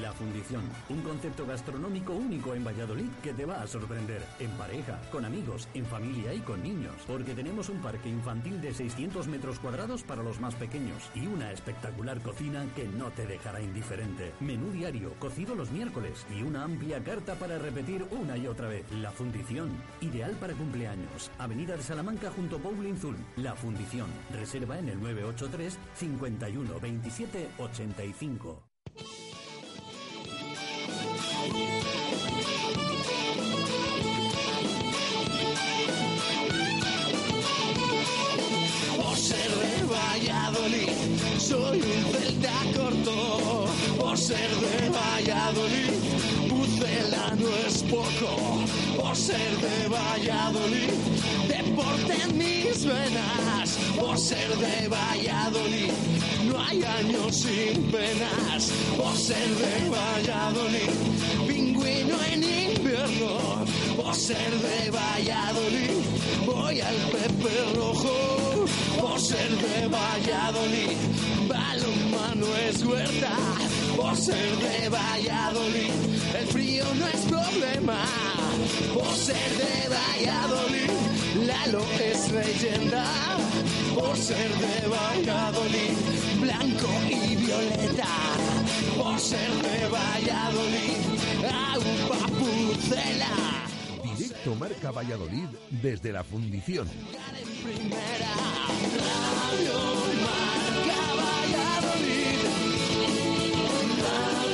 La Fundición, un concepto gastronómico único en Valladolid que te va a sorprender. En pareja, con amigos, en familia y con niños. Porque tenemos un parque infantil de 600 metros cuadrados para los más pequeños y una espectacular cocina que no te dejará indiferente. Menú diario, cocido los miércoles y una amplia carta para repetir una y otra vez. La Fundición, ideal para cumpleaños. Avenida de Salamanca junto a Bowling Zul. La Fundición, reserva en el 983 51 27 85. Soy un celta corto. Por ser de Valladolid, Pucela no es poco. Por ser de Valladolid, deporte en mis venas. Por ser de Valladolid, no hay años sin penas. Por ser de Valladolid, pingüino en invierno. Por ser de Valladolid, voy al Pepe Rojo. Por ser de Valladolid, balonmano es huerta. Por ser de Valladolid, el frío no es problema. Por ser de Valladolid, Lalo es leyenda. Por ser de Valladolid, blanco y violeta. Por ser de Valladolid, agua pucela. Directo Marca Valladolid desde la fundición. Radio Marca Valladolid. Radio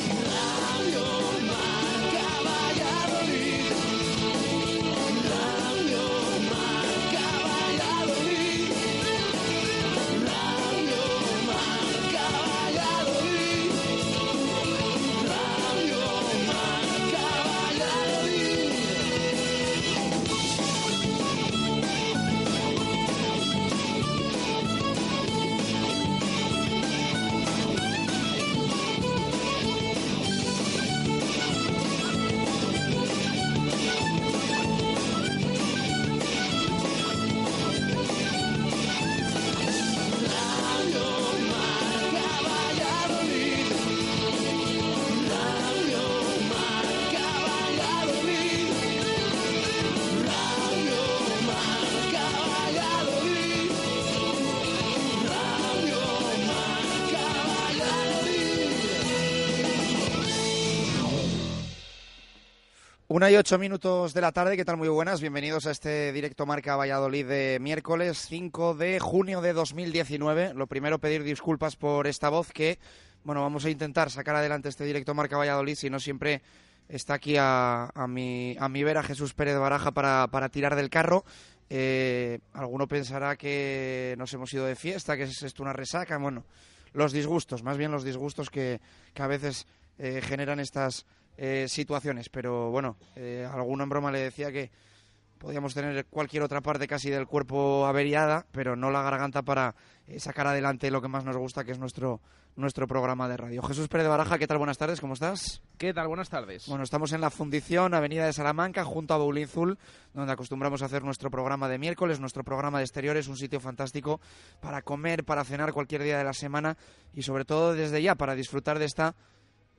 Una y ocho minutos de la tarde, ¿qué tal? Muy buenas, bienvenidos a este directo Marca Valladolid de miércoles 5 de junio de 2019. Lo primero, pedir disculpas por esta voz que, bueno, vamos a intentar sacar adelante este directo Marca Valladolid, si no siempre está aquí a, a, mi, a vera Jesús Pérez Baraja para, para tirar del carro. Eh, alguno pensará que nos hemos ido de fiesta, que es esto una resaca. Bueno, los disgustos, más bien los disgustos que, que a veces eh, generan estas eh, situaciones. Pero bueno, eh, alguno en broma le decía que podíamos tener cualquier otra parte casi del cuerpo averiada, pero no la garganta para eh, sacar adelante lo que más nos gusta, que es nuestro, nuestro programa de radio. Jesús Pérez de Baraja, ¿qué tal? Buenas tardes, ¿cómo estás? ¿Qué tal? Buenas tardes. Bueno, estamos en la Fundición, Avenida de Salamanca, junto a Boulinzul, donde acostumbramos a hacer nuestro programa de miércoles, nuestro programa de exteriores, un sitio fantástico para comer, para cenar cualquier día de la semana y sobre todo desde ya para disfrutar de esta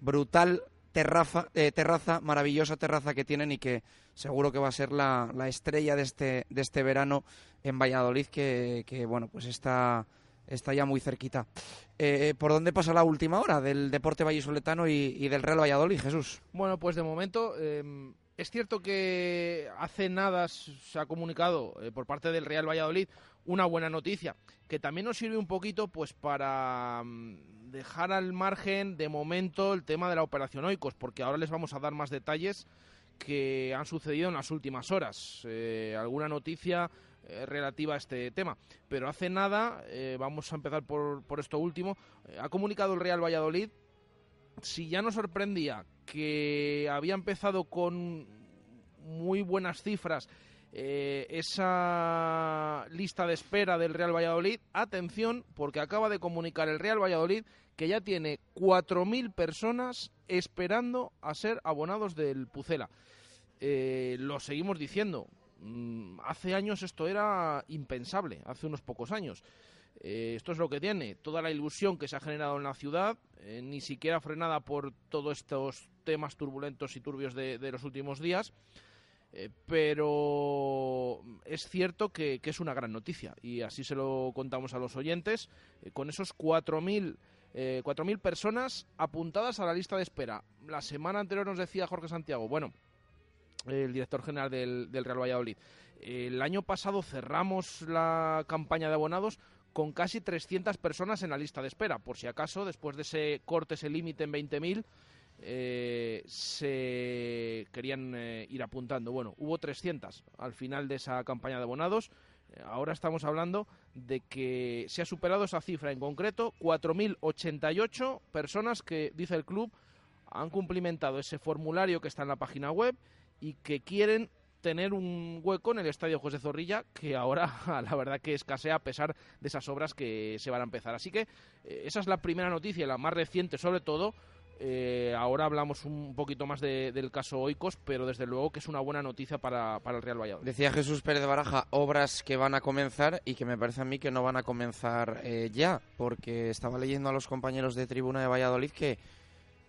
brutal terraza, eh, terraza, maravillosa terraza que tienen y que seguro que va a ser la, la estrella de este, de este verano en Valladolid, que, bueno, pues está, está ya muy cerquita. Eh, ¿Por dónde pasa la última hora del deporte vallisoletano y, del Real Valladolid, Jesús? Bueno, pues de momento eh, es cierto que hace nada se ha comunicado eh, por parte del Real Valladolid una buena noticia, que también nos sirve un poquito pues para mm, dejar al margen de momento el tema de la operación Oikos, porque ahora les vamos a dar más detalles que han sucedido en las últimas horas. Eh, alguna noticia eh, relativa a este tema. Pero hace nada, eh, vamos a empezar por, por esto último, ha comunicado el Real Valladolid, si ya nos sorprendía que había empezado con muy buenas cifras eh, esa lista de espera del Real Valladolid, atención, porque acaba de comunicar el Real Valladolid que ya tiene 4.000 personas esperando a ser abonados del Pucela. Eh, lo seguimos diciendo, mm, hace años esto era impensable, hace unos pocos años. Eh, esto es lo que tiene, toda la ilusión que se ha generado en la ciudad, ni siquiera frenada por todos estos temas turbulentos y turbios de los últimos días. Eh, pero es cierto que, que, es una gran noticia y así se lo contamos a los oyentes. Eh, con esos 4.000 eh, 4.000 personas apuntadas a la lista de espera. La semana anterior nos decía Jorge Santiago, bueno, el director general del, del Real Valladolid, el año pasado cerramos la campaña de abonados con casi 300 personas en la lista de espera. Por si acaso, después de ese corte, ese límite en 20.000, eh, se querían eh, ir apuntando. Bueno, hubo 300 al final de esa campaña de abonados. Eh, ahora estamos hablando de que se ha superado esa cifra en concreto, 4.088 personas que, dice el club, han cumplimentado ese formulario que está en la página web y que quieren tener un hueco en el estadio José Zorrilla que ahora la verdad que escasea a pesar de esas obras que se van a empezar. Así que esa es la primera noticia, la más reciente sobre todo, eh, ahora hablamos un poquito más de, del caso Oikos, pero desde luego que es una buena noticia para, el Real Valladolid. Decía Jesús Pérez de Baraja, obras que van a comenzar y que me parece a mí que no van a comenzar eh, ya, porque estaba leyendo a los compañeros de tribuna de Valladolid que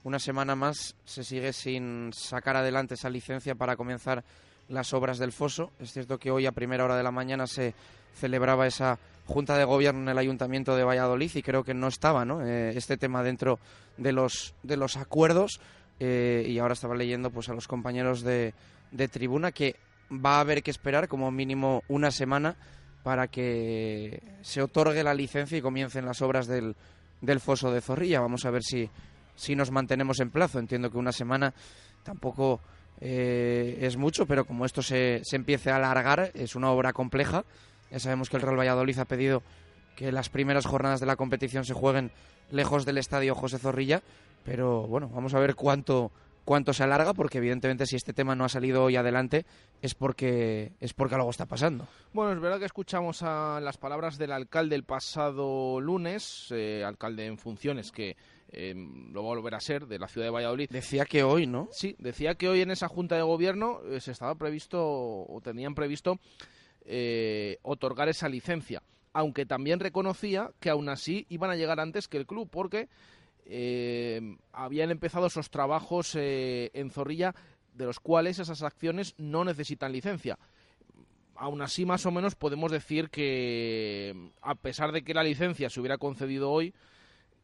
una semana más se sigue sin sacar adelante esa licencia para comenzar las obras del foso. Es cierto que hoy a primera hora de la mañana se celebraba esa Junta de Gobierno en el Ayuntamiento de Valladolid y creo que no estaba ¿no? Eh, este tema dentro de los, de los acuerdos eh, y ahora estaba leyendo pues a los compañeros de, de tribuna que va a haber que esperar como mínimo una semana para que se otorgue la licencia y comiencen las obras del, del foso de Zorrilla. Vamos a ver si, si nos mantenemos en plazo. Entiendo que una semana tampoco eh, es mucho, pero como esto se, se empiece a alargar, es una obra compleja. Ya sabemos que el Real Valladolid ha pedido que las primeras jornadas de la competición se jueguen lejos del estadio José Zorrilla, pero bueno, vamos a ver cuánto cuánto se alarga, porque evidentemente si este tema no ha salido hoy adelante es porque es porque algo está pasando. Bueno, es verdad que escuchamos a las palabras del alcalde el pasado lunes, eh, alcalde en funciones que eh, lo va a volver a ser de la ciudad de Valladolid. Decía que hoy, ¿no? Sí, decía que hoy en esa junta de gobierno eh, se estaba previsto o tenían previsto eh, otorgar esa licencia, aunque también reconocía que aún así iban a llegar antes que el club, porque eh, habían empezado esos trabajos eh, en Zorrilla, de los cuales esas acciones no necesitan licencia. Aún así, más o menos, podemos decir que, a pesar de que la licencia se hubiera concedido hoy,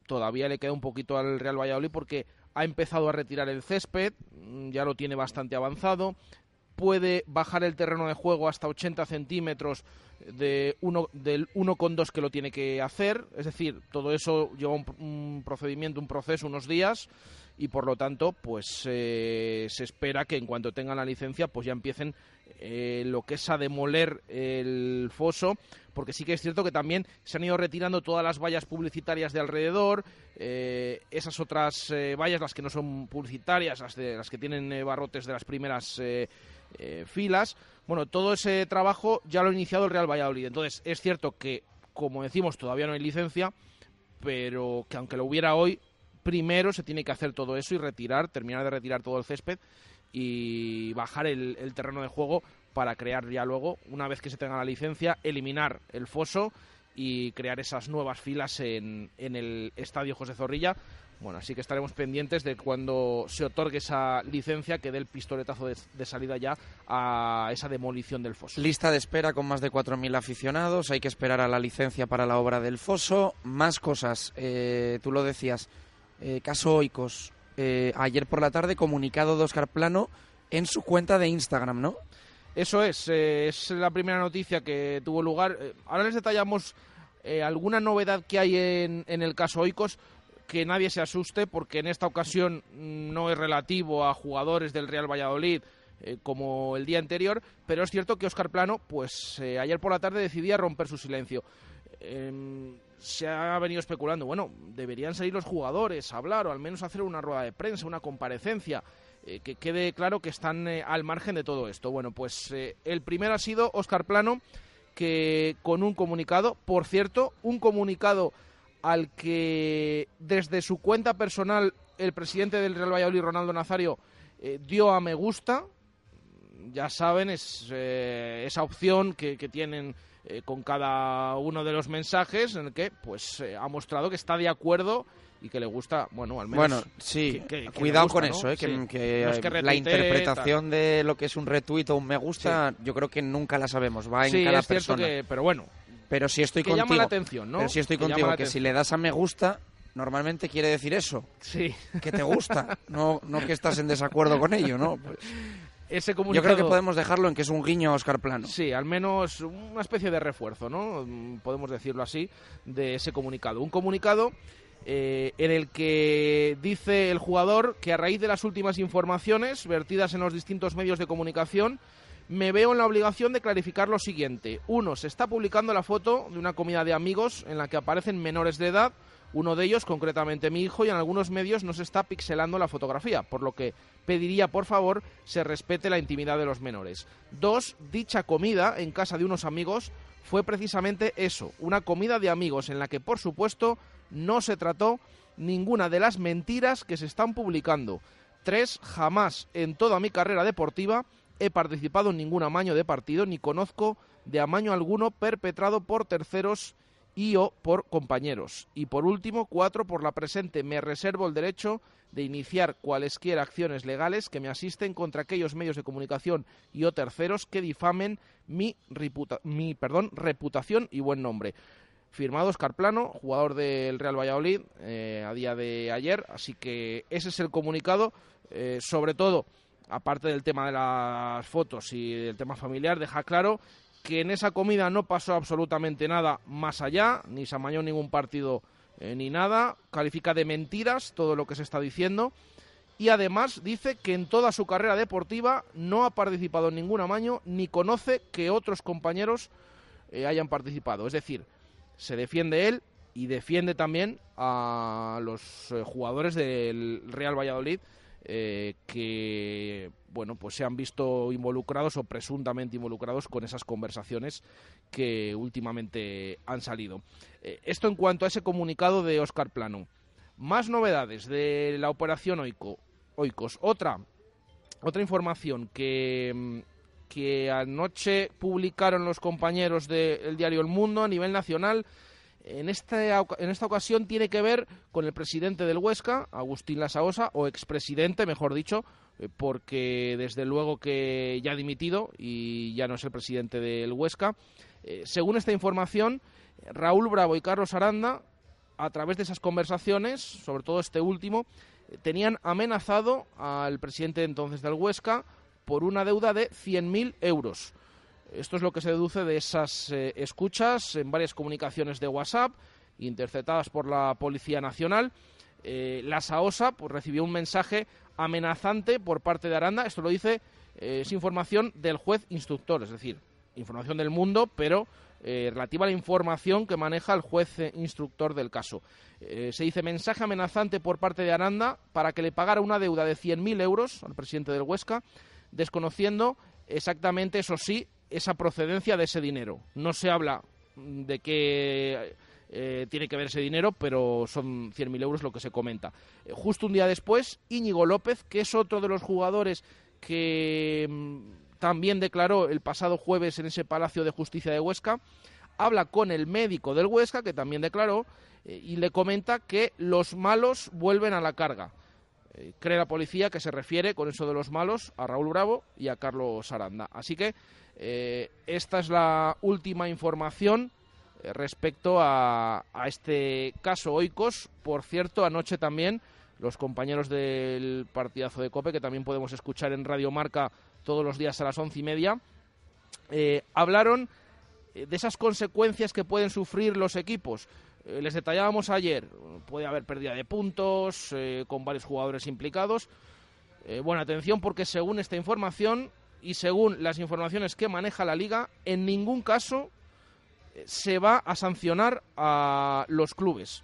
todavía le queda un poquito al Real Valladolid porque ha empezado a retirar el césped, ya lo tiene bastante avanzado, puede bajar el terreno de juego hasta 80 centímetros de uno, del 1,2 que lo tiene que hacer. Es decir, todo eso lleva un, procedimiento, un proceso, unos días. y por lo tanto pues eh, se espera que en cuanto tengan la licencia pues ya empiecen eh, lo que es a demoler el foso porque sí que es cierto que también se han ido retirando todas las vallas publicitarias de alrededor, eh, esas otras vallas, las que no son publicitarias, las, de, las que tienen barrotes de las primeras filas. Bueno, todo ese trabajo ya lo ha iniciado el Real Valladolid. Entonces, es cierto que, como decimos, todavía no hay licencia, pero que aunque lo hubiera hoy, primero se tiene que hacer todo eso y retirar, terminar de retirar todo el césped y bajar el, terreno de juego para crear ya luego, una vez que se tenga la licencia, eliminar el foso y crear esas nuevas filas en, en el estadio José Zorrilla. Bueno, así que estaremos pendientes de cuando se otorgue esa licencia que dé el pistoletazo de, salida ya a esa demolición del foso. Lista de espera con más de 4.000 aficionados. Hay que esperar a la licencia para la obra del foso. Más cosas. Eh, tú lo decías. Eh, caso Oikos, eh, ayer por la tarde comunicado de Oscar Plano en su cuenta de Instagram, ¿no? Eso es, eh, es la primera noticia que tuvo lugar. ahora les detallamos alguna novedad que hay en, en el caso Oikos que nadie se asuste porque en esta ocasión no es relativo a jugadores del Real Valladolid como el día anterior, pero es cierto que Oscar Plano, pues ayer por la tarde decidía romper su silencio. Em, se ha venido especulando, bueno, deberían salir los jugadores a hablar o al menos hacer una rueda de prensa, una comparecencia, eh, que quede claro que están eh, al margen de todo esto. Bueno, pues eh, el primero ha sido Oscar Plano, que con un comunicado, por cierto, un comunicado al que desde su cuenta personal el presidente del Real Valladolid, Ronaldo Nazario, dio a me gusta. Ya saben, es esa opción que tienen eh, con cada uno de los mensajes en el que pues eh, ha mostrado que está de acuerdo y que le gusta, bueno, al menos... Bueno, sí, cuidado con eso, ¿eh? que, la interpretación de lo que es un retweet o un me gusta, yo creo que nunca la sabemos, va en cada persona. pero bueno, pero si estoy contigo, llama la atención, ¿no? Pero si estoy contigo, que si le das a me gusta, normalmente quiere decir eso. Sí. Que te gusta, no, no que estás en desacuerdo con ello, ¿no? Pues yo creo que podemos dejarlo en que es un guiño a Oscar Plano. Sí, al menos una especie de refuerzo, ¿no? Podemos decirlo así, de ese comunicado. Un comunicado eh, en el que dice el jugador que a raíz de las últimas informaciones vertidas en los distintos medios de comunicación, me veo en la obligación de clarificar lo siguiente. Uno, se está publicando la foto de una comida de amigos en la que aparecen menores de edad uno de ellos, concretamente mi hijo, y en algunos medios no se está pixelando la fotografía, por lo que pediría por favor se respete la intimidad de los menores. Dos, dicha comida en casa de unos amigos fue precisamente eso, una comida de amigos en la que por supuesto no se trató ninguna de las mentiras que se están publicando. Tres, jamás en toda mi carrera deportiva he participado en ningún amaño de partido ni conozco de amaño alguno perpetrado por terceros y o por compañeros. Y por último, cuatro, por la presente me reservo el derecho de iniciar cualesquiera acciones legales que me asisten contra aquellos medios de comunicación y o terceros que difamen mi, perdón, reputación y buen nombre. Firmado Oscar Plano, jugador del Real Valladolid, eh, a día de ayer. Así que ese es el comunicado. Eh, sobre todo, aparte del tema de las fotos y del tema familiar, deja claro que en esa comida no pasó absolutamente nada más allá, ni se amañó ningún partido eh, ni nada, califica de mentiras todo lo que se está diciendo y además dice que en toda su carrera deportiva no ha participado en ningún amaño ni conoce que otros compañeros eh, hayan participado. Es decir, se defiende él y defiende también a los eh, jugadores del Real Valladolid que bueno, pues se han visto involucrados o presuntamente involucrados con esas conversaciones que últimamente han salido. Eh, esto en cuanto a ese comunicado de Oscar Plano. Más novedades de la operación Oico, Oikos. Otra, otra información que, mm, que anoche publicaron los compañeros del diario El Mundo a nivel nacional en esta, en esta ocasión tiene que ver con el presidente del Huesca, Agustín Lasaosa, o expresidente, mejor dicho, eh, porque desde luego que ya ha dimitido y ya no es el presidente del Huesca. Eh, según esta información, Raúl Bravo y Carlos Aranda, a través de esas conversaciones, sobre todo este último, eh, tenían amenazado al presidente entonces del Huesca por una deuda de 100.000 euros. Esto es lo que se deduce de esas escuchas en varias comunicaciones de WhatsApp interceptadas por la Policía Nacional eh, la Saosa pues, recibió un mensaje amenazante por parte de Aranda. Esto lo dice, eh, es información del juez instructor, es decir, información del mundo, pero eh, relativa a la información que maneja el juez instructor del caso. se dice mensaje amenazante por parte de Aranda para que le pagara una deuda de 100.000 euros al presidente del Huesca, desconociendo exactamente, eso sí, esa procedencia de ese dinero. No se habla de que eh, tiene que ver ese dinero, pero son 100.000 euros lo que se comenta. Eh, justo un día después, Íñigo López, que es otro de los jugadores que mm, también declaró el pasado jueves en ese Palacio de Justicia de Huesca, habla con el médico del Huesca, que también declaró, eh, y le comenta que los malos vuelven a la carga. cree la policía que se refiere con eso de los malos a Raúl Bravo y a Carlos Aranda. Así que esta es la última información eh, respecto a, este caso Oikos. Por cierto, anoche también los compañeros del partidazo de Cope, que también podemos escuchar en Radio Marca todos los días a las once y media, eh, hablaron eh, de esas consecuencias que pueden sufrir los equipos. les detallábamos ayer, puede haber pérdida de puntos con varios jugadores implicados. bueno, atención porque según esta información y según las informaciones que maneja la liga, en ningún caso se va a sancionar a los clubes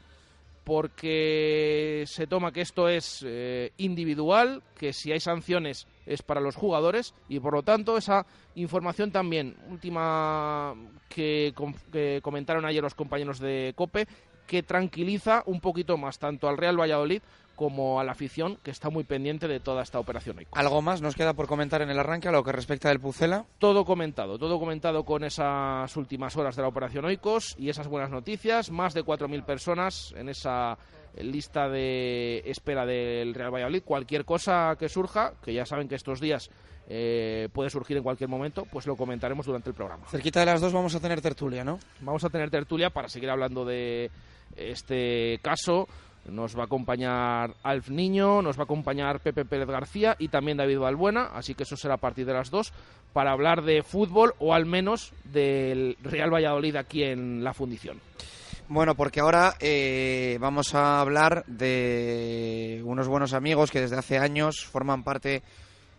porque se toma que esto es eh, individual, que si hay sanciones es para los jugadores y por lo tanto esa información también última que, que comentaron ayer los compañeros de COPE que tranquiliza un poquito más tanto al Real Valladolid como a la afición que está muy pendiente de toda esta operación. ¿Algo más nos queda por comentar en el arranque a lo que respecta del Pucela? Todo comentado, todo comentado con esas últimas horas de la operación Oikos y esas buenas noticias. Más de 4.000 personas en esa lista de espera del Real Valladolid. Cualquier cosa que surja, que ya saben que estos días eh, puede surgir en cualquier momento, pues lo comentaremos durante el programa. Cerquita de las dos vamos a tener tertulia, ¿no? Vamos a tener tertulia para seguir hablando de este caso nos va a acompañar Alf Niño, nos va a acompañar Pepe Pérez García y también David Balbuena, así que eso será a partir de las dos para hablar de fútbol o al menos del Real Valladolid aquí en la fundición. Bueno, porque ahora eh, vamos a hablar de unos buenos amigos que desde hace años forman parte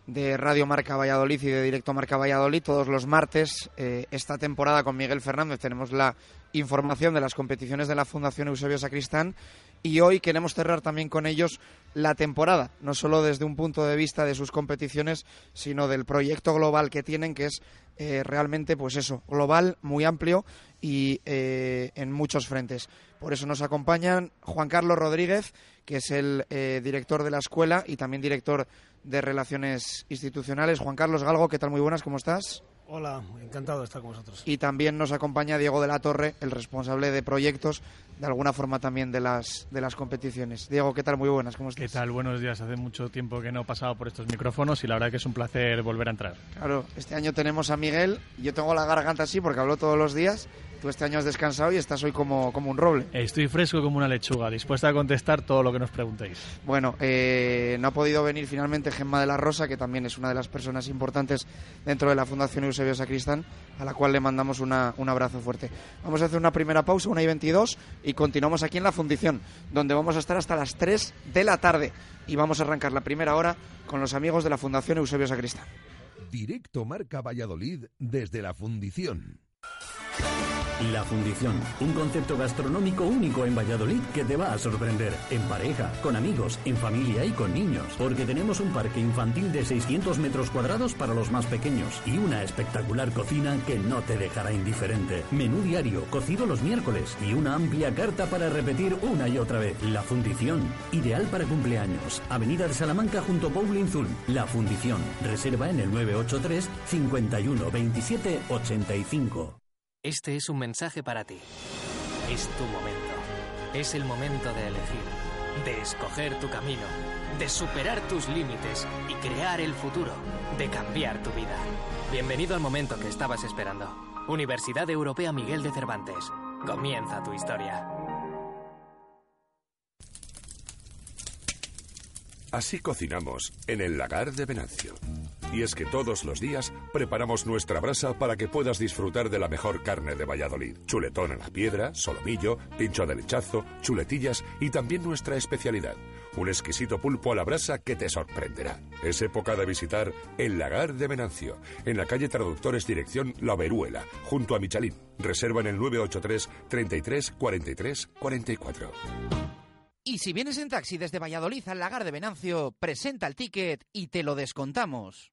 de Radio Marca Valladolid y de Directo Marca Valladolid. Todos los martes, eh, esta temporada con Miguel Fernández, tenemos la información de las competiciones de la Fundación Eusebio Sacristán y hoy queremos cerrar también con ellos la temporada, no solo desde un punto de vista de sus competiciones, sino del proyecto global que tienen, que es eh, realmente, pues eso, global, muy amplio y eh, en muchos frentes. Por eso nos acompañan Juan Carlos Rodríguez, que es el eh, director de la escuela y también director de Relaciones Institucionales. Juan Carlos Galgo, ¿qué tal? Muy buenas, ¿cómo estás? Hola, encantado de estar con vosotros. Y también nos acompaña Diego de la Torre, el responsable de proyectos, de alguna forma también de las, de las competiciones. Diego, ¿qué tal? Muy buenas, ¿cómo estás? ¿Qué tal? Buenos días. Hace mucho tiempo que no he pasado por estos micrófonos y la verdad que es un placer volver a entrar. Claro, este año tenemos a Miguel. Yo tengo la garganta así porque hablo todos los días Tú este año has descansado y estás hoy como, como un roble. Estoy fresco como una lechuga, dispuesta a contestar todo lo que nos preguntéis. Bueno, eh, no ha podido venir finalmente Gemma de la Rosa, que también es una de las personas importantes dentro de la Fundación Eusebio Sacristán, a la cual le mandamos una, un abrazo fuerte. Vamos a hacer una primera pausa, una y 22, y continuamos aquí en la fundición, donde vamos a estar hasta las 3 de la tarde. Y vamos a arrancar la primera hora con los amigos de la Fundación Eusebio Sacristán. Directo Marca Valladolid desde la fundición. La Fundición, un concepto gastronómico único en Valladolid que te va a sorprender. En pareja, con amigos, en familia y con niños. Porque tenemos un parque infantil de 600 metros cuadrados para los más pequeños y una espectacular cocina que no te dejará indiferente. Menú diario, cocido los miércoles y una amplia carta para repetir una y otra vez. La Fundición, ideal para cumpleaños. Avenida de Salamanca junto a Bowling Zul. La Fundición, reserva en el 983 51 27 85. Este es un mensaje para ti. Es tu momento. Es el momento de elegir, de escoger tu camino, de superar tus límites y crear el futuro, de cambiar tu vida. Bienvenido al momento que estabas esperando. Universidad Europea Miguel de Cervantes. Comienza tu historia. Así cocinamos en el lagar de Venancio. Y es que todos los días preparamos nuestra brasa para que puedas disfrutar de la mejor carne de Valladolid. Chuletón a la piedra, solomillo, pincho de lechazo, chuletillas y también nuestra especialidad. Un exquisito pulpo a la brasa que te sorprenderá. Es época de visitar el Lagar de Venancio, en la calle Traductores Dirección La Veruela, junto a Michalín. Reserva en el 983 33 43 44. Y si vienes en taxi desde Valladolid al Lagar de Venancio, presenta el ticket y te lo descontamos.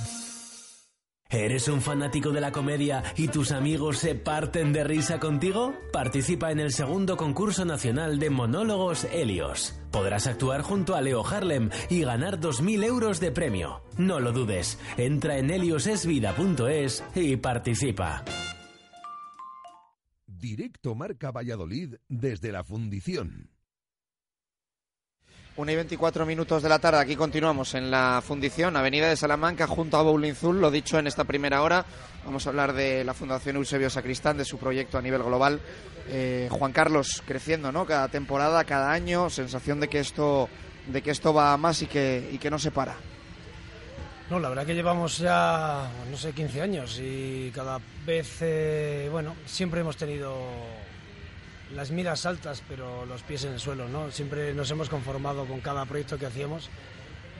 ¿Eres un fanático de la comedia y tus amigos se parten de risa contigo? Participa en el segundo concurso nacional de monólogos Helios. Podrás actuar junto a Leo Harlem y ganar 2.000 euros de premio. No lo dudes, entra en heliosesvida.es y participa. Directo Marca Valladolid desde la fundición. 1 y 24 minutos de la tarde, aquí continuamos en la Fundición, Avenida de Salamanca, junto a Bowling Zul. Lo dicho en esta primera hora, vamos a hablar de la Fundación Eusebio Sacristán, de su proyecto a nivel global. Eh, Juan Carlos creciendo, ¿no? Cada temporada, cada año, sensación de que esto, de que esto va más y que, y que no se para. No, la verdad que llevamos ya, no sé, 15 años y cada vez, eh, bueno, siempre hemos tenido las miras altas, pero los pies en el suelo, ¿no? Siempre nos hemos conformado con cada proyecto que hacíamos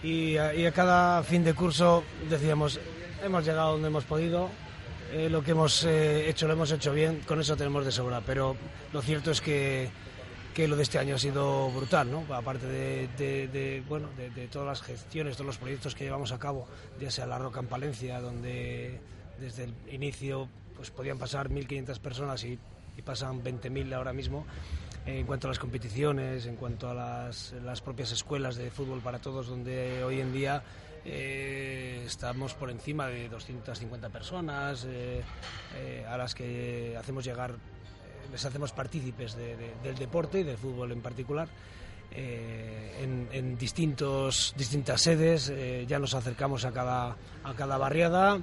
y a, y a cada fin de curso decíamos, hemos llegado donde hemos podido, eh, lo que hemos eh, hecho lo hemos hecho bien, con eso tenemos de sobra, pero lo cierto es que, que lo de este año ha sido brutal, ¿no? Aparte de, de- de, bueno, de, de todas las gestiones, todos los proyectos que llevamos a cabo, ya sea la Roca en Palencia, donde desde el inicio pues podían pasar 1.500 personas y, pasan 20.000 ahora mismo. Eh, En cuanto a las competiciones, en cuanto a las, las propias escuelas de fútbol para todos, donde hoy en día eh, estamos por encima de 250 personas, eh, eh, a las que hacemos llegar, les hacemos partícipes de- de- del deporte y del fútbol en particular. en, en distintos, distintas sedes, ya nos acercamos a cada, a cada barriada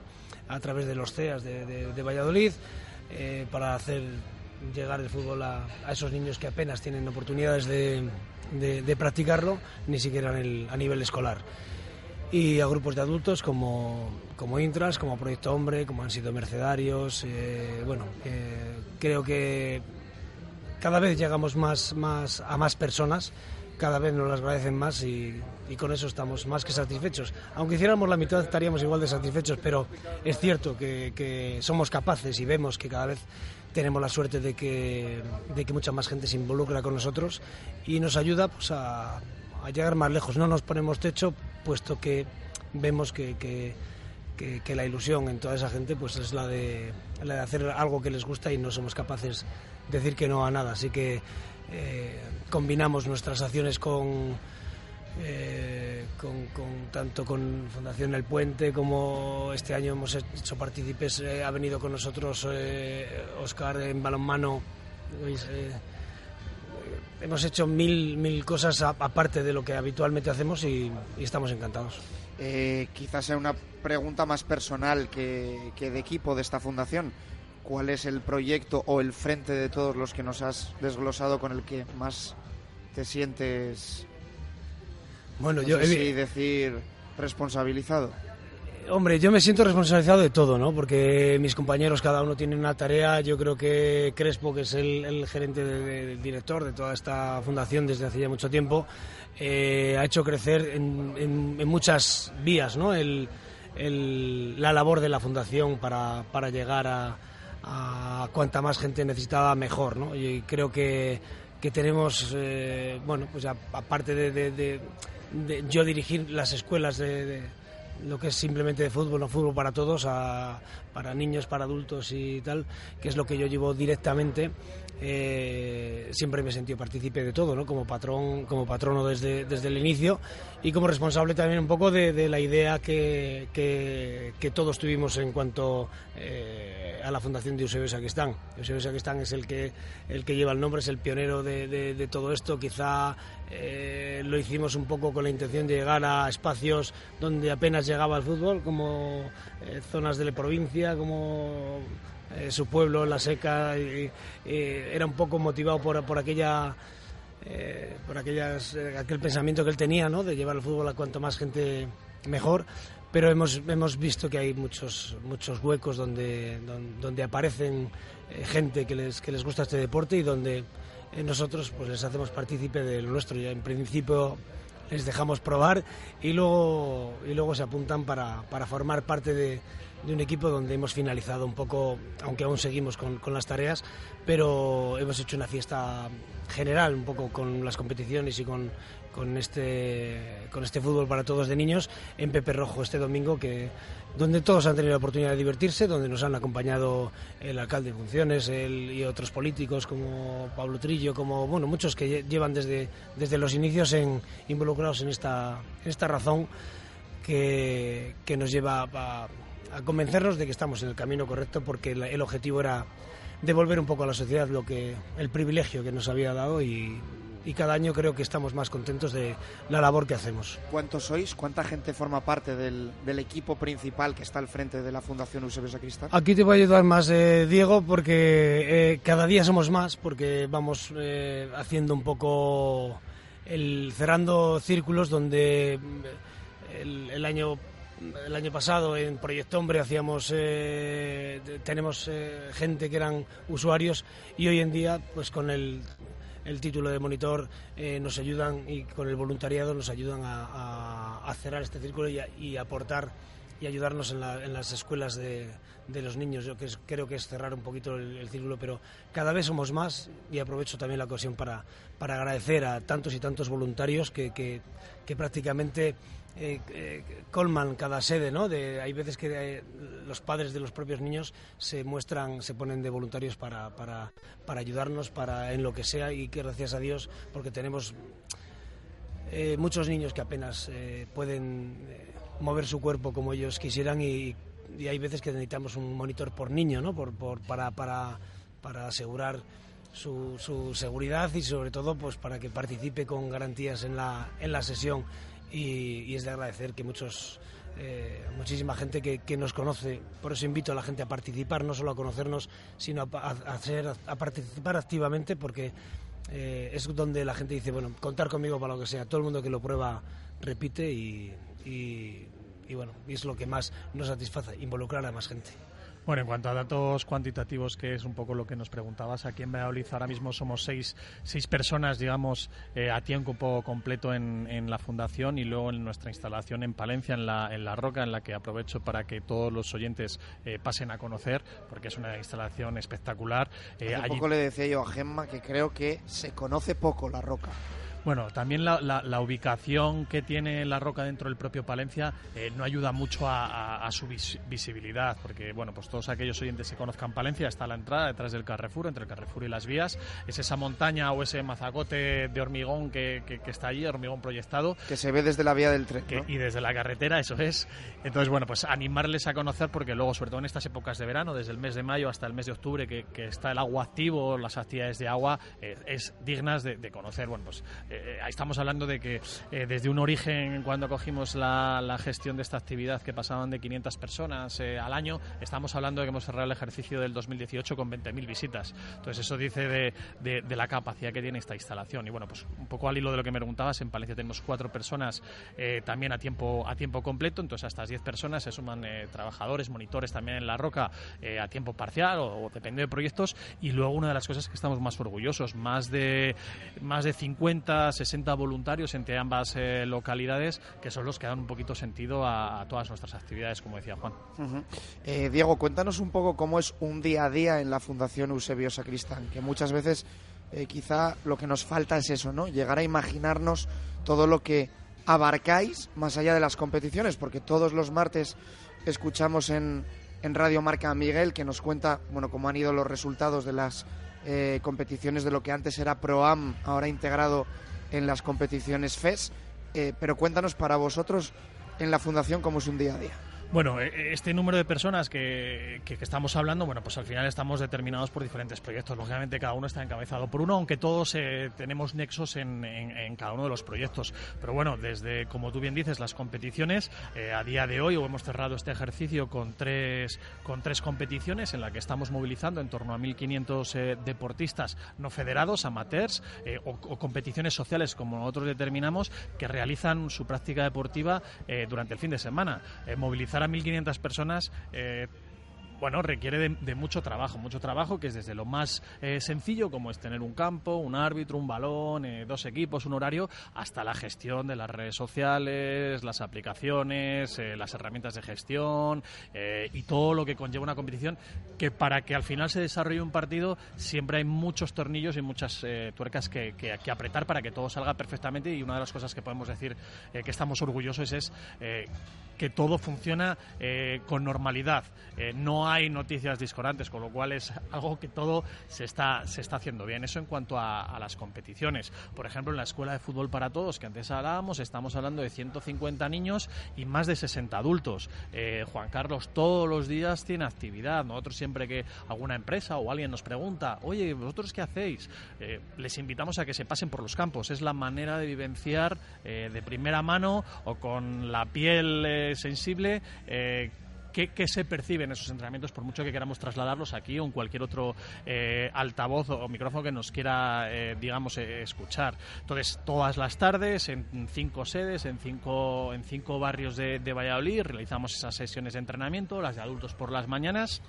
a través de los CEAS de, Valladolid para hacer llegar el fútbol a, esos niños que apenas tienen oportunidades de, practicarlo, ni siquiera a nivel escolar. Y a grupos de adultos como, como Intras, como Proyecto Hombre, como han sido Mercedarios. eh, bueno, eh, creo que cada vez llegamos más, más a más personas, cada vez nos las agradecen más y, con eso estamos más que satisfechos. Aunque hiciéramos la mitad estaríamos igual de satisfechos, pero es cierto que, somos capaces y vemos que cada vez tenemos la suerte de que, de que mucha más gente se involucra con nosotros y nos ayuda pues, a, llegar más lejos. No nos ponemos techo, puesto que vemos que, que- que- que la ilusión en toda esa gente pues es la de, la de hacer algo que les gusta y no somos capaces decir que no a nada. Así que eh, combinamos nuestras acciones con, eh, con, con- tanto con Fundación El Puente como este año hemos hecho partícipes, eh, ha venido con nosotros Oscar en balonmano. Eh, hemos hecho mil, mil cosas aparte de lo que habitualmente hacemos y, y estamos encantados. Quizás sea una pregunta más personal que, que de equipo de esta fundación. ¿Cuál es el proyecto o el frente de todos los que nos has desglosado con el que más te sientes, Bueno, no yo sé si decir, responsabilizado? Hombre, yo me siento responsabilizado de todo, ¿no? Porque mis compañeros cada uno tiene una tarea. Yo creo que Crespo, que es el, el gerente, de- de- el director de toda esta fundación desde hace ya mucho tiempo, eh, ha hecho crecer en, en- en muchas vías, ¿no? El- el- la labor de la fundación para, para llegar a, a cuanta más gente necesitada mejor, ¿no? Y creo que, que tenemos, eh, bueno, pues aparte de, de- de- yo dirigir las escuelas de lo que es simplemente de fútbol, no fútbol para todos, para niños, para adultos y tal, que es lo que yo llevo directamente eh, siempre me he sentido partícipe de todo, ¿no? como patrón, como patrono desde, desde el inicio y como responsable también un poco de, la idea que, que, todos tuvimos en cuanto eh, a la fundación de Eusebio Sacristán. Eusebio Sacristán es el que, el que lleva el nombre, es el pionero de, de, todo esto. Quizá eh, lo hicimos un poco con la intención de llegar a espacios donde apenas llegaba el fútbol, como zonas de la provincia, como eh, su pueblo, La Seca, y, era un poco motivado por, por aquella... Eh, por aquellas, eh, aquel pensamiento que él tenía, ¿no? De llevar el fútbol a cuanto más gente mejor, pero hemos, hemos visto que hay muchos, muchos huecos donde, donde, aparecen gente que les, que les gusta este deporte y donde nosotros pues les hacemos partícipe de lo nuestro. Ya en principio les dejamos probar y luego, y luego se apuntan para, para formar parte de, de un equipo donde hemos finalizado un poco, aunque aún seguimos con, con, las tareas, pero hemos hecho una fiesta general un poco con las competiciones y con, con, este, con este fútbol para todos de niños en Pepe Rojo este domingo, que, donde todos han tenido la oportunidad de divertirse, donde nos han acompañado el alcalde en funciones él y otros políticos como Pablo Trillo, como bueno, muchos que llevan desde, desde los inicios en, involucrados en esta, en esta razón que, que nos lleva a a convencernos de que estamos en el camino correcto porque el, objetivo era devolver un poco a la sociedad lo que el privilegio que nos había dado y, cada año creo que estamos más contentos de la labor que hacemos. ¿Cuántos sois? ¿Cuánta gente forma parte del, equipo principal que está al frente de la Fundación Eusebio Sacristán? Aquí te voy a ayudar más, eh, Diego, porque eh, cada día somos más, porque vamos eh, haciendo un poco el cerrando círculos donde el, el año el año pasado en Proyecto Hombre hacíamos eh, tenemos eh, gente que eran usuarios y hoy en día pues con el, el título de monitor eh, nos ayudan y con el voluntariado nos ayudan a, cerrar este círculo y, aportar y ayudarnos en, en las escuelas de, los niños. Yo creo que es cerrar un poquito el, círculo, pero cada vez somos más y aprovecho también la ocasión para, para agradecer a tantos y tantos voluntarios que, que prácticamente eh, eh, colman cada sede, ¿no? De, hay veces que eh, los padres de los propios niños se muestran, se ponen de voluntarios para, para, para ayudarnos para en lo que sea y que gracias a Dios, porque tenemos muchos niños que apenas pueden mover su cuerpo como ellos quisieran y, hay veces que necesitamos un monitor por niño, ¿no? Por, por, para, para, para asegurar su, su, seguridad y sobre todo pues para que participe con garantías en la, en la sesión y, es de agradecer que muchos eh, muchísima gente que, nos conoce. Por eso invito a la gente a participar, no solo a conocernos, sino a, hacer, a participar activamente, porque eh, es donde la gente dice, bueno, contar conmigo para lo que sea. Todo el mundo que lo prueba repite y, y, y bueno, y es lo que más nos satisface, involucrar a más gente. Bueno, en cuanto a datos cuantitativos, que es un poco lo que nos preguntabas, aquí en Valladolid ahora mismo somos seis, seis personas, digamos, eh, a tiempo completo en, la fundación y luego en nuestra instalación en Palencia, en la, en la Roca, en la que aprovecho para que todos los oyentes eh, pasen a conocer, porque es una instalación espectacular. Eh, Hace poco le decía yo a Gemma que creo que se conoce poco la Roca. Bueno, también la, ubicación que tiene la roca dentro del propio Palencia eh, no ayuda mucho a, su visibilidad, porque bueno, pues todos aquellos oyentes que conozcan Palencia está a la entrada detrás del Carrefour, entre el Carrefour y las vías, es esa montaña o ese mazacote de hormigón que, está allí, hormigón proyectado. Que se ve desde la vía del tren. Y desde la carretera, eso es. Entonces, bueno, pues animarles a conocer, porque luego, sobre todo en estas épocas de verano, desde el mes de mayo hasta el mes de octubre, que, está el agua activo, las actividades de agua, eh, es dignas de, de conocer. Bueno, pues eh, estamos hablando de que eh, desde un origen, cuando cogimos la, gestión de esta actividad, que pasaban de 500 personas eh, al año, estamos hablando de que hemos cerrado el ejercicio del 2018 con 20.000 visitas. Entonces, eso dice de, la capacidad que tiene esta instalación. Y bueno, pues un poco al hilo de lo que me preguntabas, en Palencia tenemos cuatro personas también a tiempo, a tiempo completo, entonces a estas 10 personas se suman trabajadores, monitores también en la roca a tiempo parcial o, o depende de proyectos. Y luego una de las cosas que estamos más orgullosos, más de, más de 50, 60 voluntarios entre ambas eh, localidades, que son los que dan un poquito sentido a, todas nuestras actividades, como decía Juan. Eh, Diego, cuéntanos un poco cómo es un día a día en la Fundación Eusebio Sacristán, que muchas veces eh, quizá lo que nos falta es eso, ¿no? Llegar a imaginarnos todo lo que abarcáis más allá de las competiciones, porque todos los martes escuchamos en, en Radio Marca a Miguel que nos cuenta bueno cómo han ido los resultados de las competiciones de lo que antes era ProAm, ahora integrado en las competiciones FES. Eh, pero cuéntanos para vosotros en la fundación cómo es un día a día. Bueno, e, este número de personas que, que, estamos hablando, bueno, pues al final estamos determinados por diferentes proyectos. Lógicamente cada uno está encabezado por uno, aunque todos eh, tenemos nexos en, en, cada uno de los proyectos. Pero bueno, desde, como tú bien dices, las competiciones, eh, a día de hoy hemos cerrado este ejercicio con tres, con tres competiciones en las que estamos movilizando en torno a 1.500 eh, deportistas no federados, amateurs o, o, competiciones sociales, como nosotros determinamos, que realizan su práctica deportiva durante el fin de semana. Movilizar a 1.500 personas eh, bueno, requiere de, mucho trabajo, mucho trabajo que es desde lo más eh, sencillo, como es tener un campo, un árbitro, un balón, eh, dos equipos, un horario, hasta la gestión de las redes sociales, las aplicaciones, eh, las herramientas de gestión y todo lo que conlleva una competición, que para que al final se desarrolle un partido siempre hay muchos tornillos y muchas tuercas que, que, apretar para que todo salga perfectamente y una de las cosas que podemos decir que estamos orgullosos es que todo funciona con normalidad. no hay noticias discordantes, con lo cual es algo que todo se está, se está haciendo bien. Eso en cuanto a, las competiciones. Por ejemplo, en la Escuela de Fútbol para Todos, que antes hablábamos, estamos hablando de 150 niños y más de 60 adultos. Eh, Juan Carlos todos los días tiene actividad. Nosotros siempre que alguna empresa o alguien nos pregunta, oye, ¿vosotros qué hacéis? Eh, les invitamos a que se pasen por los campos. Es la manera de vivenciar eh, de primera mano o con la piel sensible ¿Qué, se percibe en esos entrenamientos, por mucho que queramos trasladarlos aquí o en cualquier otro eh, altavoz o, micrófono que nos quiera, eh, digamos, eh, escuchar? Entonces, todas las tardes, en cinco sedes, en cinco, en cinco barrios de, de Valladolid, realizamos esas sesiones de entrenamiento, las de adultos por las mañanas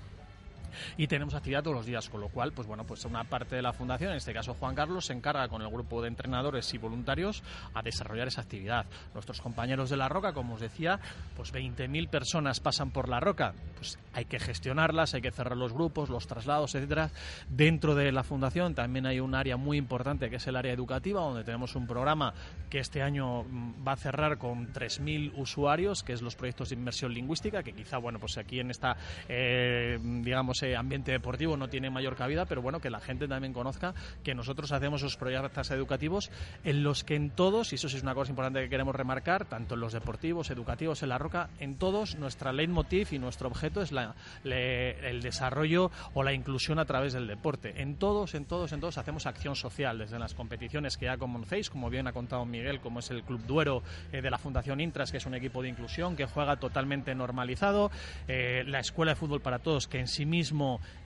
y tenemos actividad todos los días, con lo cual, pues bueno, pues una parte de la fundación, en este caso Juan Carlos, se encarga con el grupo de entrenadores y voluntarios a desarrollar esa actividad. Nuestros compañeros de La Roca, como os decía, pues 20.000 personas pasan por La Roca, pues hay que gestionarlas, hay que cerrar los grupos, los traslados, etcétera. Dentro de la fundación también hay un área muy importante que es el área educativa, donde tenemos un programa que este año mm, va a cerrar con 3.000 usuarios, que es los proyectos de inmersión lingüística, que quizá, bueno, pues aquí en esta, eh, digamos, ambiente deportivo no tiene mayor cabida, pero bueno, que la gente también conozca que nosotros hacemos esos proyectos educativos en los que en todos, y eso sí es una cosa importante que queremos remarcar, tanto en los deportivos, educativos, en la roca, en todos nuestra leitmotiv y nuestro objeto es la, el desarrollo o la inclusión a través del deporte. En todos, en todos, en todos hacemos acción social, desde las competiciones que ya conocéis, como bien ha contado Miguel, como es el Club Duero eh, de la Fundación Intras, que es un equipo de inclusión que juega totalmente normalizado, eh, la Escuela de Fútbol para Todos, que en sí mismo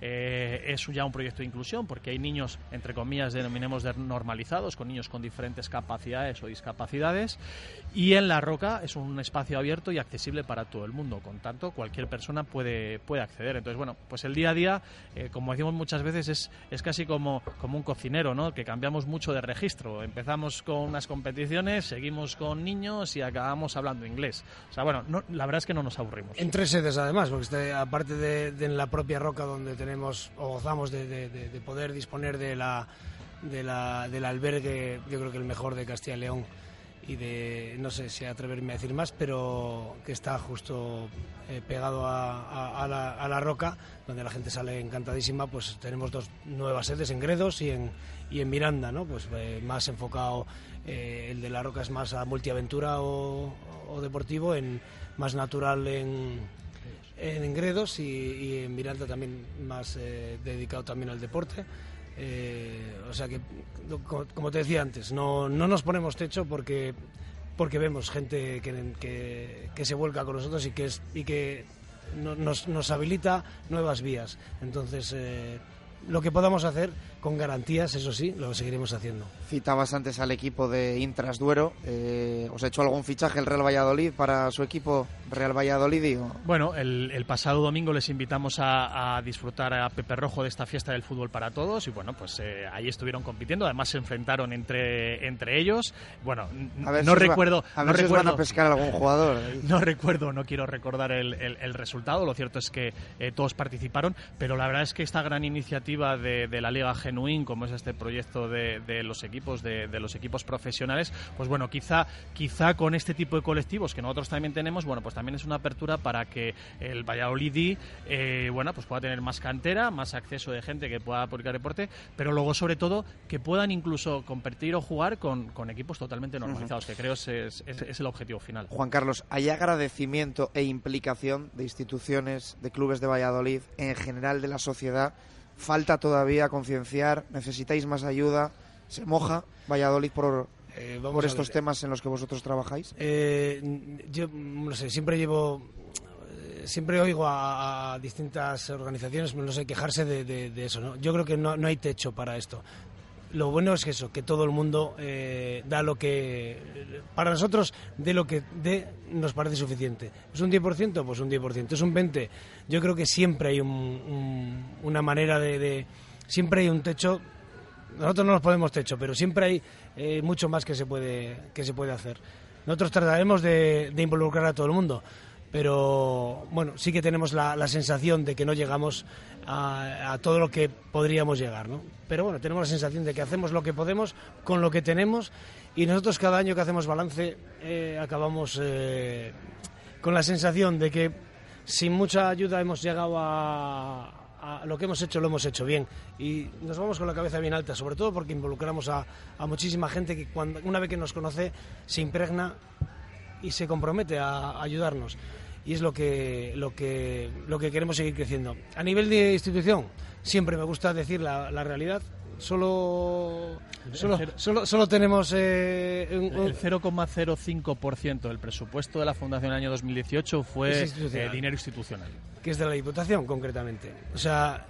eh, es ya un proyecto de inclusión porque hay niños, entre comillas, denominemos de normalizados, con niños con diferentes capacidades o discapacidades. Y en La Roca es un espacio abierto y accesible para todo el mundo. Con tanto, cualquier persona puede, puede acceder. Entonces, bueno, pues el día a día, eh, como decimos muchas veces, es, es casi como, como un cocinero, ¿no? Que cambiamos mucho de registro. Empezamos con unas competiciones, seguimos con niños y acabamos hablando inglés. O sea, bueno, la verdad es que no nos aburrimos. En tres sedes, además, porque aparte de, de en la propia Roca donde tenemos o gozamos de, poder disponer de la, del albergue, yo creo que el mejor de Castilla y León y de, no sé si atreverme a decir más, pero que está justo eh, pegado a, la, roca, donde la gente sale encantadísima, pues tenemos dos nuevas sedes en Gredos y en, y en Miranda, ¿no? Pues eh, más enfocado, eh, el de la roca es más a multiaventura o, o deportivo, en más natural en, en Gredos y, en Miranda también más eh, dedicado también al deporte. Eh, o sea que, como te decía antes, no, no nos ponemos techo porque, porque vemos gente que, que, se vuelca con nosotros y que, es, y que nos, nos habilita nuevas vías. Entonces, eh, lo que podamos hacer con garantías, eso sí, lo seguiremos haciendo. Citabas antes al equipo de Intras Duero. Eh, ¿Os ha hecho algún fichaje el Real Valladolid para su equipo Real Valladolid? Bueno, el, pasado domingo les invitamos a, disfrutar a Pepe Rojo de esta fiesta del fútbol para todos y bueno, pues eh, ahí estuvieron compitiendo. Además se enfrentaron entre, entre ellos. Bueno, no recuerdo. a ver no si recuerdo, van a pescar algún jugador. no recuerdo, no quiero recordar el, resultado. Lo cierto es que eh, todos participaron, pero la verdad es que esta gran iniciativa iniciativa de, de la Liga Genuín, como es este proyecto de, de los equipos de, de los equipos profesionales, pues bueno, quizá, quizá con este tipo de colectivos que nosotros también tenemos, bueno, pues también es una apertura para que el Valladolid eh, bueno, pues pueda tener más cantera, más acceso de gente que pueda publicar deporte, pero luego sobre todo que puedan incluso competir o jugar con, con equipos totalmente normalizados, que creo es, es, es el objetivo final. Juan Carlos, ¿hay agradecimiento e implicación de instituciones, de clubes de Valladolid, en general de la sociedad? ¿Falta todavía concienciar? ¿Necesitáis más ayuda? ¿Se moja Valladolid por, Eh, por vamos a estos temas en los que vosotros trabajáis? Eh, yo no sé, siempre llevo, eh, siempre oigo a, a distintas organizaciones, no sé, quejarse de, de- de eso, ¿no? Yo creo que no, no hay techo para esto. Lo bueno es que eso, que todo el mundo eh, da lo que, para nosotros, de lo que de nos parece suficiente. ¿Es un 10%? Pues un 10%. ¿Es un 20%? Yo creo que siempre hay un- un- una manera de, de- siempre hay un techo nosotros no nos ponemos techo, pero siempre hay eh, mucho más que se puede que se puede hacer. Nosotros trataremos de, involucrar a todo el mundo, pero bueno, sí que tenemos la, sensación de que no llegamos a, a todo lo que podríamos llegar, ¿no? Pero bueno, tenemos la sensación de que hacemos lo que podemos con lo que tenemos y nosotros cada año que hacemos balance eh, acabamos eh, con la sensación de que sin mucha ayuda hemos llegado a, a lo que hemos hecho lo hemos hecho bien y nos vamos con la cabeza bien alta, sobre todo porque involucramos a, muchísima gente que cuando, una vez que nos conoce se impregna y se compromete a, ayudarnos y es lo que, lo, que, lo que queremos seguir creciendo. A nivel de institución, siempre me gusta decir la realidad. Solo, solo, solo, solo tenemos eh, un- un- El 0,05% del presupuesto de la Fundación en el año 2018 fue Es eh, institucional. dinero institucional. que es de la Diputación concretamente. O sea,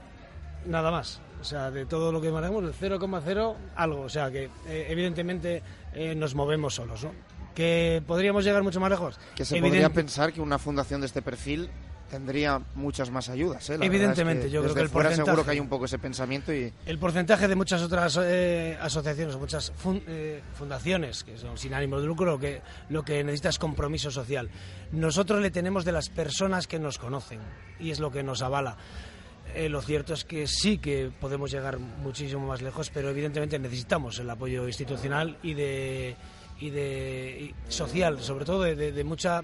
nada más. O sea, de todo lo que manejamos, el 0,0 algo. O sea, que eh, evidentemente eh, nos movemos solos, ¿no? ¿Que podríamos llegar mucho más lejos? Que se Evidente- podría pensar que una fundación de este perfil tendría muchas más ayudas. ¿eh? Es Evidentemente, yo creo que el fuera seguro porcentaje- que hay un poco ese pensamiento y El porcentaje de muchas otras eh, asociaciones, muchas fun- eh, fundaciones que son sin ánimo de lucro, lo que, lo que necesita es compromiso social. Nosotros le tenemos de las personas que nos conocen y es lo que nos avala. Eh, lo cierto es que sí que podemos llegar muchísimo más lejos, pero evidentemente necesitamos el apoyo institucional y de, y de y social, sobre todo de, de- de mucha,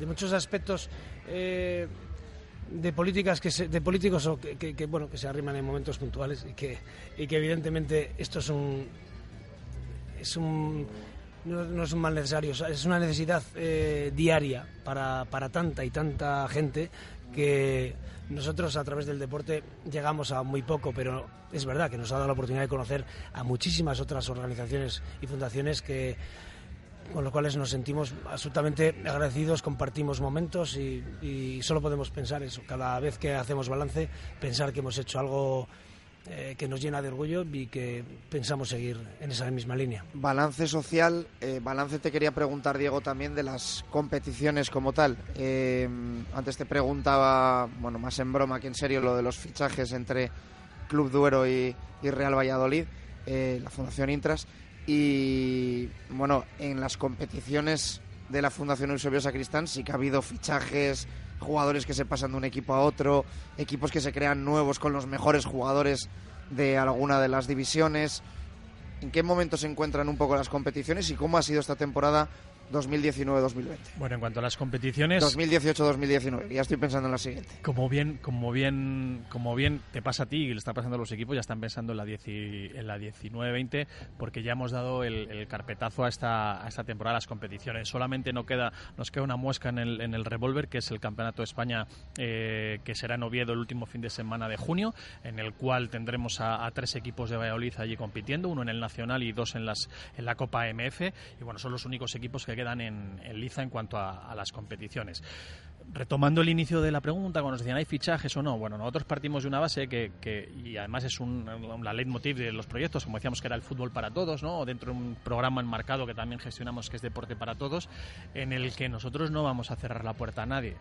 de muchos aspectos. Eh, de políticas que se- de políticos o que, bueno que se arriman en momentos puntuales y que y que evidentemente esto es un es un no, no es un mal necesario. Es una necesidad eh, diaria para, para tanta y tanta gente que nosotros a través del deporte llegamos a muy poco pero es verdad que nos ha dado la oportunidad de conocer a muchísimas otras organizaciones y fundaciones que con los cuales nos sentimos absolutamente agradecidos, compartimos momentos y, solo podemos pensar eso. Cada vez que hacemos balance, pensar que hemos hecho algo eh, que nos llena de orgullo y que pensamos seguir en esa misma línea. balance social. eh, balance te quería preguntar, Diego, también de las competiciones como tal. Eh, antes te preguntaba, bueno, más en broma que en serio, lo de los fichajes entre Club Duero y, y Real Valladolid, la Fundación Intras. Y bueno, en las competiciones de la Fundación Eusebio Sacristán sí que ha habido fichajes, jugadores que se pasan de un equipo a otro, equipos que se crean nuevos con los mejores jugadores de alguna de las divisiones. ¿En qué momento se encuentran un poco las competiciones y cómo ha sido esta temporada 2019-2020? Bueno, en cuanto a las competiciones, 2018-2019, ya estoy pensando en la siguiente. como bien, como bien, como bien te pasa a ti y le está pasando a los equipos, ya están pensando en la, 10 y- en la 19-20 porque ya hemos dado el, el carpetazo a esta, a esta temporada, a las competiciones. Solamente no queda, nos queda una muesca en el, en el revólver, que es el Campeonato de España, eh, que será en Oviedo el último fin de semana de junio, en el cual tendremos a, a tres equipos de Valladolid allí compitiendo, uno en el Nacional y dos en, las, en la Copa MF. Y bueno, son los únicos equipos que quedan en, en liza en cuanto a, las competiciones. Retomando el inicio de la pregunta, cuando nos decían, ¿hay fichajes o no? Bueno, nosotros partimos de una base que, que y además es un, la leitmotiv de los proyectos, como decíamos que era el fútbol para todos, ¿no? Dentro de un programa enmarcado que también gestionamos que es deporte para todos, en el que nosotros no vamos a cerrar la puerta a nadie.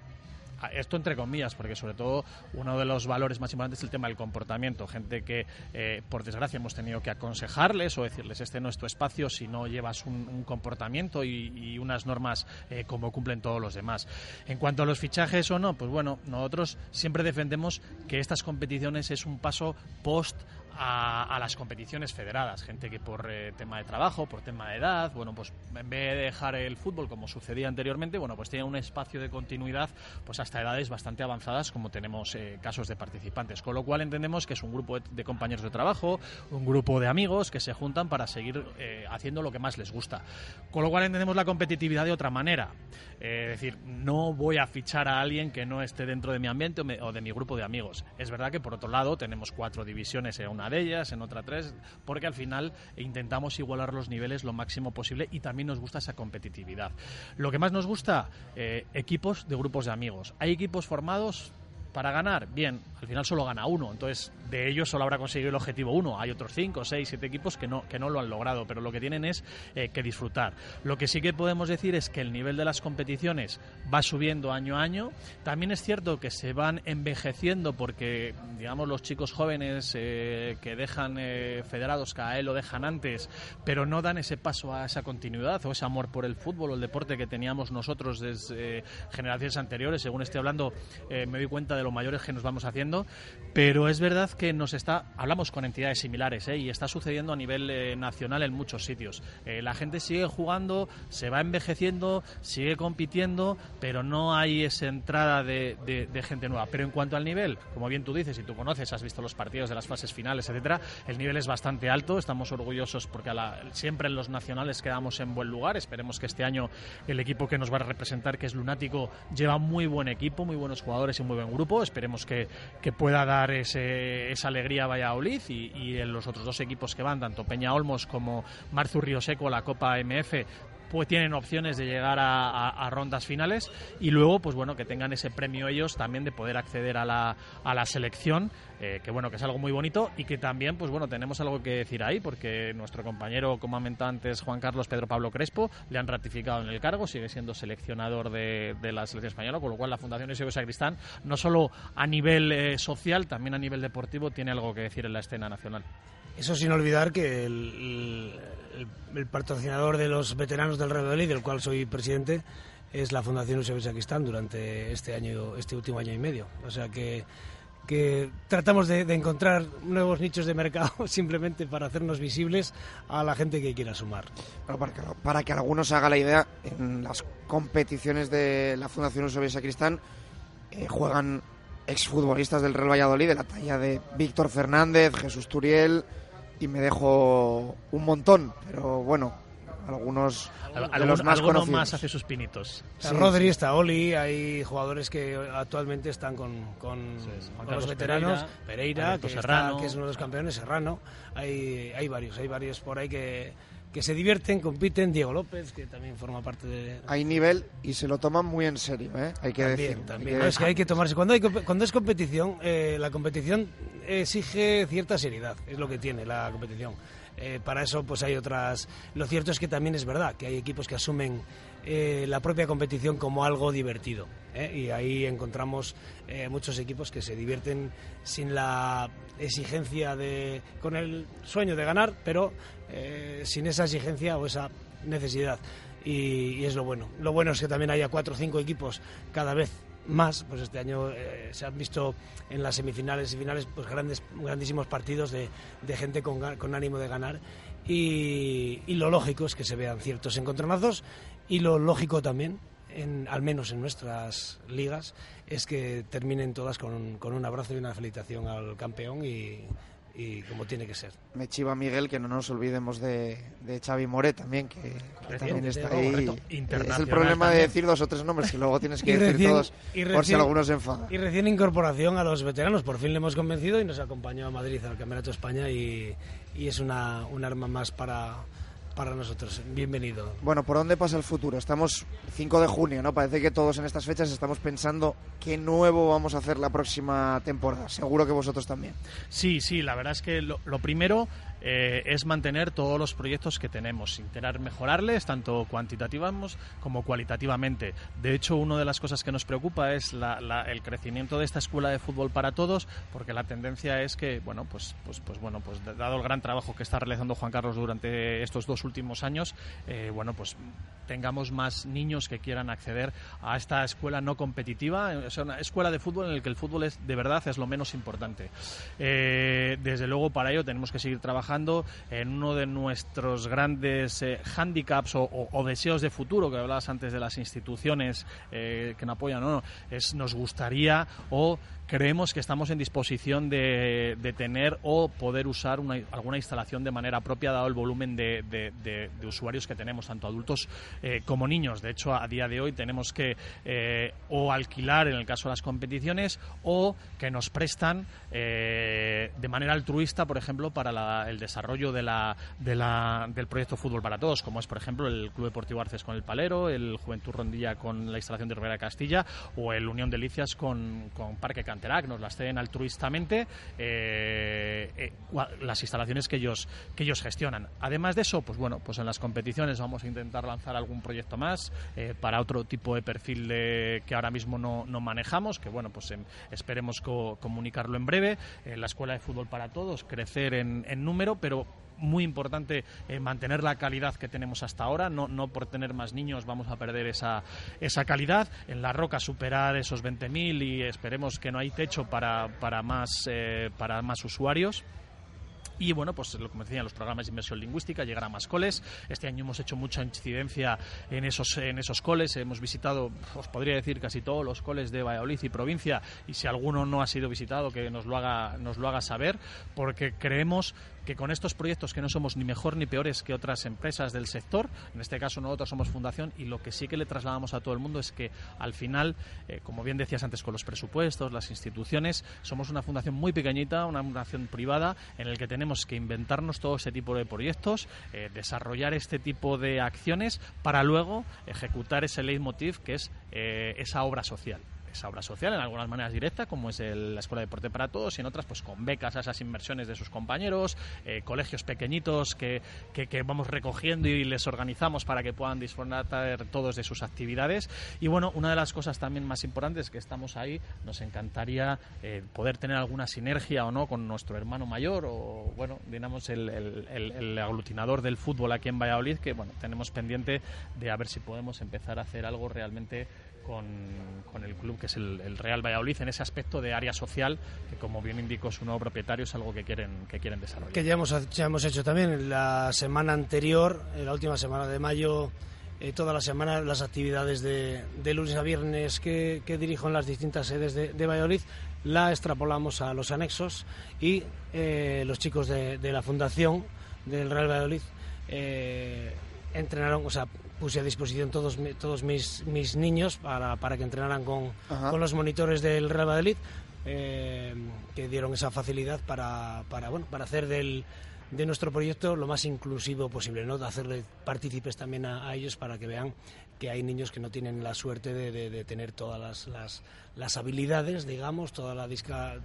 Esto entre comillas, porque sobre todo uno de los valores más importantes es el tema del comportamiento. Gente que, eh, por desgracia, hemos tenido que aconsejarles o decirles, este no es tu espacio si no llevas un, comportamiento y, unas normas eh, como cumplen todos los demás. En cuanto a los fichajes o no, pues bueno, nosotros siempre defendemos que estas competiciones es un paso post a, las competiciones federadas, gente que por eh, tema de trabajo, por tema de edad, bueno, pues en vez de dejar el fútbol como sucedía anteriormente, bueno, pues tiene un espacio de continuidad pues hasta edades bastante avanzadas como tenemos eh, casos de participantes, con lo cual entendemos que es un grupo de, compañeros de trabajo, un grupo de amigos que se juntan para seguir eh, haciendo lo que más les gusta, con lo cual entendemos la competitividad de otra manera, es decir, no voy a fichar a alguien que no esté dentro de mi ambiente o, de mi grupo de amigos. Es verdad que por otro lado tenemos cuatro divisiones en una de ellas, en otra tres, porque al final intentamos igualar los niveles lo máximo posible y también nos gusta esa competitividad. Lo que más nos gusta, eh, equipos de grupos de amigos. Hay equipos formados para ganar, bien, al final solo gana uno, entonces de ellos solo habrá conseguido el objetivo uno. Hay otros cinco, seis, siete equipos que no, que no lo han logrado, pero lo que tienen es eh, que disfrutar. Lo que sí que podemos decir es que el nivel de las competiciones va subiendo año a año. También es cierto que se van envejeciendo porque, digamos, los chicos jóvenes eh, que dejan eh, federados cada vez lo dejan antes, pero no dan ese paso a esa continuidad o ese amor por el fútbol o el deporte que teníamos nosotros desde generaciones anteriores. Según estoy hablando, me doy cuenta de lo mayores que nos vamos haciendo, pero es verdad que nos está, hablamos con entidades similares ¿eh? y está sucediendo a nivel eh, nacional en muchos sitios. Eh, la gente sigue jugando, se va envejeciendo, sigue compitiendo, pero no hay esa entrada de, gente nueva. Pero en cuanto al nivel, como bien tú dices y tú conoces, has visto los partidos de las fases finales, etcétera, el nivel es bastante alto. Estamos orgullosos porque siempre en los nacionales quedamos en buen lugar. Esperemos que este año el equipo que nos va a representar, que es Lunático, lleva muy buen equipo, muy buenos jugadores y muy buen grupo Esperemos que, pueda dar esa alegría a Valladolid y, y, en los otros dos equipos que van, tanto Peña Olmos como Marzu Río Seco, la Copa MF, pues tienen opciones de llegar a, rondas finales y luego pues bueno que tengan ese premio ellos también de poder acceder a la, a la selección eh, que bueno que es algo muy bonito y que también pues bueno tenemos algo que decir ahí porque nuestro compañero como antes Juan Carlos Pedro Pablo Crespo le han ratificado en el cargo sigue siendo seleccionador de, la selección española con lo cual la Fundación Eusebio Sacristán no solo a nivel eh, social también a nivel deportivo tiene algo que decir en la escena nacional eso sin olvidar que el, patrocinador de los veteranos del Real Madrid, del cual soy presidente, es la Fundación Saquistán durante este año, este último año y medio. O sea que, tratamos de, encontrar nuevos nichos de mercado simplemente para hacernos visibles a la gente que quiera sumar. para, que, para que algunos haga la idea, en las competiciones de la Fundación Sacristán eh, juegan exfutbolistas del Real Valladolid de la talla de Víctor Fernández, Jesús Turiel, y me dejo un montón, pero bueno, algunos de los más conocidos. más hace sus pinitos. Rodri está Oli, hay jugadores que actualmente están con, con, los veteranos, Pereira, que, que, es uno de los campeones, Serrano, hay, hay varios, hay varios por ahí que que se divierten, compiten. Diego López, que también forma parte de. Hay nivel y se lo toman muy en serio, ¿eh? Hay que decir. También. es que hay que tomarse. Cuando, hay, cuando es competición, eh, la competición exige cierta seriedad, es lo que tiene la competición. Eh, para eso, pues hay otras. Lo cierto es que también es verdad que hay equipos que asumen eh, la propia competición como algo divertido. ¿eh? Y ahí encontramos eh, muchos equipos que se divierten sin la exigencia de. con el sueño de ganar, pero sin esa exigencia o esa necesidad. Y, es lo bueno. Lo bueno es que también haya cuatro o cinco equipos cada vez más, pues este año se han visto en las semifinales y finales pues grandes, grandísimos partidos de, gente con, con, ánimo de ganar y, y, lo lógico es que se vean ciertos encontronazos y lo lógico también, en, al menos en nuestras ligas, es que terminen todas con, con un abrazo y una felicitación al campeón y, y como tiene que ser. Me chiva Miguel que no nos olvidemos de, de Xavi More también, que, también está ahí. Es el problema de decir dos o tres nombres que luego tienes que decir todos por si algunos se enfadan. Y recién incorporación a los veteranos, por fin le hemos convencido y nos acompañó a Madrid al Campeonato España y, y es una, un arma más para para nosotros. Bienvenido. Bueno, ¿por dónde pasa el futuro? Estamos 5 de junio, ¿no? Parece que todos en estas fechas estamos pensando qué nuevo vamos a hacer la próxima temporada. Seguro que vosotros también. Sí, sí, la verdad es que lo, primero eh, es mantener todos los proyectos que tenemos, intentar mejorarles tanto cuantitativamente como cualitativamente. De hecho, una de las cosas que nos preocupa es el crecimiento de esta escuela de fútbol para todos, porque la tendencia es que, bueno, pues, pues, pues bueno, pues dado el gran trabajo que está realizando Juan Carlos durante estos dos últimos años, eh, bueno, pues tengamos más niños que quieran acceder a esta escuela no competitiva, es una escuela de fútbol en la que el fútbol es de verdad es lo menos importante. Eh, desde luego para ello tenemos que seguir trabajando en uno de nuestros grandes eh, handicaps o, deseos de futuro que hablabas antes de las instituciones eh, que nos apoyan, no, es nos gustaría o creemos que estamos en disposición de, tener o poder usar alguna instalación de manera propia dado el volumen de, usuarios que tenemos, tanto adultos eh, como niños. De hecho, a día de hoy tenemos que eh, o alquilar en el caso de las competiciones o que nos prestan eh, de manera altruista, por ejemplo, para el desarrollo de la, del proyecto Fútbol para Todos, como es, por ejemplo, el Club Deportivo Arces con el Palero, el Juventud Rondilla con la instalación de Rivera Castilla o el Unión Delicias con, con Parque Cantera nos las ceden altruistamente eh, eh, las instalaciones que ellos, que ellos gestionan. Además de eso, pues bueno, pues en las competiciones vamos a intentar lanzar algún proyecto más eh, para otro tipo de perfil de, que ahora mismo no, no manejamos, que bueno, pues em, esperemos comunicarlo en breve. la Escuela de Fútbol para Todos, crecer en número, pero muy importante eh, mantener la calidad que tenemos hasta ahora. No, no por tener más niños vamos a perder esa, esa calidad. En la roca superar esos 20.000 y esperemos que no hay techo para, para, más, eh, para más usuarios. Y bueno, pues lo me decían, los programas de inversión lingüística, llegar a más coles. Este año hemos hecho mucha incidencia en esos, en esos coles. Hemos visitado, os podría decir, casi todos los coles de Valladolid y provincia. Y si alguno no ha sido visitado, que nos lo haga, nos lo haga saber, porque creemos que con estos proyectos que no somos ni mejor ni peores que otras empresas del sector, en este caso nosotros somos fundación y lo que sí que le trasladamos a todo el mundo es que al final, eh, como bien decías antes con los presupuestos, las instituciones, somos una fundación muy pequeñita, una fundación privada en el que tenemos que inventarnos todo ese tipo de proyectos, eh, desarrollar este tipo de acciones para luego ejecutar ese leitmotiv que es eh, esa obra social esa obra social, en algunas maneras directa, como es la Escuela de Deporte para Todos, y en otras pues con becas a esas inversiones de sus compañeros, eh, colegios pequeñitos que, que, vamos recogiendo y les organizamos para que puedan disfrutar todos de sus actividades. Y bueno, una de las cosas también más importantes que estamos ahí, nos encantaría eh, poder tener alguna sinergia o no con nuestro hermano mayor o, bueno, digamos, el, el, aglutinador del fútbol aquí en Valladolid, que bueno, tenemos pendiente de a ver si podemos empezar a hacer algo realmente con, el club que es el, Real Valladolid en ese aspecto de área social que como bien indico su nuevo propietario es algo que quieren que quieren desarrollar. Que ya hemos, ya hemos hecho también la semana anterior en la última semana de mayo eh, toda la las actividades de, de lunes a viernes que, que, dirijo en las distintas sedes de, Valladolid. La extrapolamos a los anexos y eh, los chicos de, de, la fundación del Real Valladolid eh, entrenaron, o sea, puse a disposición todos, todos mis, mis niños para, para que entrenaran con, con, los monitores del Real Madrid, eh, que dieron esa facilidad para, para, bueno, para hacer del, de nuestro proyecto lo más inclusivo posible, ¿no? de hacerle partícipes también a, ellos para que vean que hay niños que no tienen la suerte de, tener todas las, habilidades, digamos, toda, la,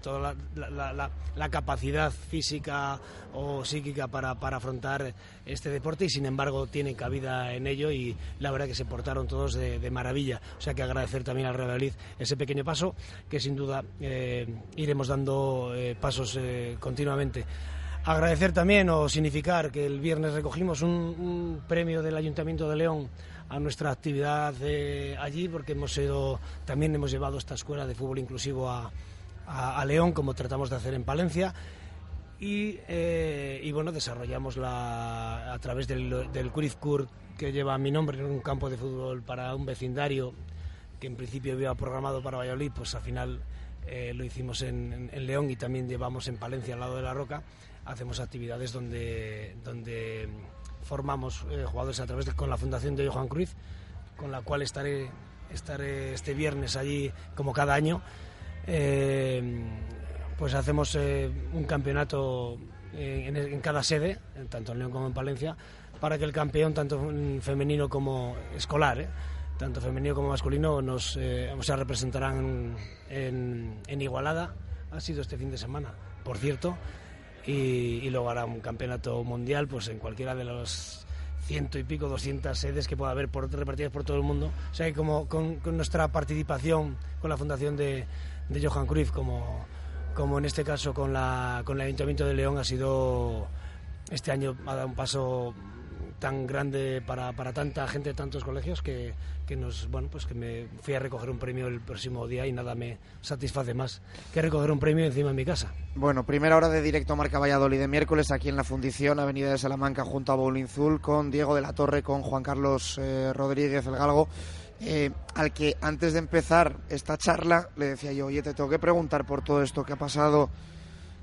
toda la, capacidad física o psíquica para, para, afrontar este deporte y sin embargo tienen cabida en ello y la verdad que se portaron todos de, maravilla. O sea que agradecer también al Real Madrid ese pequeño paso que sin duda eh, iremos dando eh, pasos eh, continuamente. Agradecer también o significar que el viernes recogimos un, premio del Ayuntamiento de León a nuestra actividad allí porque hemos sido, también hemos llevado esta escuela de fútbol inclusivo a, León como tratamos de hacer en Palencia. Y, eh, bueno desarrollamos la, a través del, del Curifcur que lleva mi nombre en un campo de fútbol para un vecindario que en principio había programado para Valladolid pues al final eh, lo hicimos en, en León y también llevamos en Palencia al lado de la Roca. Hacemos actividades donde, donde formamos eh, jugadores a través de con la Fundación de Johan Cruz, con la cual estaré, estaré este viernes allí como cada año. Eh, pues hacemos eh, un campeonato en, cada sede, tanto en León como en Palencia, para que el campeón, tanto femenino como escolar, tanto femenino como masculino, nos o representarán en, en Igualada. Ha sido este fin de semana, por cierto y, y hará un campeonato mundial pues en cualquiera de los ciento y pico, 200 sedes que pueda haber por, repartidas por todo el mundo. O sea que como con, con nuestra participación con la fundación de, de Johan Cruyff, como, como en este caso con, la, con el Ayuntamiento de León, ha sido este año ha dado un paso tan grande para, para tanta gente tantos colegios que, que nos bueno pues que me fui a recoger un premio el próximo día y nada me satisface más que recoger un premio encima de mi casa. Bueno, primera hora de directo Marca Valladolid de miércoles aquí en la Fundición, Avenida de Salamanca, junto a Boulinzul, con Diego de la Torre, con Juan Carlos eh, Rodríguez, el galgo, eh, al que antes de empezar esta charla le decía yo, oye, te tengo que preguntar por todo esto que ha pasado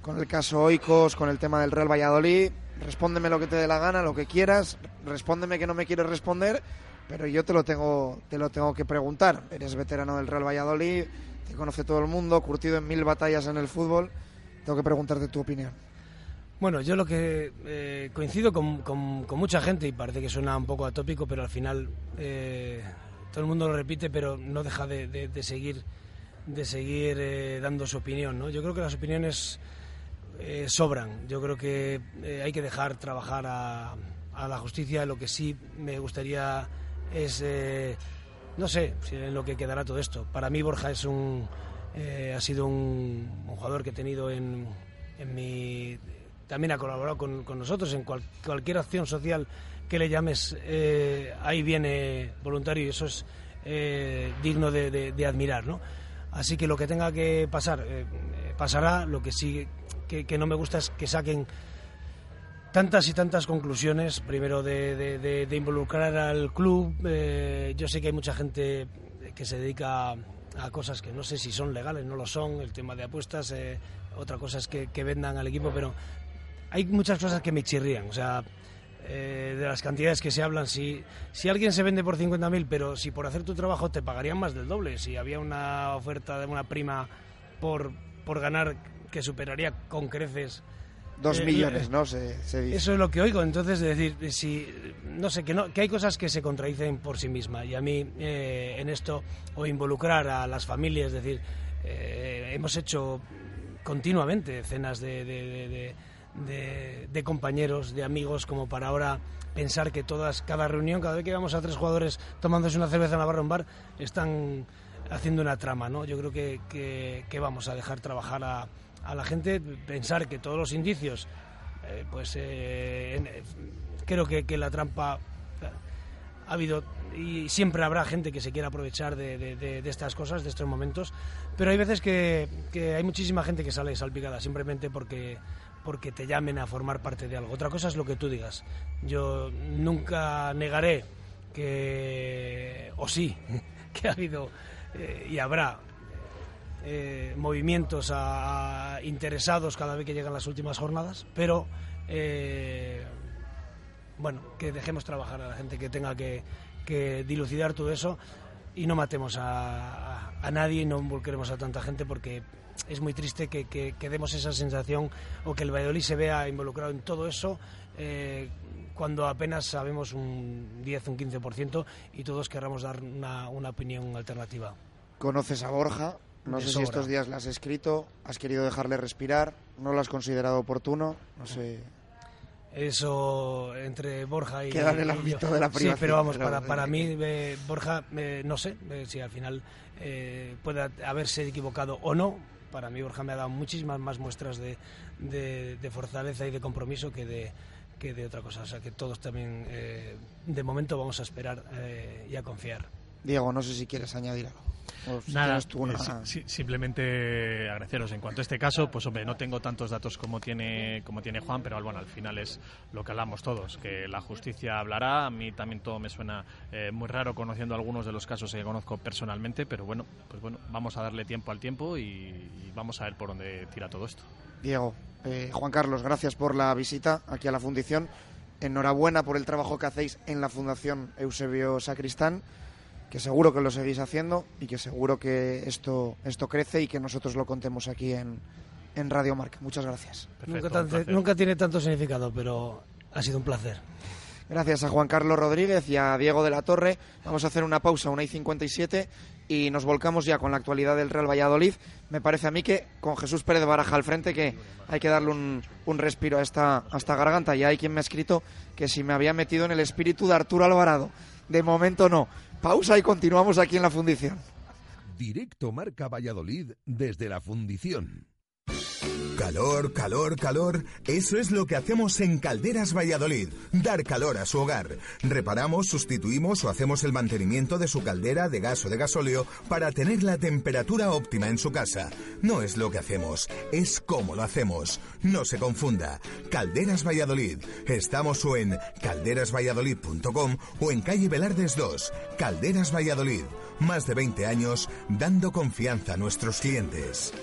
con el caso Oikos, con el tema del Real Valladolid, respóndeme lo que te dé la gana, lo que quieras, respóndeme que no me quieres responder, pero yo te lo tengo, te lo tengo que preguntar. Eres veterano del Real Valladolid, te conoce todo el mundo, curtido en mil batallas en el fútbol. Tengo que preguntarte tu opinión. Bueno, yo lo que eh, coincido con, con, mucha gente y parece que suena un poco atópico, pero al final eh, todo el mundo lo repite, pero no deja de, de, de seguir, de seguir eh, dando su opinión. ¿no? Yo creo que las opiniones eh, sobran. Yo creo que eh, hay que dejar trabajar a, la justicia. Lo que sí me gustaría es, eh, no sé, si en lo que quedará todo esto. Para mí Borja es un, ha sido un, jugador que he tenido en, mi también ha colaborado con, nosotros en cual, cualquier acción social que le llames, ahí viene voluntario y eso es digno de, admirar. ¿no? Así que lo que tenga que pasar, pasará. Lo que sí que, no me gusta es que saquen tantas y tantas conclusiones, primero de, involucrar al club. Eh, yo sé que hay mucha gente que se dedica a, cosas que no sé si son legales, no lo son, el tema de apuestas. Eh, otra cosa es que, que vendan al equipo, pero hay muchas cosas que me chirrían. O sea, eh, de las cantidades que se hablan, si, si alguien se vende por 50.000, pero si por hacer tu trabajo te pagarían más del doble, si había una oferta de una prima por, por ganar que superaría con creces. Dos eh, millones, ¿no? Se, se dice. Eso es lo que oigo. Entonces, es decir, si, no sé, que, no, que hay cosas que se contradicen por sí mismas. Y a mí, eh, en esto, o involucrar a las familias, es decir, eh, hemos hecho continuamente cenas de, de, de, de de, de, compañeros, de amigos, como para ahora pensar que todas, cada reunión, cada vez que vamos a tres jugadores tomándose una cerveza en la barra un bar, están haciendo una trama, ¿no? Yo creo que, que, que vamos a dejar trabajar a, a, la gente, pensar que todos los indicios, eh, pues eh, en, creo que, que la trampa ha habido y siempre habrá gente que se quiera aprovechar de, de, estas cosas, de estos momentos, pero hay veces que, que hay muchísima gente que sale salpicada simplemente porque porque te llamen a formar parte de algo. Otra cosa es lo que tú digas. Yo nunca negaré que, o sí, que ha habido eh, y habrá eh, movimientos a, interesados cada vez que llegan las últimas jornadas, pero eh, bueno, que dejemos trabajar a la gente que tenga que, dilucidar todo eso y no matemos a, nadie y no involucremos a tanta gente porque es muy triste que, que, demos esa sensación o que el Valladolid se vea involucrado en todo eso eh, cuando apenas sabemos un 10, un 15% y todos querramos dar una opinión alternativa. ¿Conoces a Borja? No sé si estos días le has escrito, has querido dejarle respirar, no lo has considerado oportuno, no sé. Eso entre Borja y. Queda en el ámbito de la privacidad. Sí, pero vamos, para, para mí, eh, Borja, eh, no sé eh, si al final puede haberse equivocado o no, para mí Borja me ha dado muchísimas más muestras de, de, de fortaleza y de compromiso que de, que de otra cosa. O sea que todos también, eh, de momento, vamos a esperar y a confiar. Diego, no sé si quieres añadir algo. Nada, eh, si, simplemente agradeceros. En cuanto a este caso, pues hombre, no tengo tantos datos como tiene, como tiene Juan, pero bueno, al final es lo que hablamos todos, que la justicia hablará. A mí también todo me suena eh, muy raro conociendo algunos de los casos que conozco personalmente, pero bueno, pues bueno, vamos a darle tiempo al tiempo y, y vamos a ver por dónde tira todo esto. Diego, eh, Juan Carlos, gracias por la visita aquí a la Fundición. Enhorabuena por el trabajo que hacéis en la Fundación Eusebio Sacristán que seguro que lo seguís haciendo y que seguro que esto, esto crece y que nosotros lo contemos aquí en, en Radio Marca. Muchas gracias. Perfecto, nunca, tan, nunca tiene tanto significado, pero ha sido un placer. Gracias a Juan Carlos Rodríguez y a Diego de la Torre. Vamos a hacer una pausa, una y 57, y nos volcamos ya con la actualidad del Real Valladolid. Me parece a mí que con Jesús Pérez Baraja al frente que hay que darle un, un respiro a esta, a esta garganta. Y hay quien me ha escrito que si me había metido en el espíritu de Arturo Alvarado. De momento no. Pausa y continuamos aquí en la fundición. Directo Marca Valladolid desde la fundición. Calor, calor, calor. Eso es lo que hacemos en Calderas Valladolid. Dar calor a su hogar. Reparamos, sustituimos o hacemos el mantenimiento de su caldera de gas o de gasóleo para tener la temperatura óptima en su casa. No es lo que hacemos, es cómo lo hacemos. No se confunda. Calderas Valladolid. Estamos o en calderasvalladolid.com o en calle Velardes 2. Calderas Valladolid. Más de 20 años dando confianza a nuestros clientes.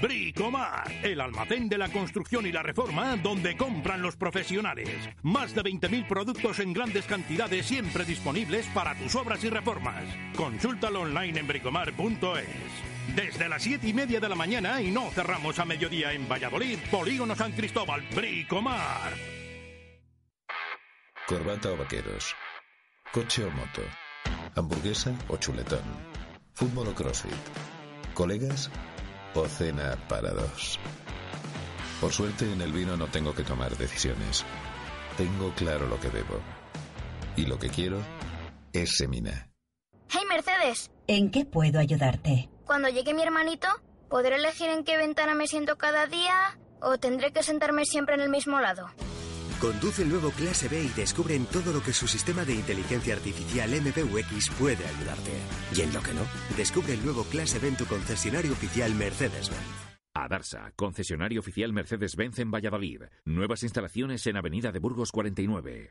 Bricomar, el almacén de la construcción y la reforma donde compran los profesionales. Más de 20.000 productos en grandes cantidades siempre disponibles para tus obras y reformas. Consúltalo online en bricomar.es. Desde las 7 y media de la mañana y no cerramos a mediodía en Valladolid, Polígono San Cristóbal, Bricomar. Corbata o vaqueros. Coche o moto. Hamburguesa o chuletón. Fútbol o crossfit. Colegas o cena para dos. Por suerte en el vino no tengo que tomar decisiones. Tengo claro lo que bebo. Y lo que quiero es Semina. Hey Mercedes, ¿En qué puedo ayudarte? cuando llegue mi hermanito, ¿podré elegir en qué ventana me siento cada día o tendré que sentarme siempre en el mismo lado? Conduce el nuevo Clase B y descubre en todo lo que su sistema de inteligencia artificial MBUX puede ayudarte. Y en lo que no, descubre el nuevo Clase B en tu concesionario oficial Mercedes-Benz. Adarsa, concesionario oficial Mercedes-Benz en Valladolid. Nuevas instalaciones en Avenida de Burgos 49.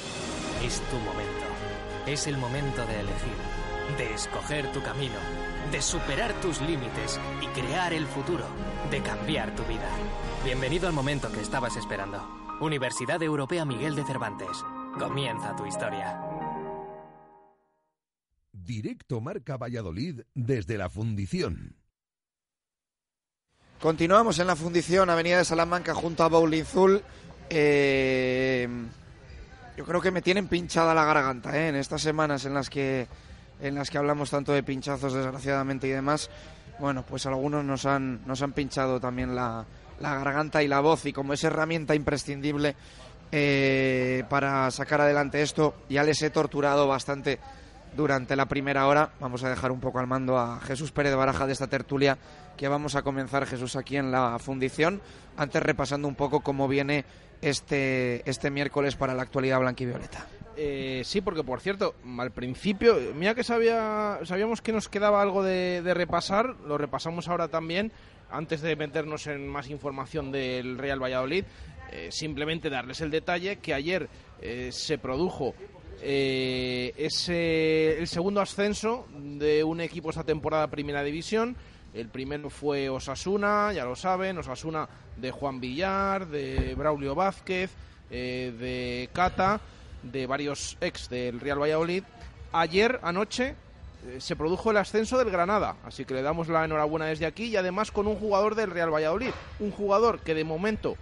Es tu momento. Es el momento de elegir, de escoger tu camino, de superar tus límites y crear el futuro, de cambiar tu vida. Bienvenido al momento que estabas esperando. Universidad Europea Miguel de Cervantes. Comienza tu historia. Directo Marca Valladolid desde la fundición. Continuamos en la fundición Avenida de Salamanca junto a Bowling Zul. Eh, yo creo que me tienen pinchada la garganta ¿eh? en estas semanas en las que en las que hablamos tanto de pinchazos desgraciadamente y demás. Bueno, pues algunos nos han nos han pinchado también la, la garganta y la voz y como es herramienta imprescindible eh, para sacar adelante esto ya les he torturado bastante durante la primera hora. Vamos a dejar un poco al mando a Jesús Pérez Baraja de esta tertulia que vamos a comenzar, Jesús, aquí en la fundición. Antes repasando un poco cómo viene este, este miércoles para la actualidad blanquivioleta. Eh, sí, porque por cierto, al principio, mira que sabía, sabíamos que nos quedaba algo de, repasar, lo repasamos ahora también, antes de meternos en más información del Real Valladolid, eh, simplemente darles el detalle que ayer eh, se produjo eh, ese, el segundo ascenso de un equipo esta temporada Primera División. El primero fue Osasuna, ya lo saben, Osasuna de Juan Villar, de Braulio Vázquez, eh, de Cata, de varios ex del Real Valladolid. Ayer, anoche, eh, se produjo el ascenso del Granada, así que le damos la enhorabuena desde aquí y además con un jugador del Real Valladolid, un jugador que de momento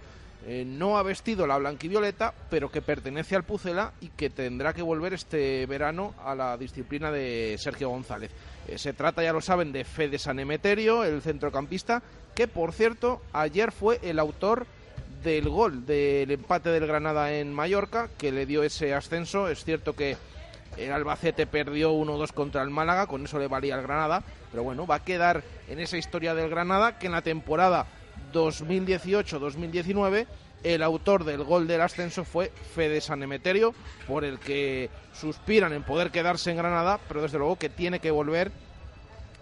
eh, no ha vestido la blanquivioleta, pero que pertenece al Pucela y que tendrá que volver este verano a la disciplina de Sergio González. Eh, se trata, ya lo saben, de Fede San Emeterio, el centrocampista, que por cierto ayer fue el autor del gol del empate del Granada en Mallorca, que le dio ese ascenso. Es cierto que el Albacete perdió 1-2 contra el Málaga, con eso le valía al Granada, pero bueno, va a quedar en esa historia del Granada que en la temporada 2018-2019 el autor del gol del ascenso fue Fede San Emeterio, por el que suspiran en poder quedarse en Granada, pero desde luego que tiene que volver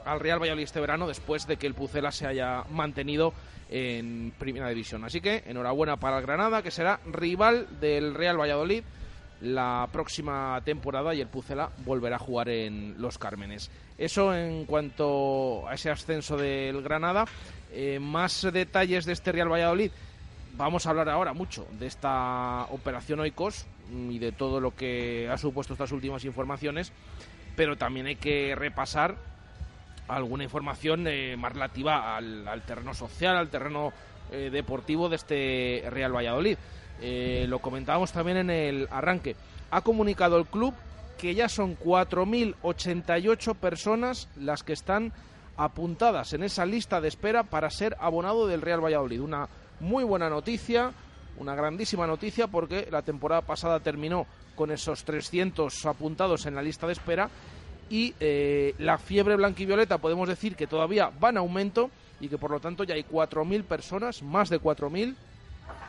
al Real Valladolid este verano después de que el Pucela se haya mantenido en Primera División. Así que enhorabuena para el Granada, que será rival del Real Valladolid la próxima temporada y el Pucela volverá a jugar en Los Cármenes. Eso en cuanto a ese ascenso del Granada. Eh, más detalles de este Real Valladolid. Vamos a hablar ahora mucho de esta operación Oikos y de todo lo que ha supuesto estas últimas informaciones, pero también hay que repasar alguna información eh, más relativa al, terreno social, al terreno eh, deportivo de este Real Valladolid. Eh, lo comentábamos también en el arranque. Ha comunicado el club que ya son 4.088 personas las que están apuntadas en esa lista de espera para ser abonado del Real Valladolid. Una muy buena noticia, una grandísima noticia porque la temporada pasada terminó con esos 300 apuntados en la lista de espera y eh, la fiebre blanquivioleta podemos decir que todavía va en aumento y que por lo tanto ya hay 4.000 personas, más de 4.000,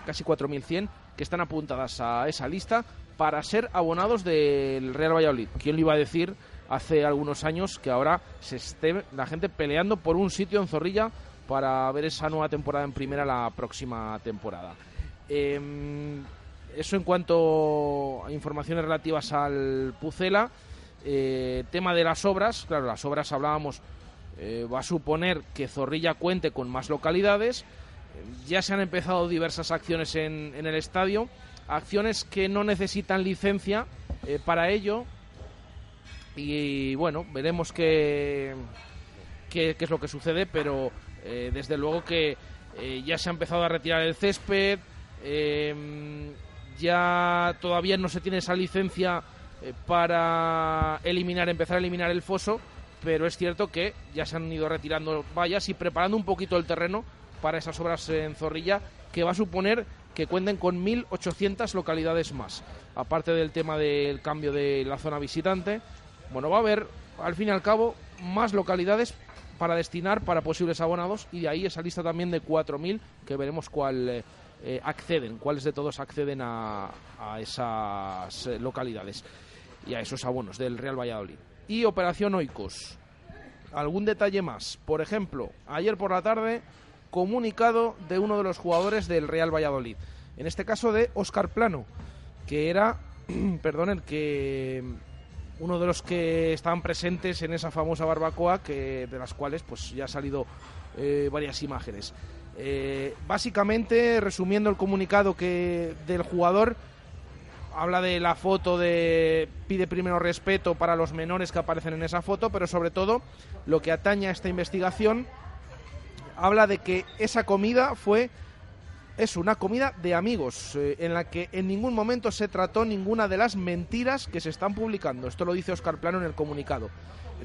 casi 4.100, que están apuntadas a esa lista para ser abonados del Real Valladolid. ¿Quién le iba a decir hace algunos años que ahora se esté la gente peleando por un sitio en Zorrilla para ver esa nueva temporada en primera la próxima temporada? Em, eso en cuanto a informaciones relativas al Pucela. Eh, tema de las obras, claro, las obras hablábamos, eh, va a suponer que Zorrilla cuente con más localidades. Ya se han empezado diversas acciones en, el estadio, acciones que no necesitan licencia eh, para ello. Y bueno, veremos qué, qué, es lo que sucede, pero desde luego que ya se ha empezado a retirar el césped, ya todavía no se tiene esa licencia eh, para eliminar, empezar a eliminar el foso, pero es cierto que ya se han ido retirando vallas y preparando un poquito el terreno para esas obras en Zorrilla, que va a suponer que cuenten con 1.800 localidades más. Aparte del tema del cambio de la zona visitante, bueno, va a haber, al fin y al cabo, más localidades para destinar para posibles abonados y de ahí esa lista también de 4.000 que veremos cuál eh, eh, acceden, cuáles de todos acceden a, a esas localidades y a esos abonos del Real Valladolid. Y Operación Oikos. Algún detalle más. Por ejemplo, ayer por la tarde, comunicado de uno de los jugadores del Real Valladolid. En este caso de Óscar Plano, que era, perdón, el que uno de los que estaban presentes en esa famosa barbacoa, que, de las cuales pues ya han salido eh, varias imágenes. Eh, básicamente, resumiendo el comunicado que del jugador, habla de la foto de pide primero respeto para los menores que aparecen en esa foto, pero sobre todo lo que atañe a esta investigación habla de que esa comida fue es una comida de amigos eh, en la que en ningún momento se trató ninguna de las mentiras que se están publicando. Esto lo dice Oscar Plano en el comunicado.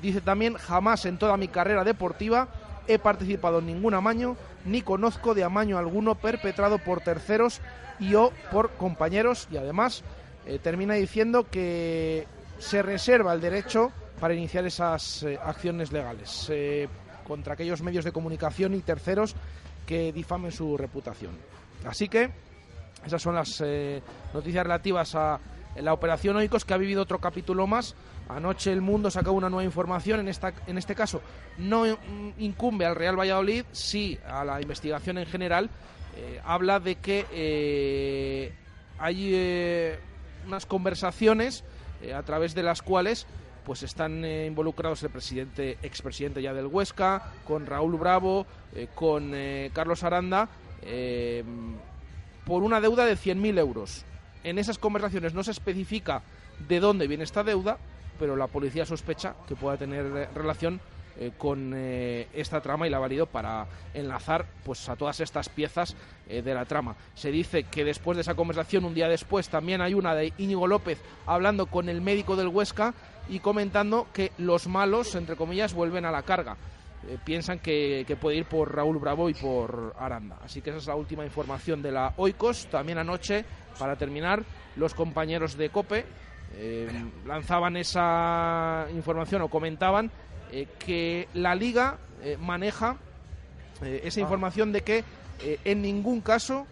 Dice también jamás en toda mi carrera deportiva he participado en ningún amaño ni conozco de amaño alguno perpetrado por terceros y o por compañeros y además eh, termina diciendo que se reserva el derecho para iniciar esas eh, acciones legales contra aquellos medios de comunicación y terceros que difamen su reputación. Así que esas son las noticias relativas a la operación Oikos que ha vivido otro capítulo más. Anoche el mundo sacó una nueva información, en, esta, en este caso no incumbe al Real Valladolid, sí a la investigación en general. habla de que hay unas conversaciones eh, a través de las cuales pues están eh, involucrados el presidente, expresidente ya del Huesca, con Raúl Bravo, eh, con Carlos Aranda, por una deuda de 100.000 euros. En esas conversaciones no se especifica de dónde viene esta deuda, pero la policía sospecha que pueda tener relación eh, con eh, esta trama y la ha valido para enlazar pues a todas estas piezas eh, de la trama. Se dice que después de esa conversación, un día después, también hay una de Íñigo López hablando con el médico del Huesca y comentando que los malos, entre comillas, vuelven a la carga. Piensan que, puede ir por Raúl Bravo y por Aranda. Así que esa es la última información de la Oikos. También anoche, para terminar, los compañeros de COPE lanzaban esa información o comentaban eh, que la liga eh, maneja eh, esa ah. información de que en ningún caso,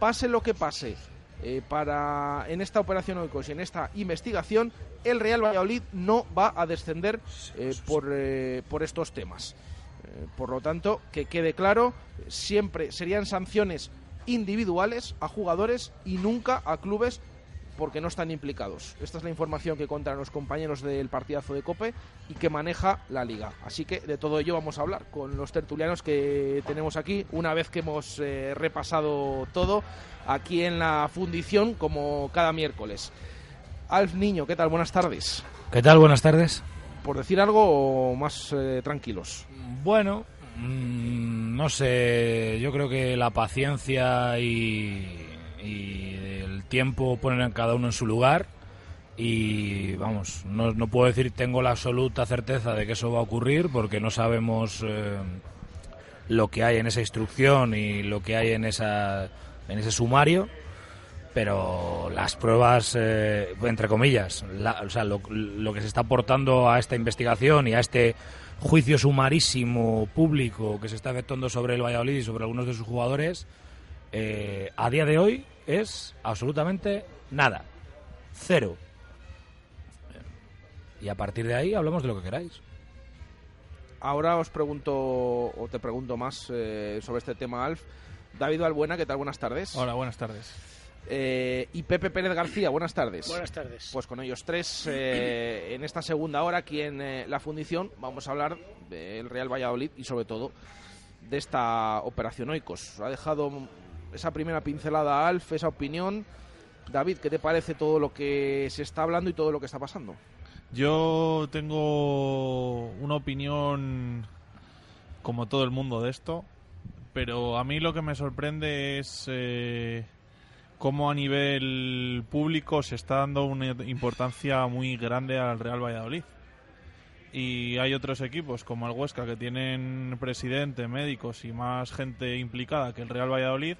pase lo que pase, eh, para en esta operación Oikos y en esta investigación, el Real Valladolid no va a descender eh, por, eh, por estos temas. Por lo tanto, que quede claro, siempre serían sanciones individuales a jugadores y nunca a clubes porque no están implicados. Esta es la información que contan los compañeros del partidazo de Cope y que maneja la liga. Así que de todo ello vamos a hablar con los tertulianos que tenemos aquí una vez que hemos eh, repasado todo aquí en la fundición como cada miércoles. Alf Niño, ¿qué tal? Buenas tardes. ¿Qué tal? Buenas tardes. Por decir algo más eh, tranquilos. Bueno, mm, no sé, yo creo que la paciencia y, tiempo ponen a cada uno en su lugar y vamos, no, no puedo decir tengo la absoluta certeza de que eso va a ocurrir porque no sabemos eh, lo que hay en esa instrucción y lo que hay en, esa, en ese sumario pero las pruebas, eh, entre comillas, la- o sea, lo, lo que se está aportando a esta investigación y a este juicio sumarísimo público que se está efectuando sobre el Valladolid y sobre algunos de sus jugadores, eh, a día de hoy es absolutamente nada. Cero. Y a partir de ahí hablamos de lo que queráis. Ahora os pregunto, o te pregunto más eh, sobre este tema, Alf. David Albuena, ¿qué tal? Buenas tardes. Hola, buenas tardes. Eh, y Pepe Pérez García, buenas tardes. Buenas tardes. Pues con ellos tres, eh, en esta segunda hora, aquí en eh, la fundición, vamos a hablar del Real Valladolid y sobre todo de esta operación Oikos. Ha dejado esa primera pincelada Alf, esa opinión. David, ¿qué te parece todo lo que se está hablando y todo lo que está pasando? Yo tengo una opinión como todo el mundo de esto, pero a mí lo que me sorprende es eh, cómo a nivel público se está dando una importancia muy grande al Real Valladolid. Y hay otros equipos como el Huesca que tienen presidente, médicos y más gente implicada que el Real Valladolid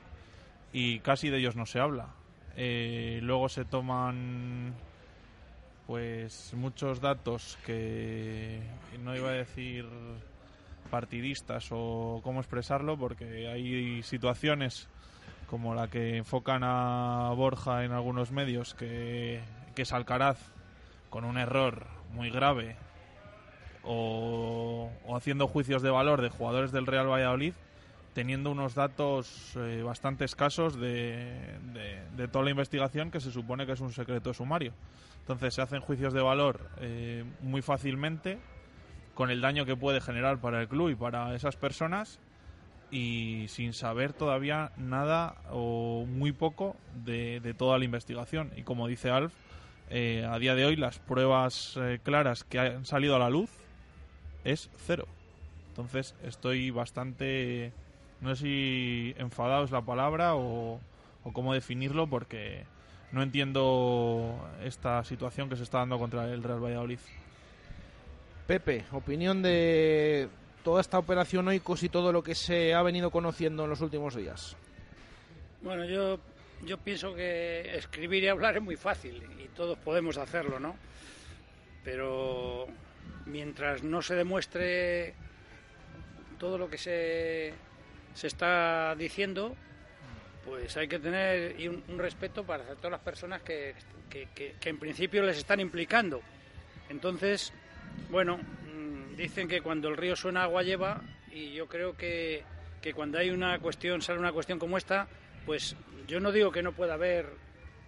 y casi de ellos no se habla. Eh, luego se toman pues muchos datos que no iba a decir partidistas o cómo expresarlo porque hay situaciones como la que enfocan a Borja en algunos medios que, que es Alcaraz con un error muy grave o, o haciendo juicios de valor de jugadores del Real Valladolid teniendo unos datos eh, bastante escasos de, de- toda la investigación que se supone que es un secreto sumario. Entonces se hacen juicios de valor eh, muy fácilmente con el daño que puede generar para el club y para esas personas y sin saber todavía nada o muy poco de, de toda la investigación. Y como dice Alf, eh, a día de hoy las pruebas eh, claras que han salido a la luz es cero. Entonces estoy bastante, no sé si enfadado es la palabra o, o cómo definirlo porque no entiendo esta situación que se está dando contra el Real Valladolid. Pepe, opinión de toda esta operación Oikos y todo lo que se ha venido conociendo en los últimos días. Bueno, yo, yo pienso que escribir y hablar es muy fácil y todos podemos hacerlo, ¿no? Pero mientras no se demuestre todo lo que se, se está diciendo, pues hay que tener un, un respeto para todas las personas que, que- que- en principio les están implicando. Entonces, bueno, mm, dicen que cuando el río suena agua lleva y yo creo que, que cuando hay una cuestión, sale una cuestión como esta, pues yo no digo que no pueda haber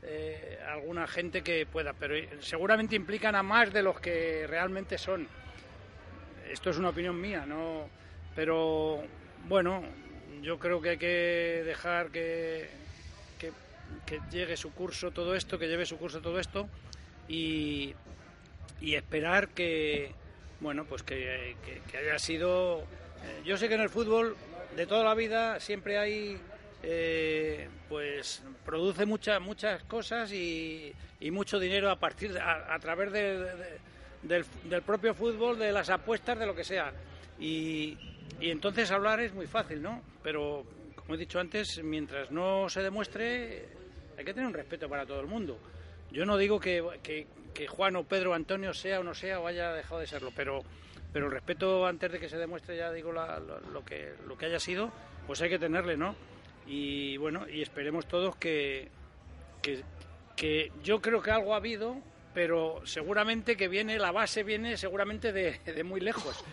eh, alguna gente que pueda, pero seguramente implican a más de los que realmente son. Esto es una opinión mía, no, pero bueno, yo creo que hay que dejar que, que, llegue su curso todo esto, que lleve su curso todo esto y, y esperar que bueno pues que, que- haya sido eh, yo sé que en el fútbol de toda la vida siempre hay eh, pues produce muchas muchas cosas y, y mucho dinero a partir a, a través de- de- del, del propio fútbol de las apuestas de lo que sea. Y, y entonces hablar es muy fácil no pero como he dicho antes mientras no se demuestre hay que tener un respeto para todo el mundo yo no digo que, que- Juan o Pedro o Antonio sea o no sea o haya dejado de serlo, pero, pero el respeto antes de que se demuestre ya digo la- lo, lo que, lo que haya sido, pues hay que tenerle, ¿no? Y bueno, y esperemos todos que, que, que yo creo que algo ha habido, pero seguramente que viene, la base viene seguramente de, de muy lejos.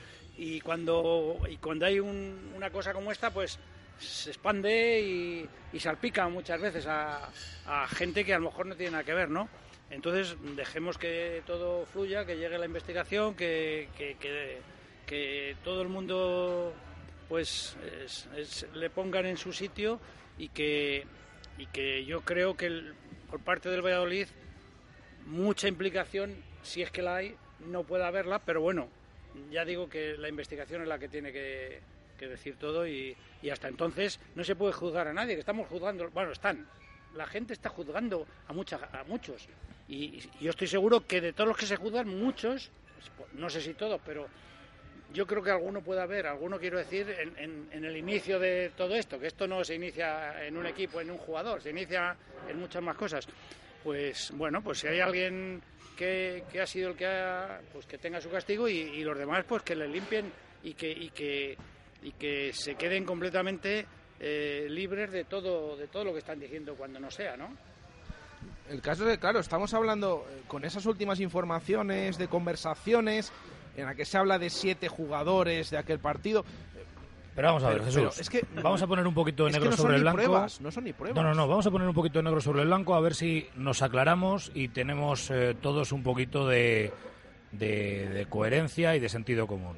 Y cuando, y cuando hay un- una cosa como esta, pues se expande y, salpica muchas veces a, a gente que a lo mejor no tiene nada que ver, ¿no? Entonces dejemos que todo fluya, que llegue la investigación, que, que, que- todo el mundo pues es- es- le pongan en su sitio y que, y que yo creo que por parte del Valladolid mucha implicación, si es que la hay, no puede haberla, pero bueno, ya digo que la investigación es la que tiene que, que decir todo y, y hasta entonces no se puede juzgar a nadie, que estamos juzgando, bueno, están, la gente está juzgando a, mucha, a muchos. Y, yo estoy seguro que de todos los que se juzgan, muchos, no sé si todos, pero yo creo que alguno puede haber, alguno quiero decir, en- en el inicio de todo esto, que esto no se inicia en un equipo, en un jugador, se inicia en muchas más cosas. Pues bueno, pues si hay alguien que, que ha sido el que ha, pues que tenga su castigo y, los demás pues que le limpien y que, y que, y que se queden completamente eh, libres de todo, de todo lo que están diciendo cuando no sea, ¿no? El caso es claro, estamos hablando eh, con esas últimas informaciones de conversaciones en la que se habla de siete jugadores de aquel partido. Pero vamos a ver, Pero- Jesús. pero es que vamos a poner un poquito de negro no sobre el blanco. pruebas, no son ni pruebas. No, no, no. Vamos a poner un poquito de negro sobre el blanco a ver si nos aclaramos y tenemos eh, todos un poquito de, de- de coherencia y de sentido común.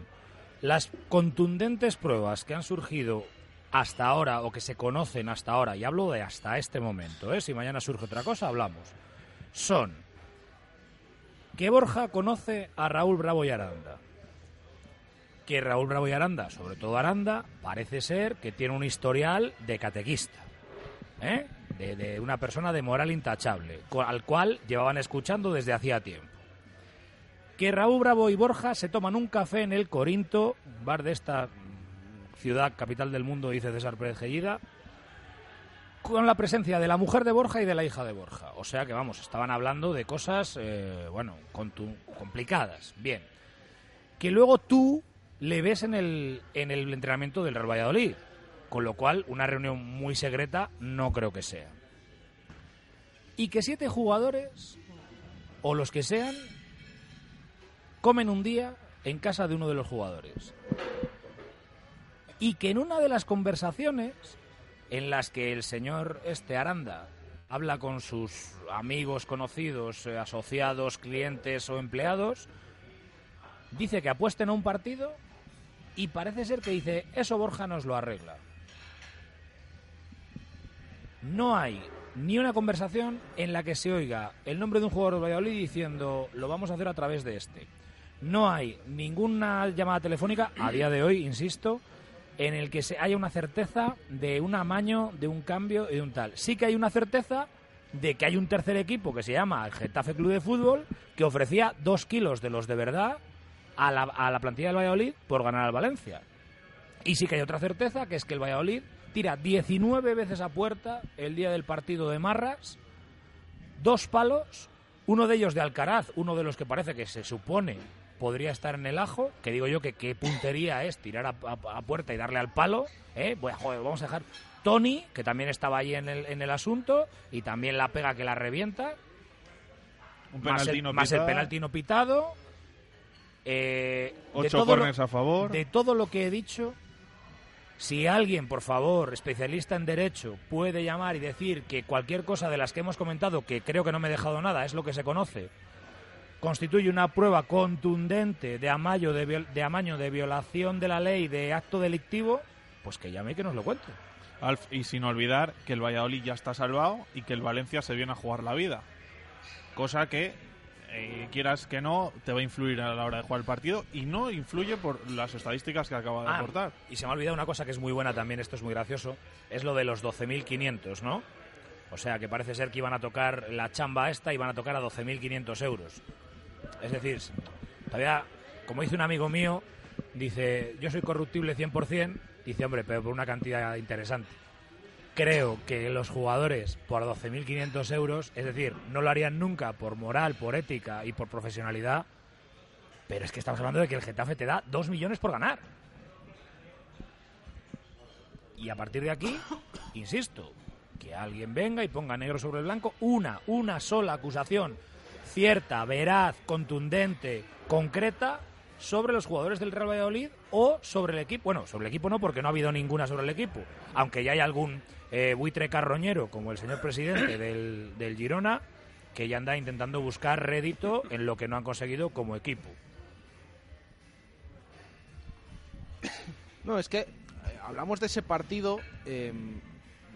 Las contundentes pruebas que han surgido hasta ahora o que se conocen hasta ahora, y hablo de hasta este momento, ¿eh? si mañana surge otra cosa, hablamos, son que Borja conoce a Raúl Bravo y Aranda que Raúl Bravo y Aranda, sobre todo Aranda, parece ser que tiene un historial de catequista, ¿eh? de, una persona de moral intachable, al cual llevaban escuchando desde hacía tiempo. Que Raúl Bravo y Borja se toman un café en el Corinto, bar de esta ciudad capital del mundo, dice César Pérez Gellida, con la presencia de la mujer de Borja y de la hija de Borja. O sea que, vamos, estaban hablando de cosas, eh, bueno, complicadas. Bien. Que luego tú le ves en el, en el entrenamiento del Real Valladolid. Con lo cual, una reunión muy secreta no creo que sea. Y que siete jugadores, o los que sean, comen un día en casa de uno de los jugadores. Y que en una de las conversaciones en las que el señor este Aranda habla con sus amigos, conocidos, eh, asociados, clientes o empleados, dice que apuesten a un partido y parece ser que dice, eso Borja nos lo arregla. No hay ni una conversación en la que se oiga el nombre de un jugador de Valladolid diciendo, lo vamos a hacer a través de este. No hay ninguna llamada telefónica, a día de hoy, insisto, en el que se haya una certeza de un amaño, de un cambio y de un tal. Sí que hay una certeza de que hay un tercer equipo que se llama el Getafe Club de Fútbol que ofrecía dos kilos de los de verdad a la, a la plantilla del Valladolid por ganar al Valencia. Y sí que hay otra certeza, que es que el Valladolid tira 19 veces a puerta el día del partido de Marras, dos palos, uno de ellos de Alcaraz, uno de los que parece que se supone podría estar en el ajo, que digo yo que qué puntería es tirar a, a- a puerta y darle al palo, ¿eh? Bueno, joder, vamos a dejar Tony, que también estaba ahí en el, en el asunto, y también la pega que la revienta, Un más el, más el penalti no pitado. Eh, Ocho corners a favor. De todo lo que he dicho, si alguien, por favor, especialista en derecho, puede llamar y decir que cualquier cosa de las que hemos comentado, que creo que no me he dejado nada, es lo que se conoce, constituye una prueba contundente de amaño de, viol- de amaño de violación de la ley de acto delictivo, pues que llame y que nos lo cuente. Alf, y sin olvidar que el Valladolid ya está salvado y que el Valencia se viene a jugar la vida. Cosa que, eh, quieras que no, te va a influir a la hora de jugar el partido y no influye por las estadísticas que acaba de Ah, aportar. Y se me ha olvidado una cosa que es muy buena también, esto es muy gracioso, es lo de los 12.500, ¿no? O sea, que parece ser que iban a tocar la chamba esta, iban a tocar a 12.500 euros. Es decir, todavía, como dice un amigo mío, dice, yo soy corruptible 100%, dice, hombre, pero por una cantidad interesante. Creo que los jugadores por 12.500 euros, es decir, no lo harían nunca por moral, por ética y por profesionalidad, pero es que estamos hablando de que el Getafe te da 2 millones por ganar. Y a partir de aquí, insisto, que alguien venga y ponga negro sobre blanco una, una sola acusación cierta, veraz, contundente, concreta sobre los jugadores del Real Valladolid o sobre el equipo. Bueno, sobre el equipo no, porque no ha habido ninguna sobre el equipo. Aunque ya hay algún eh, buitre carroñero, como el señor presidente del, del Girona, que ya anda intentando buscar rédito en lo que no han conseguido como equipo. No, es que eh, hablamos de ese partido, eh,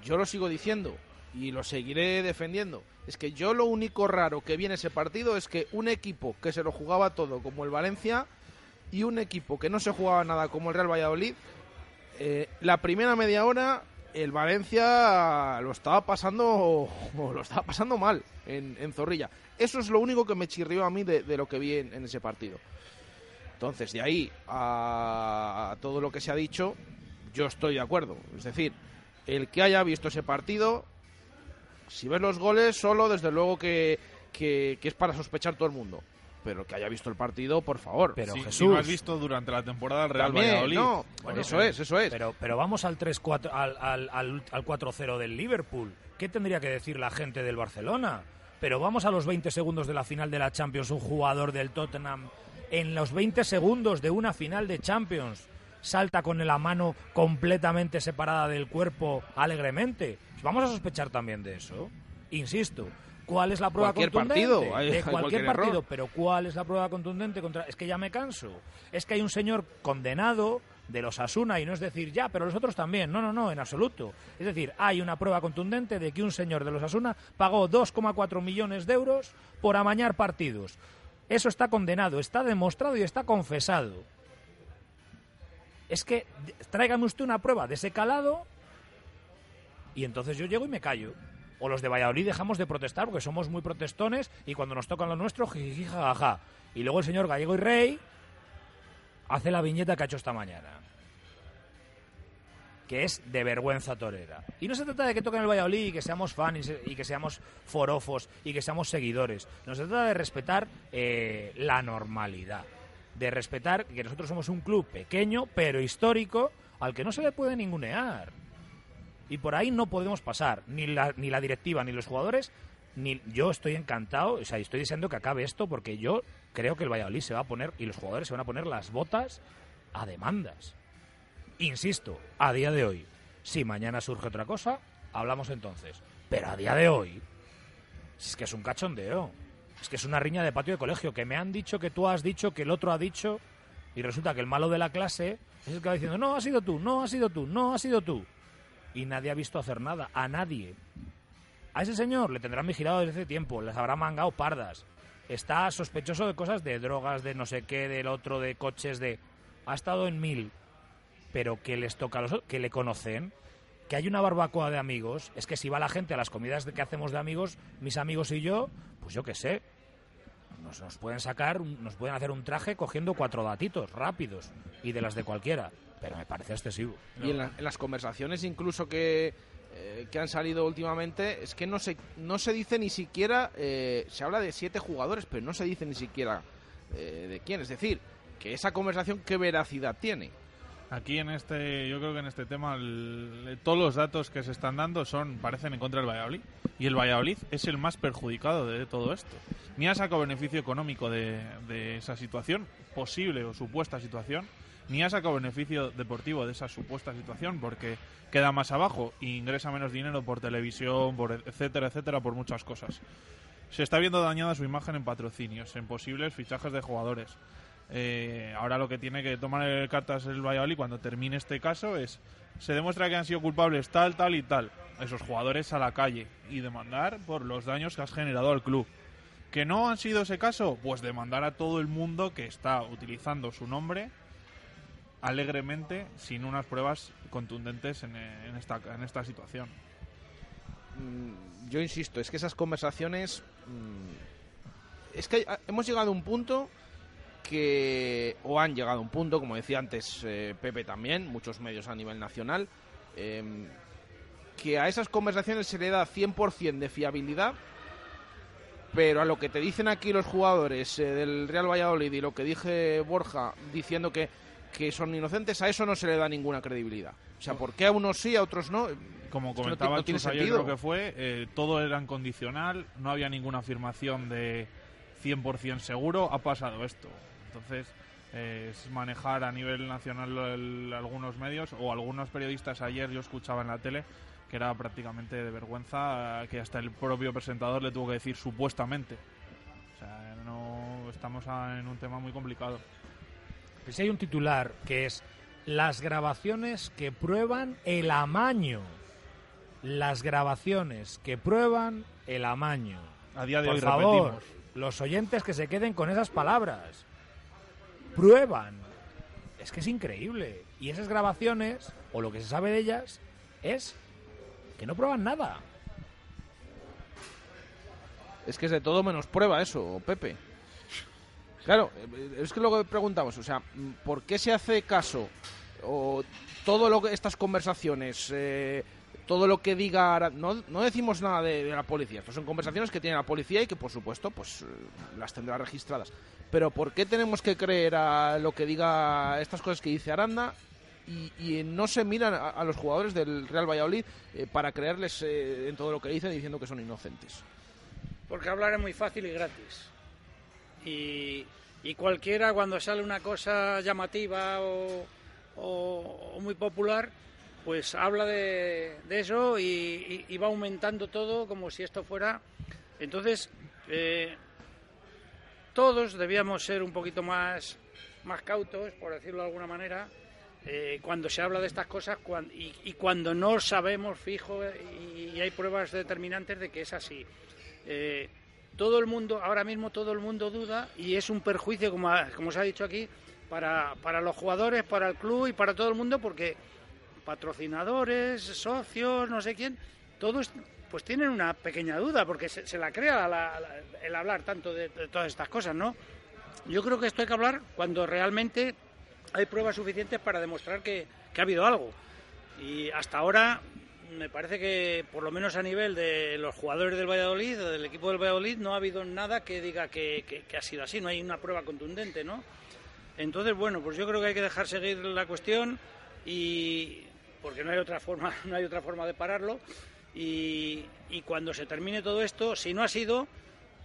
yo lo sigo diciendo y lo seguiré defendiendo. Es que yo lo único raro que viene ese partido es que un equipo que se lo jugaba todo como el Valencia y un equipo que no se jugaba nada como el Real Valladolid, eh, la primera media hora el Valencia lo estaba pasando lo estaba pasando mal en, Zorrilla. Eso es lo único que me chirrió a mí de, lo que vi en, ese partido. Entonces, de ahí a, a todo lo que se ha dicho, yo estoy de acuerdo. Es decir, el que haya visto ese partido, si ves los goles, solo desde luego que, que es para sospechar todo el mundo. Pero que haya visto el partido, por favor. Pero Si- Jesús. si no has visto durante la temporada el Real También, Valladolid. no. Bueno, eso es, eso es. Pero, pero vamos al 3-4, al, al, al, al 4-0 del Liverpool. ¿Qué tendría que decir la gente del Barcelona? Pero vamos a los 20 segundos de la final de la Champions. Un jugador del Tottenham, en los 20 segundos de una final de Champions, salta con la mano completamente separada del cuerpo alegremente. Vamos a sospechar también de eso. Insisto. ¿Cuál es la prueba Cualquier contundente? partido, hay- de cualquier, cualquier partido, error. pero ¿cuál es la prueba contundente contra.? Es que ya me canso. Es que hay un señor condenado de los Asuna y no es decir, ya, pero los otros también. No, no, no, en absoluto. Es decir, hay una prueba contundente de que un señor de los Asuna pagó 2,4 millones de euros por amañar partidos. Eso está condenado, está demostrado y está confesado. Es que tráigame usted una prueba de ese calado y entonces yo llego y me callo. O los de Valladolid dejamos de protestar porque somos muy protestones y cuando nos tocan lo nuestro, jiji, jajaja. Y luego el señor Gallego y Rey hace la viñeta que ha hecho esta mañana. Que es de vergüenza torera. Y no se trata de que toquen el Valladolid y que seamos fans y que seamos forofos y que seamos seguidores. No se trata de respetar eh, la normalidad. De respetar que nosotros somos un club pequeño pero histórico al que no se le puede ningunear. Y por ahí no podemos pasar, ni la, ni la directiva, ni los jugadores, ni yo estoy encantado, o sea, estoy deseando que acabe esto porque yo creo que el Valladolid se va a poner, y los jugadores se van a poner las botas a demandas. Insisto, a día de hoy, si mañana surge otra cosa, hablamos entonces. Pero a día de hoy, es que es un cachondeo. Es que es una riña de patio de colegio, que me han dicho que tú has dicho, que el otro ha dicho, y resulta que el malo de la clase es el que va diciendo, no, ha sido tú, no, ha sido tú, no, ha sido tú. Y nadie ha visto hacer nada, a nadie. A ese señor le tendrán vigilado desde hace tiempo, les habrá mangado pardas. Está sospechoso de cosas de drogas, de no sé qué, del otro, de coches, de... Ha estado en mil. Pero que les toca a los que le conocen, que hay una barbacoa de amigos. Es que si va la gente a las comidas que hacemos de amigos, mis amigos y yo, pues yo qué sé. Nos, nos pueden sacar, nos pueden hacer un traje cogiendo cuatro datitos rápidos y de las de cualquiera. Pero me parece excesivo. Y en, la- en las conversaciones incluso que, eh, que han salido últimamente, es que no se, no se dice ni siquiera, eh, se habla de siete jugadores, pero no se dice ni siquiera eh, de quién. Es decir, que esa conversación, ¿qué veracidad tiene? Aquí en este, yo creo que en este tema el- todos los datos que se están dando son parecen en contra del Valladolid y el Valladolid es el más perjudicado de todo esto. Ni ha sacado beneficio económico de, de esa situación, posible o supuesta situación, ni ha sacado beneficio deportivo de esa supuesta situación porque queda más abajo e ingresa menos dinero por televisión, por etcétera, etcétera, por muchas cosas. Se está viendo dañada su imagen en patrocinios, en posibles fichajes de jugadores. Eh, ahora lo que tiene que tomar cartas el Valladolid cuando termine este caso es se demuestra que han sido culpables tal, tal y tal. Esos jugadores a la calle y demandar por los daños que has generado al club. ¿Que no han sido ese caso? Pues demandar a todo el mundo que está utilizando su nombre alegremente sin unas pruebas contundentes en, esta, en esta situación. Mm, yo insisto, es que esas conversaciones. mm, es que hemos llegado a un punto que. O han llegado a un punto, como decía antes eh, Pepe también, muchos medios a nivel nacional, em, que a esas conversaciones se le da 100% de fiabilidad, pero a lo que te dicen aquí los jugadores eh, del Real Valladolid y lo que dije Borja diciendo que que son inocentes, a eso no se le da ninguna credibilidad. O sea, ¿por qué a unos sí, a otros no? Como no comentaba no tiene Chus ayer, sentido. creo que fue, eh, todo era incondicional, no había ninguna afirmación de 100% seguro, ha pasado esto. Entonces, eh, es manejar a nivel nacional el- algunos medios o algunos periodistas ayer, yo escuchaba en la tele, que era prácticamente de vergüenza, eh, que hasta el propio presentador le tuvo que decir supuestamente. O sea, no estamos a- en un tema muy complicado. Pues si hay un titular que es las grabaciones que prueban el amaño. Las grabaciones que prueban el amaño. A día de Por hoy favor, repetimos. los oyentes que se queden con esas palabras. Prueban. Es que es increíble. Y esas grabaciones, o lo que se sabe de ellas, es que no prueban nada. Es que es de todo menos prueba eso, Pepe. Claro, eh, es que lo que preguntamos, o sea, ¿por qué se hace caso o todo lo que estas conversaciones, eh, todo lo que diga, no, no decimos nada de, la policía, estas son conversaciones que tiene la policía y que por supuesto pues eh, las tendrá registradas. Pero ¿por qué tenemos que creer a lo que diga estas cosas que dice Aranda y, no se miran a, a los jugadores del Real Valladolid eh, para creerles eh, en todo lo que dicen diciendo que son inocentes? Porque hablar es muy fácil y gratis. Y, y cualquiera cuando sale una cosa llamativa o, o- muy popular, pues habla de, eso y, va aumentando todo como si esto fuera. Entonces, eh, todos debíamos ser un poquito más, más cautos, por decirlo de alguna manera, eh, cuando se habla de estas cosas cuan- y, y cuando no sabemos fijo y, y hay pruebas determinantes de que es así. Eh, todo el mundo, ahora mismo todo el mundo duda y es un perjuicio, como, como se ha dicho aquí, para, para los jugadores, para el club y para todo el mundo, porque patrocinadores, socios, no sé quién, todos pues tienen una pequeña duda, porque se, la crea el hablar tanto de, todas estas cosas, ¿no? Yo creo que esto hay que hablar cuando realmente hay pruebas suficientes para demostrar que ha habido algo. Y hasta ahora me parece que, por lo menos a nivel de los jugadores del Valladolid, del equipo del Valladolid, no ha habido nada que diga que, ha sido así, no hay una prueba contundente, ¿no? Entonces, bueno, pues yo creo que hay que dejar seguir la cuestión y porque no hay otra forma, no hay otra forma de pararlo. Y, y cuando se termine todo esto, si no ha sido,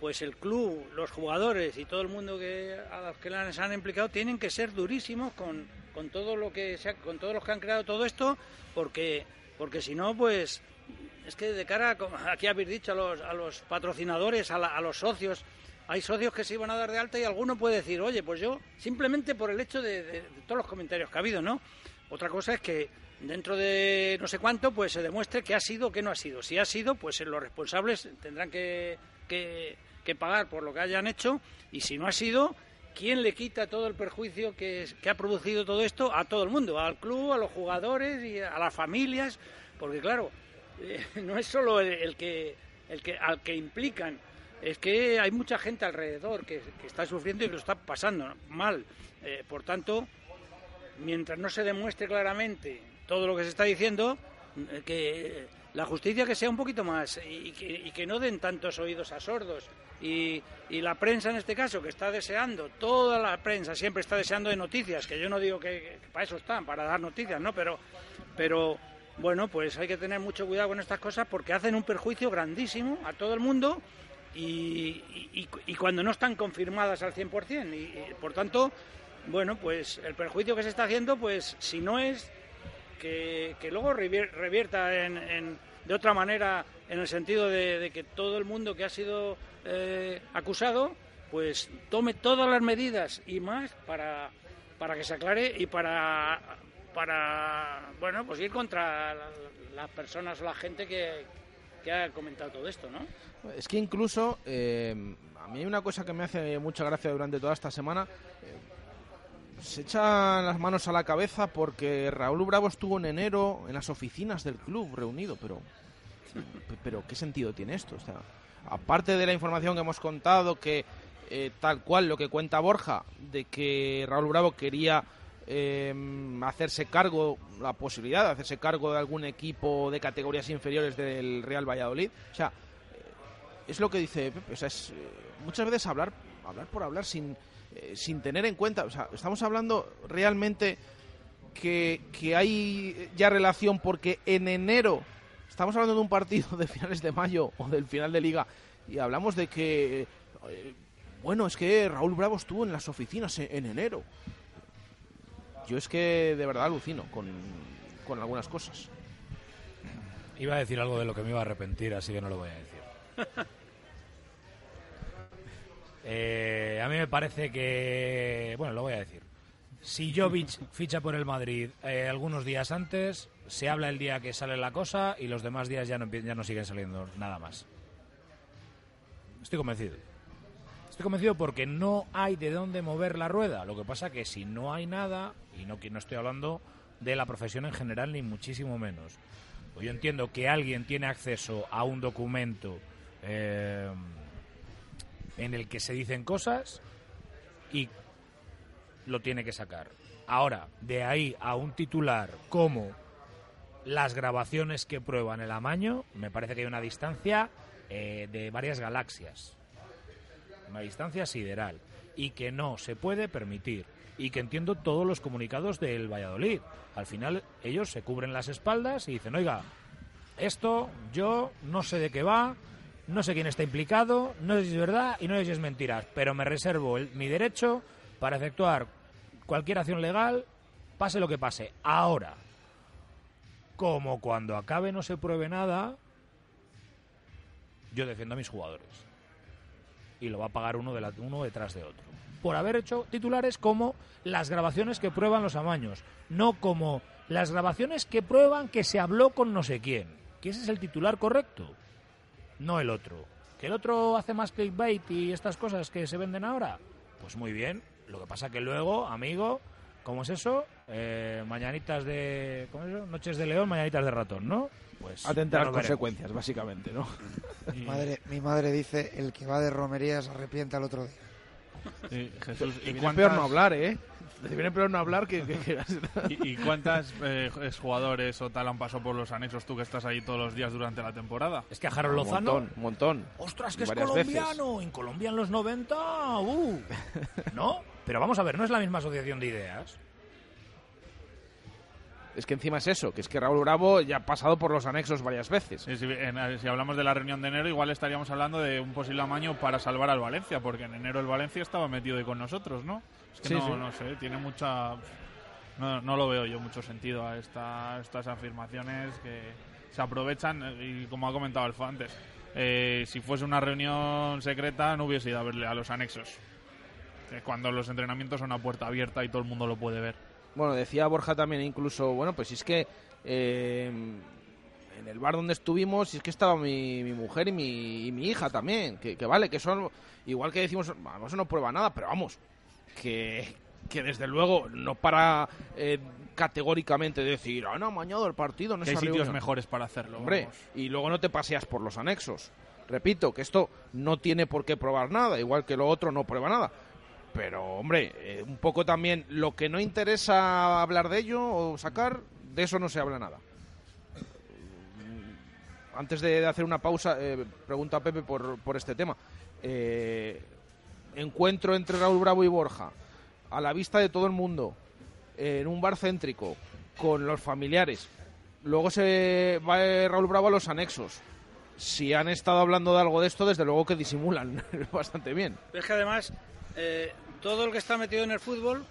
pues el club, los jugadores y todo el mundo que a los que les han implicado tienen que ser durísimos con, con todo lo que se ha- con todos los que han creado todo esto, porque porque si no, pues es que de cara, a, aquí habéis dicho, a los, a los patrocinadores, a, la- los socios, hay socios que se iban a dar de alta y alguno puede decir, oye, pues yo, simplemente por el hecho de todos los comentarios que ha habido, ¿no? Otra cosa es que dentro de no sé cuánto, pues se demuestre que ha sido o que no ha sido. Si ha sido, pues los responsables tendrán que, que- que pagar por lo que hayan hecho y si no ha sido, ¿quién le quita todo el perjuicio que, que ha producido todo esto a todo el mundo? Al club, a los jugadores y a las familias, porque claro, eh, no es solo el, que, el que al que implican, es que hay mucha gente alrededor que, está sufriendo y que lo está pasando mal. Eh, por tanto, mientras no se demuestre claramente todo lo que se está diciendo, eh, que la justicia que sea un poquito más y que, y que no den tantos oídos a sordos. Y, y la prensa en este caso, que está deseando, toda la prensa siempre está deseando de noticias, que yo no digo que, para eso están, para dar noticias, ¿no? Pero, pero bueno, pues hay que tener mucho cuidado con estas cosas porque hacen un perjuicio grandísimo a todo el mundo y, y- cuando no están confirmadas al 100%. Y, y, por tanto, bueno, pues el perjuicio que se está haciendo, pues si no es que, que luego revier- revierta en, en- de otra manera en el sentido de que todo el mundo que ha sido eh, acusado, pues tome todas las medidas y más para, para que se aclare y para, para bueno, pues ir contra la- las personas o la gente que, que ha comentado todo esto, ¿no? Es que incluso eh, a mí hay una cosa que me hace mucha gracia durante toda esta semana. eh, se echan las manos a la cabeza porque Raúl Bravo estuvo en enero en las oficinas del club reunido, pero pero ¿qué sentido tiene esto? O sea, aparte de la información que hemos contado, que eh, tal cual lo que cuenta Borja, de que Raúl Bravo quería eh, hacerse cargo, la posibilidad de hacerse cargo de algún equipo de categorías inferiores del Real Valladolid, o sea, es lo que dice Pepe, o sea, es, eh, muchas veces hablar, hablar por hablar sin, eh, sin tener en cuenta, o sea, estamos hablando realmente que, que hay ya relación porque en enero estamos hablando de un partido de finales de mayo o del final de liga y hablamos de que, eh, bueno, es que Raúl Bravo estuvo en las oficinas en, en enero. Yo es que de verdad alucino con, con algunas cosas. Iba a decir algo de lo que me iba a arrepentir, así que no lo voy a decir. Eh, a mí me parece que... Bueno, lo voy a decir. Si Jovic ficha por el Madrid eh, algunos días antes, se habla el día que sale la cosa y los demás días ya no, ya no siguen saliendo nada más. Estoy convencido. Estoy convencido porque no hay de dónde mover la rueda. Lo que pasa que si no hay nada, y no, no estoy hablando de la profesión en general ni muchísimo menos. Pues yo entiendo que alguien tiene acceso a un documento eh, en el que se dicen cosas y lo tiene que sacar. Ahora, de ahí a un titular como las grabaciones que prueban el amaño, me parece que hay una distancia eh, de varias galaxias. Una distancia sideral. Y que no se puede permitir. Y que entiendo todos los comunicados del Valladolid. Al final ellos se cubren las espaldas y dicen, oiga, esto yo no sé de qué va, no sé quién está implicado, no sé si es verdad y no sé si es mentira, pero me reservo el- mi derecho para efectuar cualquier acción legal, pase lo que pase. Ahora, como cuando acabe no se pruebe nada, yo defiendo a mis jugadores. Y lo va a pagar uno, de la- uno detrás de otro. Por haber hecho titulares como las grabaciones que prueban los amaños, no como las grabaciones que prueban que se habló con no sé quién. Que ese es el titular correcto, no el otro. ¿Que el otro hace más clickbait y estas cosas que se venden ahora? Pues muy bien. Lo que pasa que luego, amigo, ¿cómo es eso? Eh, mañanitas de... ¿Cómo es eso? Noches de león, mañanitas de ratón, ¿no? Pues Atenta a las lo veremos. consecuencias, básicamente, ¿no? Mi madre, mi madre dice, el que va de romería se arrepiente al otro día. Sí, Jesús, ¿y viene cuántas- peor no hablar, ¿eh? Te viene peor no hablar que... que- que- ¿Y, y cuántas eh, jugadores o tal han pasado por los anexos tú que estás ahí todos los días durante la temporada? Es que a Harold Un Lozano... montón, un montón. ¡Ostras, que es colombiano! En Colombia en los 90... ¡Uh! ¿No? Pero vamos a ver, no es la misma asociación de ideas. Es que encima es eso, que es que Raúl Bravo ya ha pasado por los anexos varias veces. En- si hablamos de la reunión de enero, igual estaríamos hablando de un posible amaño para salvar al Valencia, porque en enero el Valencia estaba metido ahí con nosotros, ¿no? Es que Sí, no, sí. no sé, tiene mucha... No, no lo veo yo mucho sentido a esta- estas afirmaciones que se aprovechan, eh, y como ha comentado Alfa antes, eh, si fuese una reunión secreta no hubiese ido a verle a los anexos. Cuando los entrenamientos son a puerta abierta y todo el mundo lo puede ver. Bueno, decía Borja también incluso, bueno, pues si es que eh, en el bar donde estuvimos, si es que estaba mi, mi mujer y mi, y mi hija también, que, que vale, que son, igual que decimos, vamos, eso no prueba nada, pero vamos, que, que desde luego no para eh, categóricamente decir, han amañado el partido, no Que hay sitios mejores para hacerlo. Hombre, vamos. y luego no te paseas por los anexos. Repito, que esto no tiene por qué probar nada, igual que lo otro no prueba nada. Pero, hombre, eh, un poco también lo que no interesa hablar de ello o sacar, de eso no se habla nada. Mm, Antes de hacer una pausa, eh, pregunto a Pepe por, por este tema. Eh, encuentro entre Raúl Bravo y Borja, a la vista de todo el mundo, en un bar céntrico, con los familiares. Luego se va eh, Raúl Bravo a los anexos. Si han estado hablando de algo de esto, desde luego que disimulan bastante bien. Es que además, eh, todo el que está metido en el fútbol,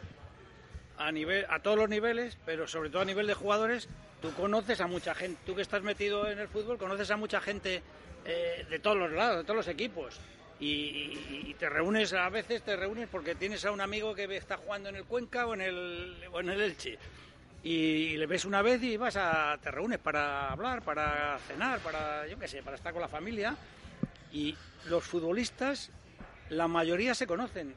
a, nivel, a todos los niveles, pero sobre todo a nivel de jugadores, tú conoces a mucha gente. Tú que estás metido en el fútbol, conoces a mucha gente eh, de todos los lados, de todos los equipos. Y, y- y te reúnes, a veces te reúnes porque tienes a un amigo que está jugando en el Cuenca o en el, o en el Elche. Y le ves una vez y vas a, te reúnes para hablar, para cenar, para, yo qué sé, para estar con la familia. Y los futbolistas, la mayoría se conocen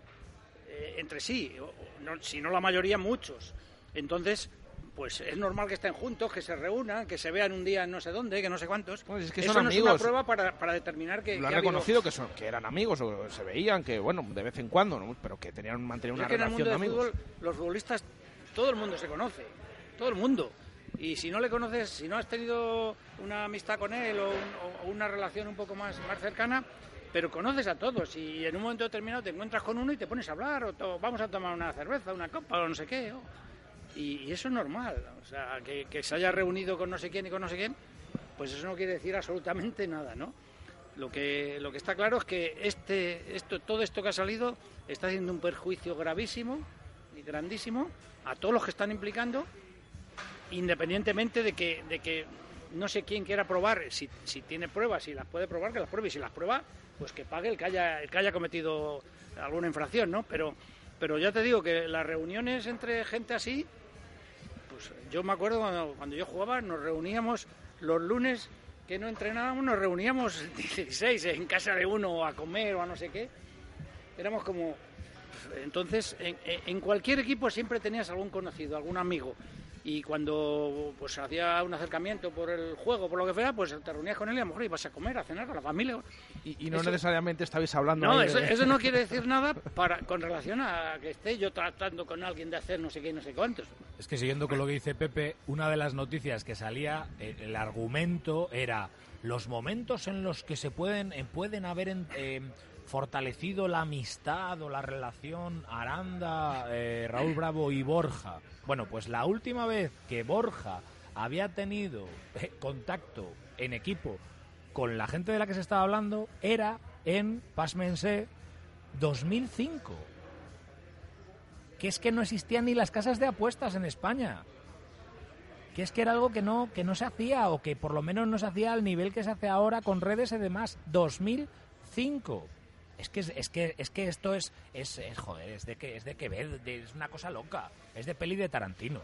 eh, entre sí, no- si no la mayoría, muchos. Entonces, pues es normal que estén juntos, que se reúnan, que se vean un día en no sé dónde, que no sé cuántos. Pues es que Eso son no es amigos. una prueba para, para determinar que, Lo que han ha habido- reconocido que, son, que eran amigos o se veían, que bueno, de vez en cuando, ¿no? pero que tenían mantener Es una en el relación mundo de amigos. fútbol, los futbolistas, todo el mundo se conoce, todo el mundo. Y si no le conoces, si no has tenido una amistad con él o, un- o una relación un poco más, más cercana, pero conoces a todos y en un momento determinado te encuentras con uno y te pones a hablar o vamos a tomar una cerveza, una copa o no sé qué. o- y, eso es normal, o sea, que, que se haya reunido con no sé quién y con no sé quién, pues eso no quiere decir absolutamente nada, ¿no? Lo que, lo que está claro es que este, esto, todo esto que ha salido está haciendo un perjuicio gravísimo y grandísimo a todos los que están implicando, independientemente de que, de que no sé quién quiera probar, si, si tiene pruebas, si las puede probar, que las pruebe, y si las prueba, pues que pague el que haya, el que haya cometido alguna infracción, ¿no? Pero, pero ya te digo que las reuniones entre gente así, pues yo me acuerdo cuando, cuando yo jugaba, nos reuníamos los lunes que no entrenábamos, nos reuníamos 16 en casa de uno a comer o a no sé qué. Éramos como... Entonces, en, en cualquier equipo siempre tenías algún conocido, algún amigo. Y cuando pues hacía un acercamiento por el juego, por lo que fuera, pues te reunías con él y a lo mejor ibas a comer, a cenar con la familia. Y, y no Eso- necesariamente estabais hablando. No, eso, de- eso no quiere decir nada para, con relación a que esté yo tratando con alguien de hacer no sé qué y no sé cuántos. Es que siguiendo con lo que dice Pepe, una de las noticias que salía, el, el argumento era los momentos en los que se pueden, eh, pueden haber en- eh, fortalecido la amistad o la relación Aranda, eh, Raúl Bravo y Borja. Bueno, pues la última vez que Borja había tenido eh, contacto en equipo con la gente de la que se estaba hablando era en, pásmense, 2005 que es que no existían ni las casas de apuestas en España. Que es que era algo que no, que no se hacía, o que por lo menos no se hacía al nivel que se hace ahora con redes y demás. 2005. Es que, es que, es que esto es, es, es, joder, es de que, es de que ver, de- es una cosa loca. Es de peli de Tarantino.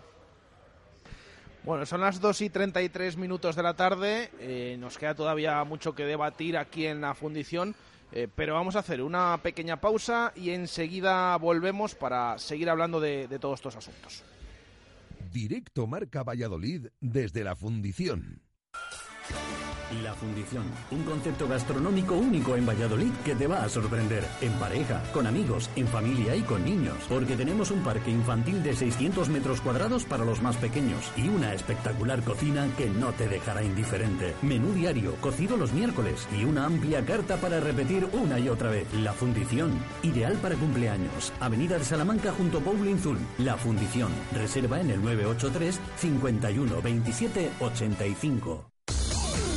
Bueno, son las 2 y 33 minutos de la tarde. eh, nos queda todavía mucho que debatir aquí en la fundición. eh, pero vamos a hacer una pequeña pausa y enseguida volvemos para seguir hablando de, de todos estos asuntos. Directo Marca Valladolid desde la fundición. La Fundición, un concepto gastronómico único en Valladolid que te va a sorprender. En pareja, con amigos, en familia y con niños. Porque tenemos un parque infantil de 600 metros cuadrados para los más pequeños y una espectacular cocina que no te dejará indiferente. Menú diario, cocido los miércoles y una amplia carta para repetir una y otra vez. La Fundición, ideal para cumpleaños. Avenida de Salamanca junto a Bowling Zul. La Fundición, reserva en el 983 51 27 85.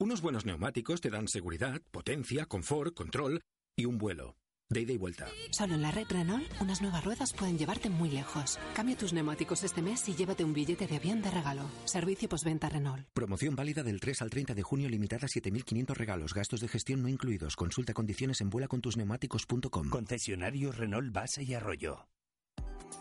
Unos buenos neumáticos te dan seguridad, potencia, confort, control y un vuelo. De ida y vuelta. Solo en la red Renault, unas nuevas ruedas pueden llevarte muy lejos. Cambia tus neumáticos este mes y llévate un billete de avión de regalo. Servicio postventa Renault. Promoción válida del 3 al 30 de junio limitada a 7.500 regalos. Gastos de gestión no incluidos. Consulta condiciones en vuelacontusneumáticos.com. Concesionario Renault Base y Arroyo.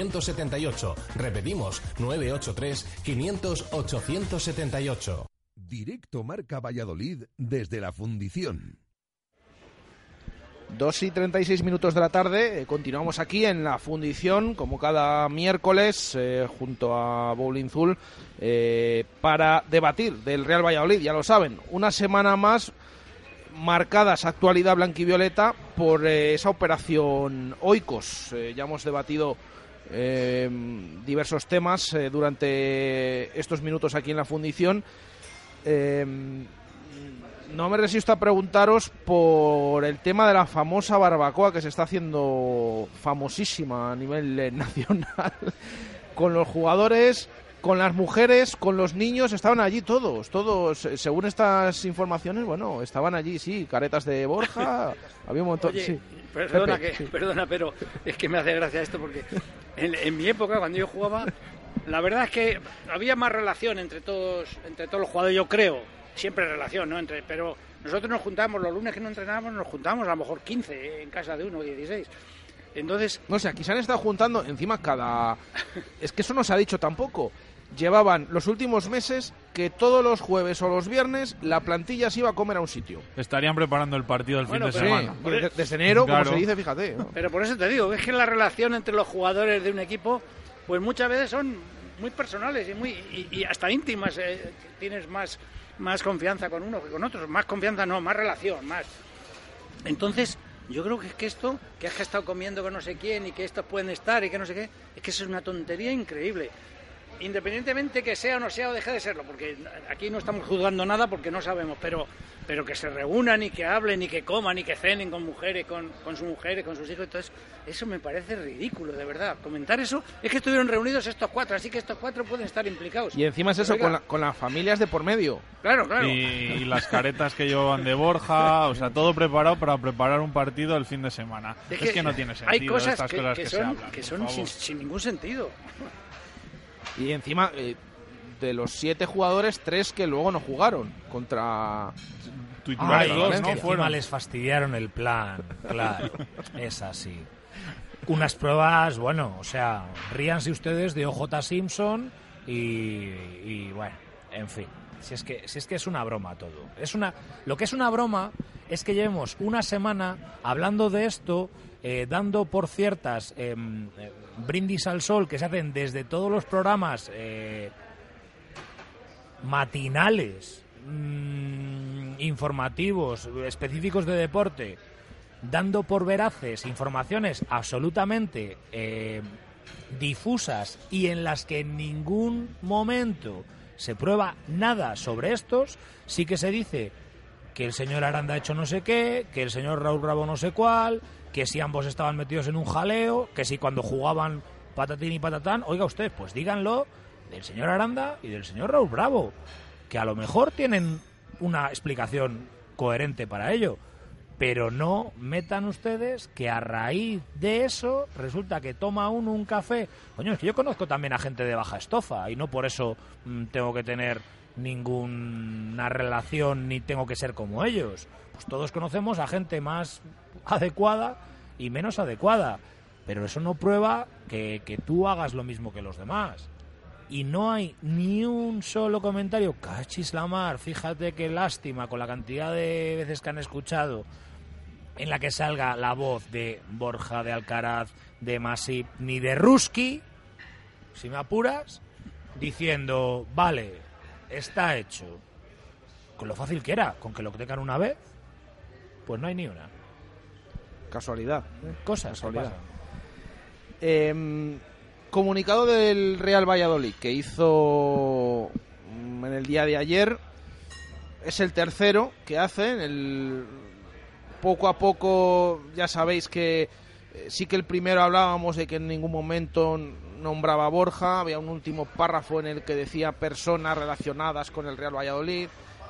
878. Repetimos, 983 500 878. Directo Marca Valladolid desde la fundición. 2 y 36 minutos de la tarde, eh, continuamos aquí en la fundición, como cada miércoles, eh, junto a Bowling Zul, eh, para debatir del Real Valladolid, ya lo saben, una semana más marcadas actualidad blanquivioleta por eh, esa operación Oikos. Eh, ya hemos debatido eh, diversos temas eh, durante estos minutos aquí en la fundición. Eh, no me resisto a preguntaros por el tema de la famosa barbacoa que se está haciendo famosísima a nivel nacional con los jugadores, con las mujeres, con los niños, estaban allí todos, todos, eh, según estas informaciones, bueno, estaban allí, sí, caretas de Borja, había un montón, Oye, sí. Perdona, Pepe, que, sí. perdona, pero es que me hace gracia esto porque en, en mi época, cuando yo jugaba, la verdad es que había más relación entre todos, entre todos los jugadores, yo creo. Siempre relación, ¿no? Entre, pero nosotros nos juntábamos, los lunes que no entrenábamos, nos juntábamos a lo mejor 15 en casa de uno, 16. Entonces, No sé, aquí se han estado juntando encima cada... Es que eso no se ha dicho tampoco. Llevaban los últimos meses que todos los jueves o los viernes la plantilla se iba a comer a un sitio. Estarían preparando el partido Bueno, fin de semana. Sí, de- desde enero, Claro. como se dice, fíjate. ¿no? Pero por eso te digo, es que la relación entre los jugadores de un equipo, pues muchas veces son muy personales y muy y, y hasta íntimas. eh, tienes más, más confianza con uno que con otros. Más confianza no, más relación, más. Entonces, yo creo que es que esto, que has estado comiendo con no sé quién y que estos pueden estar y que no sé qué, es que eso es una tontería increíble. Independientemente que sea o no sea o deje de serlo, porque aquí no estamos juzgando nada porque no sabemos, pero, pero que se reúnan y que hablen y que coman y que cenen con mujeres, con, con sus mujeres, con sus hijos, entonces eso me parece ridículo, de verdad. Comentar eso es que estuvieron reunidos estos cuatro, así que estos cuatro pueden estar implicados. Y encima es eso, con, la- con las familias de por medio. Claro, claro. Y, y las caretas que llevaban de Borja, o sea, todo preparado para preparar un partido el fin de semana. Es que, no tiene sentido hay cosas estas que, cosas que que, se son, hablan. que son sin, sin ningún sentido. Y encima, eh, de los siete jugadores, tres que luego no jugaron contra... Ay, Valencia. es que encima les fastidiaron el plan, claro, es así. Unas pruebas, bueno, o sea, ríanse ustedes de OJ Simpson y, y, bueno, en fin. Si es que si es que es una broma todo. Es una lo que es una broma es que llevemos una semana hablando de esto, eh, dando por ciertas em, eh, brindis al sol que se hacen desde todos los programas eh, matinales, mm, informativos, específicos de deporte, dando por veraces informaciones absolutamente difusas y en las que en ningún momento se prueba nada sobre estos, sí que se dice que el señor Aranda ha hecho no sé qué, que el señor Raúl Bravo no sé cuál, que si ambos estaban metidos en un jaleo, que si cuando jugaban patatín y patatán, oiga usted, pues díganlo del señor Aranda y del señor Raúl Bravo, que a lo mejor tienen una explicación coherente para ello, pero no metan ustedes que a raíz de eso resulta que toma uno un café. Coño, es que yo conozco también a gente de baja estofa y no por eso mm, tengo que tener ninguna relación ni tengo que ser como ellos. Pues todos conocemos a gente más adecuada y menos adecuada, pero eso no prueba que, que tú hagas lo mismo que los demás. Y no hay ni un solo comentario. Cachis fíjate qué lástima con la cantidad de veces que han escuchado en la que salga la voz de Borja, de Alcaraz, de Masip, ni de Ruski, si me apuras, diciendo, vale, está hecho. Con lo fácil que era, con que lo tengan una vez, pues no hay ni una. Casualidad. ¿eh? Cosas Casualidad. Em, comunicado del Real Valladolid que hizo mm, en el día de ayer es el tercero que hace el poco a poco ya sabéis que eh, sí que el primero hablábamos de que en ningún momento nombraba a Borja había un último párrafo en el que decía personas relacionadas con el Real Valladolid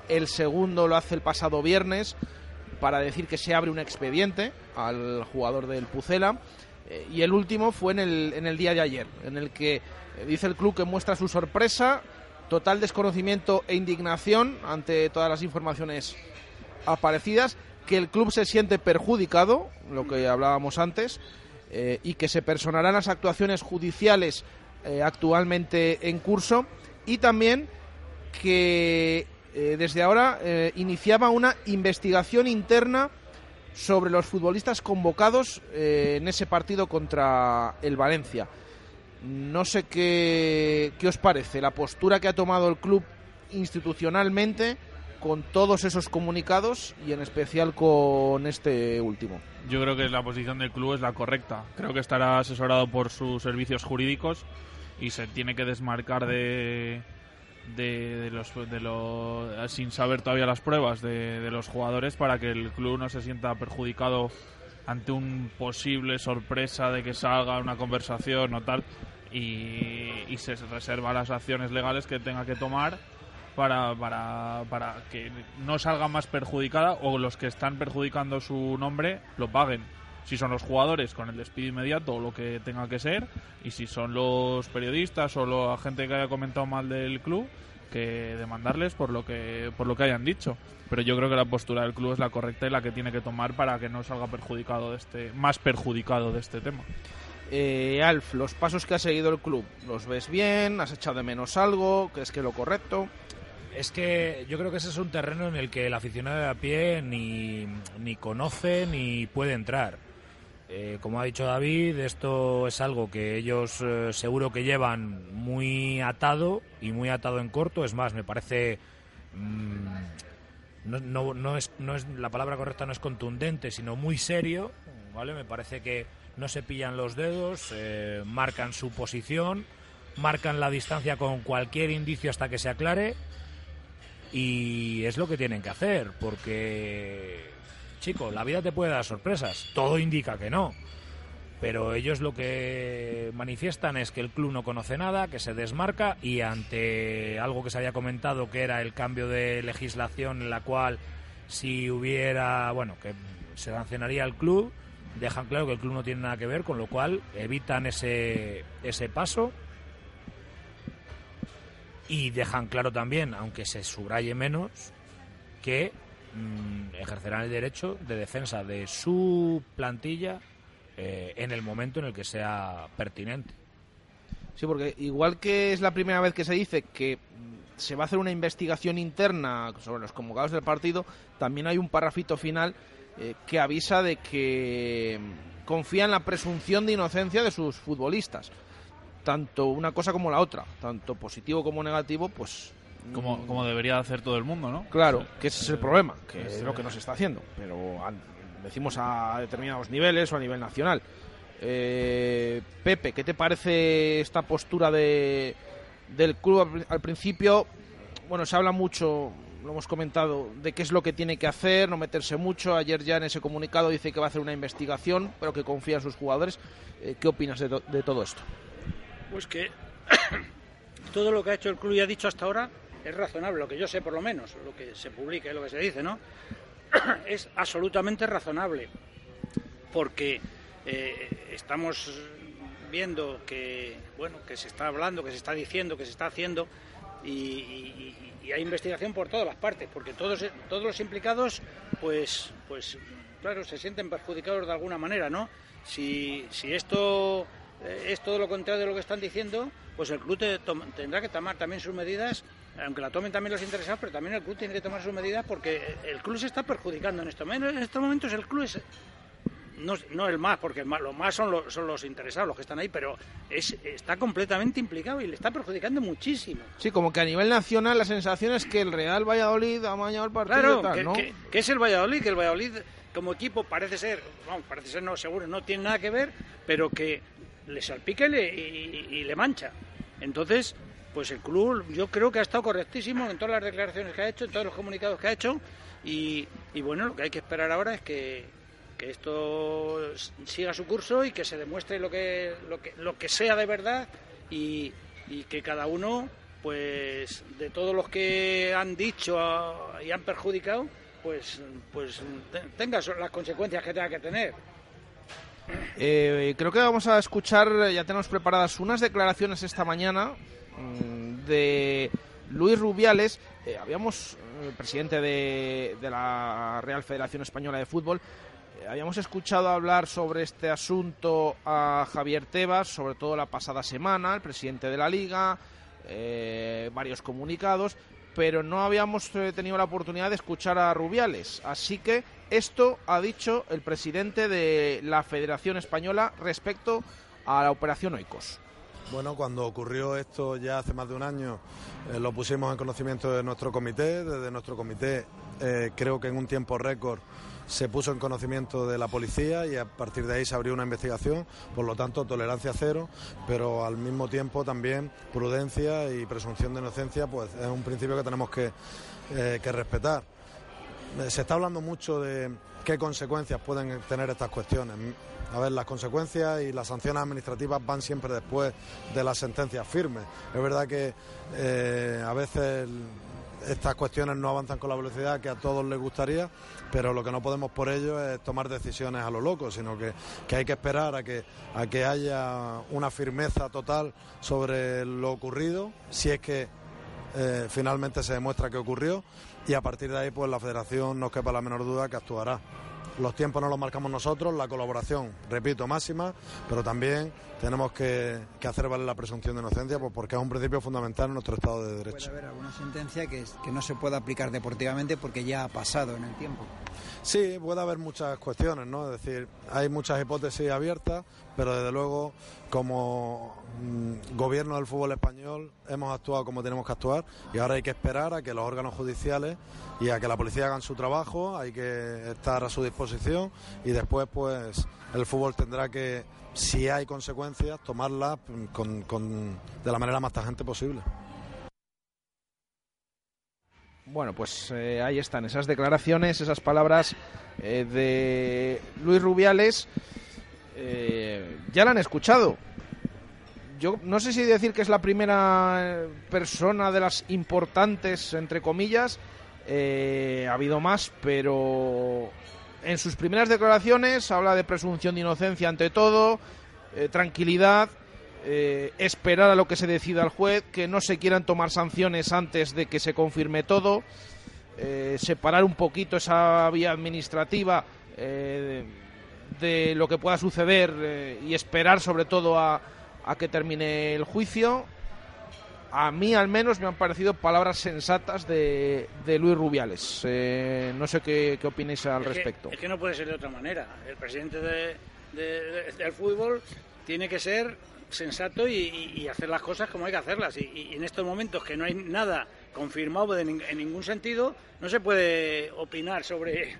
el segundo lo hace el pasado viernes para decir que se abre un expediente al jugador del Pucela eh, y el último fue en el, en el día de ayer, en el que eh, dice el club que muestra su sorpresa, total desconocimiento e indignación ante todas las informaciones aparecidas, que el club se siente perjudicado, lo que hablábamos antes, eh, y que se personarán las actuaciones judiciales actualmente en curso, y también que eh, desde ahora eh, iniciaba una investigación interna sobre los futbolistas convocados eh, en ese partido contra el Valencia. No sé qué, qué os parece la postura que ha tomado el club institucionalmente con todos esos comunicados y en especial con este último. Yo creo que la posición del club es la correcta. Creo que estará asesorado por sus servicios jurídicos y se tiene que desmarcar de, de, los, de lo, sin saber todavía las pruebas de, de los jugadores para que el club no se sienta perjudicado ante un posible sorpresa de que salga una conversación o tal y, y se reserva las acciones legales que tenga que tomar para, para, para que no salga más perjudicada o los que están perjudicando su nombre lo paguen. Si son los jugadores con el despido inmediato o lo que tenga que ser, y si son los periodistas o la gente que haya comentado mal del club, que demandarles por lo que por lo que hayan dicho. Pero yo creo que la postura del club es la correcta y la que tiene que tomar para que no salga perjudicado de este más perjudicado de este tema. Eh, Alf, los pasos que ha seguido el club, ¿los ves bien? ¿Has echado de menos algo? ¿Crees que es lo correcto? Es que yo creo que ese es un terreno en el que el aficionado de a pie ni, ni conoce ni puede entrar. Eh, como ha dicho David, esto es algo que ellos eh, seguro que llevan muy atado y muy atado en corto. Es más, me parece. mm, no, es la palabra correcta, no es contundente, sino muy serio. ¿vale? Me parece que no se pillan los dedos, eh, marcan su posición, marcan la distancia con cualquier indicio hasta que se aclare. Y es lo que tienen que hacer, porque, chico, la vida te puede dar sorpresas. Todo indica que no. Pero ellos lo que manifiestan es que el club no conoce nada, que se desmarca y ante algo que se había comentado que era el cambio de legislación en la cual si hubiera, bueno, que se sancionaría al club, dejan claro que el club no tiene nada que ver, con lo cual evitan ese, ese paso y dejan claro también, aunque se subraye menos, que mm, ejercerán el derecho de defensa de su plantilla eh, en el momento en el que sea pertinente. Sí, porque igual que es la primera vez que se dice que mm, se va a hacer una investigación interna sobre los convocados del partido, también hay un parrafito final eh, que avisa de que mm, confía en la presunción de inocencia de sus futbolistas. Tanto una cosa como la otra, tanto positivo como negativo, pues Como, como debería hacer todo el mundo, ¿no? Claro, que ese es el problema, que es lo que nos está haciendo, pero a- decimos a determinados niveles o a nivel nacional. Eh, Pepe, ¿qué te parece esta postura de, del club al, al principio? Bueno, se habla mucho, lo hemos comentado, de qué es lo que tiene que hacer, no meterse mucho. Ayer ya en ese comunicado dice que va a hacer una investigación, pero que confía en sus jugadores. Eh, ¿Qué opinas de, to- de todo esto? Pues que todo lo que ha hecho el club y ha dicho hasta ahora es razonable, lo que yo sé por lo menos, lo que se publica y lo que se dice, ¿no? es absolutamente razonable, porque eh, estamos viendo que, bueno, que se está hablando, que se está diciendo, que se está haciendo y, hay investigación por todas las partes, porque todos, todos los implicados, pues, pues, claro, se sienten perjudicados de alguna manera, ¿no? Si, si esto eh, es todo lo contrario de lo que están diciendo, pues el club tendrá que tomar también sus medidas, aunque la tomen también los interesados, pero también el club tiene que tomar sus medidas porque el club se está perjudicando en, esto. en estos momentos. El club es no, no el más, porque el más, los más son los, son los interesados, los que están ahí, pero es, está completamente implicado y le está perjudicando muchísimo. Sí, como que a nivel nacional la sensación es que el Real Valladolid ha mañado el partido Claro, tal, que, ¿no? que- que es el Valladolid, que el Valladolid como equipo parece ser, vamos, parece ser no, seguro, no tiene nada que ver, pero que le salpica y le, y- y le mancha. Entonces, pues el club yo creo que ha estado correctísimo en todas las declaraciones que ha hecho, en todos los comunicados que ha hecho, y, bueno, lo que hay que esperar ahora es que, que esto siga su curso y que se demuestre lo que, lo que, lo que sea de verdad y, y que cada uno, pues de todos los que han dicho y han perjudicado, pues, pues te- tenga las consecuencias que tenga que tener. Eh, creo que vamos a escuchar, ya tenemos preparadas unas declaraciones esta mañana de Luis Rubiales. Eh, habíamos, eh, presidente de, de la Real Federación Española de Fútbol, eh, habíamos escuchado hablar sobre este asunto a Javier Tebas, sobre todo la pasada semana, el presidente de la Liga, eh, varios comunicados, pero no habíamos tenido la oportunidad de escuchar a Rubiales. Así que esto ha dicho el presidente de la Federación Española respecto a la operación Oikos. Bueno, cuando ocurrió esto ya hace más de un año, eh, lo pusimos en conocimiento de nuestro comité. Desde nuestro comité, eh, creo que en un tiempo récord se puso en conocimiento de la policía y a partir de ahí se abrió una investigación. Por lo tanto, tolerancia cero, pero al mismo tiempo también prudencia y presunción de inocencia, pues es un principio que tenemos que, eh, que respetar. Se está hablando mucho de qué consecuencias pueden tener estas cuestiones. A ver, las consecuencias y las sanciones administrativas van siempre después de las sentencias firmes. Es verdad que eh, a veces estas cuestiones no avanzan con la velocidad que a todos les gustaría, pero lo que no podemos por ello es tomar decisiones a lo loco, sino que, que hay que esperar a que, a que haya una firmeza total sobre lo ocurrido, si es que eh, finalmente se demuestra que ocurrió y a partir de ahí pues la federación no quepa la menor duda que actuará. Los tiempos no los marcamos nosotros, la colaboración, repito, máxima, pero también tenemos que, que hacer valer la presunción de inocencia pues, porque es un principio fundamental en nuestro Estado de Derecho. Puede haber alguna sentencia que, que no se pueda aplicar deportivamente porque ya ha pasado en el tiempo. Sí, puede haber muchas cuestiones, ¿no? Es decir, hay muchas hipótesis abiertas, pero desde luego, como gobierno del fútbol español, hemos actuado como tenemos que actuar y ahora hay que esperar a que los órganos judiciales y a que la policía hagan su trabajo, hay que estar a su disposición y después, pues, el fútbol tendrá que, si hay consecuencias, tomarlas mm, con- con- de la manera más tajante posible. Bueno, pues eh, ahí están esas declaraciones, esas palabras eh, de Luis Rubiales. Eh, ya la han escuchado. Yo no sé si decir que es la primera eh, persona de las importantes, entre comillas. Eh, ha habido más, pero en sus primeras declaraciones habla de presunción de inocencia ante todo, eh, tranquilidad, esperar a lo que se decida el juez, que no se quieran tomar sanciones antes de que se confirme todo, separar un poquito esa vía administrativa eh, de lo que pueda suceder y esperar sobre todo a, a que termine el juicio. A mí al menos me han parecido palabras sensatas de, de Luis Rubiales. Eh, no sé qué, qué opináis al Es que- respecto. es que no puede ser de otra manera. El presidente de- de- de- del fútbol tiene que ser sensato y, y- y hacer las cosas como hay que hacerlas. Y, y en estos momentos que no hay nada confirmado en ningún sentido, no se puede opinar sobre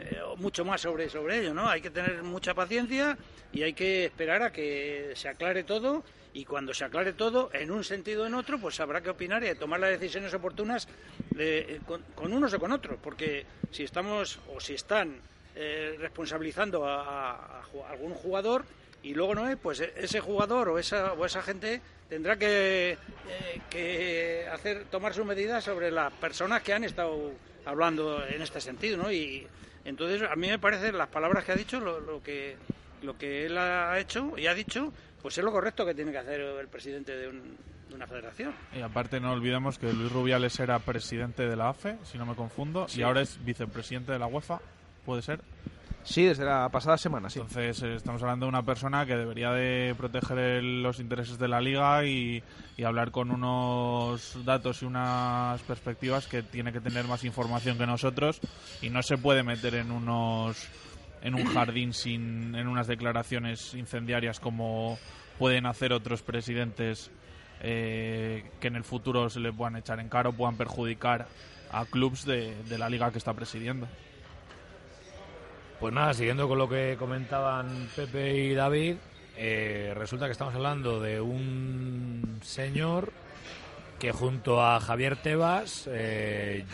eh, mucho más sobre, sobre ello, ¿no? Hay que tener mucha paciencia y hay que esperar a que se aclare todo y cuando se aclare todo, en un sentido o en otro, pues habrá que opinar y tomar las decisiones oportunas de- con, con unos o con otros, porque si estamos o si están eh, responsabilizando a algún jugador y luego no es, pues e- ese jugador o esa, o esa gente tendrá que, eh, que hacer tomar sus medidas sobre las personas que han estado hablando en este sentido, ¿no? Y entonces a mí me parece las palabras que ha dicho, lo, lo que lo que él ha hecho y ha dicho, pues es lo correcto que tiene que hacer el presidente de, un- de una federación. Y aparte no olvidemos que Luis Rubiales era presidente de la AFE, si no me confundo, Sí. y ahora es vicepresidente de la UEFA, ¿puede ser? Sí, desde la pasada semana. Entonces eh, estamos hablando de una persona que debería de proteger el- los intereses de la liga y, hablar con unos datos y unas perspectivas que tiene que tener más información que nosotros y no se puede meter en unos en un jardín sin en unas declaraciones incendiarias como pueden hacer otros presidentes eh, que en el futuro se le puedan echar en cara o puedan perjudicar a clubs de, de la liga que está presidiendo. Pues nada, siguiendo con lo que comentaban Pepe y David, eh, resulta que estamos hablando de un señor que junto a Javier Tebas, eh,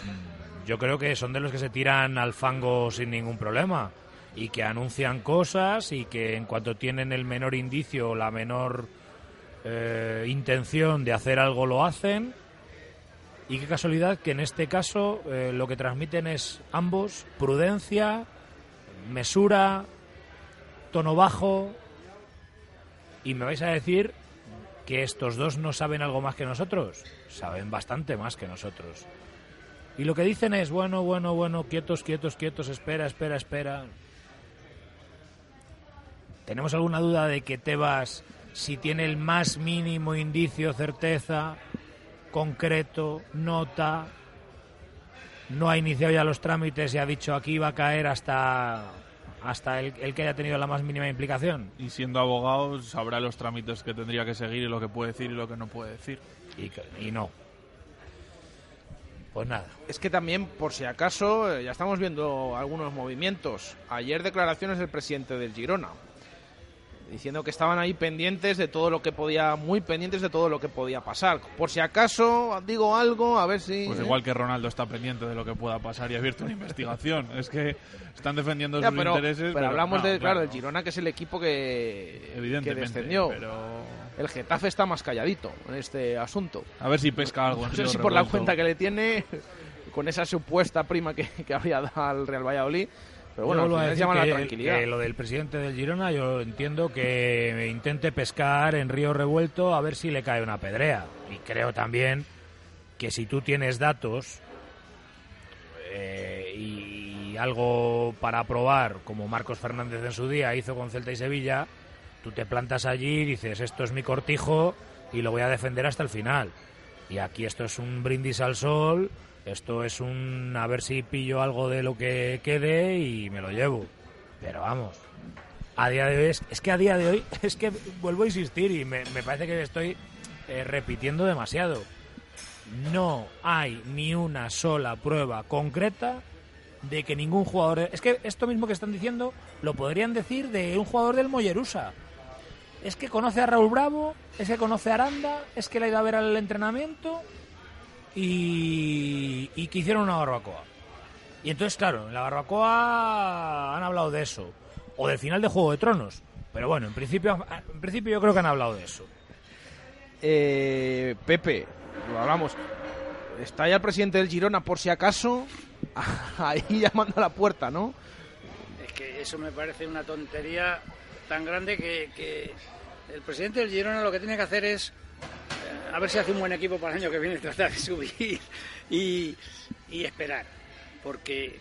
yo creo que son de los que se tiran al fango sin ningún problema y que anuncian cosas y que en cuanto tienen el menor indicio o la menor eh, intención de hacer algo lo hacen. Y qué casualidad que en este caso eh, lo que transmiten es ambos prudencia, mesura, tono bajo. Y me vais a decir que estos dos no saben algo más que nosotros. Saben bastante más que nosotros. Y lo que dicen es, bueno, bueno, bueno, quietos, quietos, quietos, espera, espera, espera. ¿Tenemos alguna duda de que Tebas, si tiene el más mínimo indicio, certeza, concreto, nota, no ha iniciado ya los trámites y ha dicho aquí va a caer hasta hasta el, el que haya tenido la más mínima implicación. Y siendo abogado sabrá los trámites que tendría que seguir y lo que puede decir y lo que no puede decir. Y, que- y no. Pues nada. Es que también, por si acaso, eh, ya estamos viendo algunos movimientos. Ayer declaraciones del presidente del Girona, diciendo que estaban ahí pendientes de todo lo que podía, muy pendientes de todo lo que podía pasar. Por si acaso digo algo, a ver si... Pues ¿eh? igual que Ronaldo está pendiente de lo que pueda pasar y ha abierto una investigación. Es que están defendiendo Ya, sus pero, intereses. pero hablamos no, de, claro, del Girona, que es el equipo que, que Evidentemente, descendió. pero- El Getafe está más calladito en este asunto. A ver si pesca algo en No sé si por la cuenta que le tiene, con esa supuesta prima que, que habría dado al Real Valladolid. Pero bueno, llama la tranquilidad. que lo del presidente del Girona, yo entiendo que intente pescar en río revuelto a ver si le cae una pedrea. Y creo también que si tú tienes datos eh, y algo para probar, como Marcos Fernández en su día hizo con Celta y Sevilla, tú te plantas allí y dices, esto es mi cortijo y lo voy a defender hasta el final. Y aquí esto es un brindis al sol, esto es un a ver si pillo algo de lo que quede y me lo llevo. Pero vamos, a día de hoy es, es que a día de hoy es que vuelvo a insistir y me, me parece que estoy eh, repitiendo demasiado. No hay ni una sola prueba concreta de que ningún jugador... Es que esto mismo que están diciendo lo podrían decir de un jugador del Mollerusa. Es que conoce a Raúl Bravo, es que conoce a Aranda, es que le ha ido a ver al entrenamiento y, y que hicieron una barbacoa. Y entonces, claro, en la barbacoa han hablado de eso. O del final de Juego de Tronos. Pero bueno, en principio, en principio yo creo que han hablado de eso. Eh, Pepe, lo hablamos. Está ya el presidente del Girona, por si acaso, ahí llamando a la puerta, ¿no? Es que eso me parece una tontería tan grande que, que el presidente del Girona lo que tiene que hacer es a ver si hace un buen equipo para el año que viene, tratar de subir y, esperar. Porque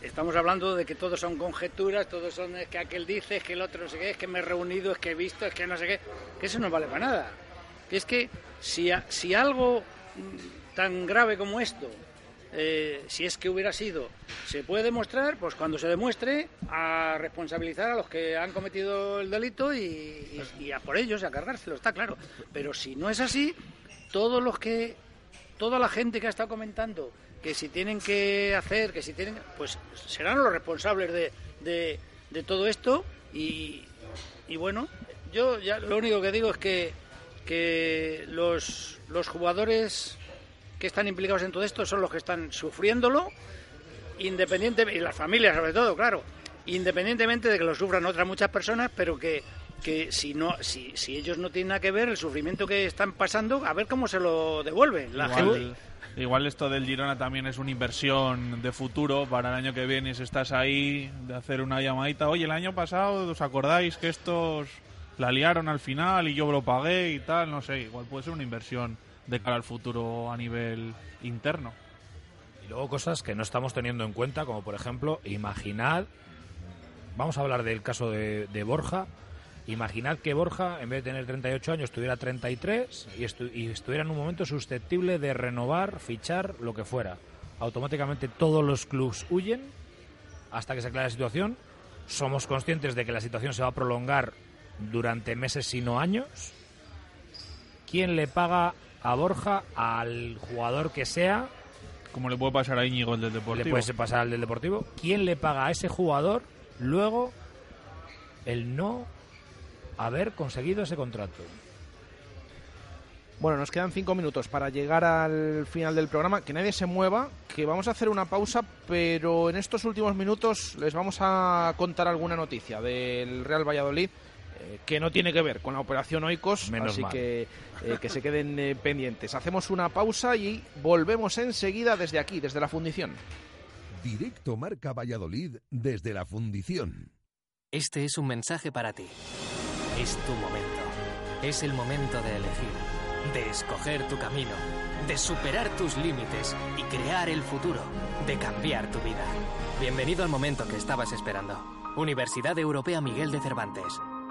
estamos hablando de que todos son conjeturas, todos son es que aquel dice, es que el otro no sé qué, es que me he reunido, es que he visto, es que no sé qué, que eso no vale para nada. Que es que si, si algo tan grave como esto eh, si es que hubiera sido, se puede demostrar, pues cuando se demuestre, a responsabilizar a los que han cometido el delito y, a por ellos, a cargárselo, está claro. Pero si no es así, todos los que, toda la gente que ha estado comentando que si tienen que hacer, que si tienen, pues serán los responsables de, todo esto y, y bueno, yo ya lo único que digo es que, que los, los jugadores que están implicados en todo esto son los que están sufriéndolo, independientemente, y las familias sobre todo, claro, independientemente de que lo sufran otras muchas personas, pero que, que si no si, si ellos no tienen nada que ver el sufrimiento que están pasando, a ver cómo se lo devuelven la gente. Igual esto del Girona también es una inversión de futuro para el año que viene si estás ahí, de hacer una llamadita. Oye, el año pasado, ¿os acordáis que estos la liaron al final y yo lo pagué y tal? No sé, igual puede ser una inversión de cara al futuro a nivel interno. Y luego cosas que no estamos teniendo en cuenta, como por ejemplo, imaginad, vamos a hablar del caso de, de Borja, imaginad que Borja, en vez de tener 38 años, tuviera 33 y, estu- y estuviera en un momento susceptible de renovar, fichar, lo que fuera. Automáticamente todos los clubs huyen hasta que se aclare la situación. Somos conscientes de que la situación se va a prolongar durante meses, si no años. ¿Quién le paga a Borja, al jugador que sea, Como le puede pasar a Íñigo el del Deportivo. le puede pasar al del Deportivo. ¿Quién le paga a ese jugador luego el no haber conseguido ese contrato? Bueno, nos quedan cinco minutos para llegar al final del programa. Que nadie se mueva, que vamos a hacer una pausa, pero en estos últimos minutos les vamos a contar alguna noticia del Real Valladolid eh, que no tiene que ver con la operación Oikos, Menos así mal. que eh, que se queden eh, pendientes. Hacemos una pausa y volvemos enseguida desde aquí, desde la fundición. Directo Marca Valladolid desde la fundición. Este es un mensaje para ti. Es tu momento. Es el momento de elegir, de escoger tu camino, de superar tus límites y crear el futuro, de cambiar tu vida. Bienvenido al momento que estabas esperando. Universidad Europea Miguel de Cervantes.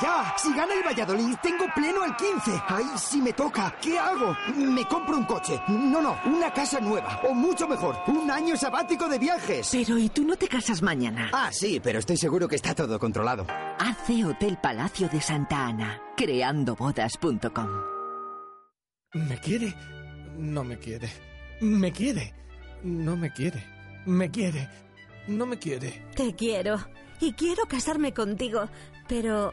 ¡Toma ya! Si gana el Valladolid, tengo pleno al 15. ¡Ay, si me toca! ¿Qué hago? Me compro un coche. No, no, una casa nueva. O mucho mejor, un año sabático de viajes. Pero ¿y tú no te casas mañana? Ah, sí, pero estoy seguro que está todo controlado. Hace Hotel Palacio de Santa Ana, creandobodas.com. ¿Me quiere? No me quiere. ¿Me quiere? No me quiere. ¿Me quiere? No me quiere. Te quiero. Y quiero casarme contigo, pero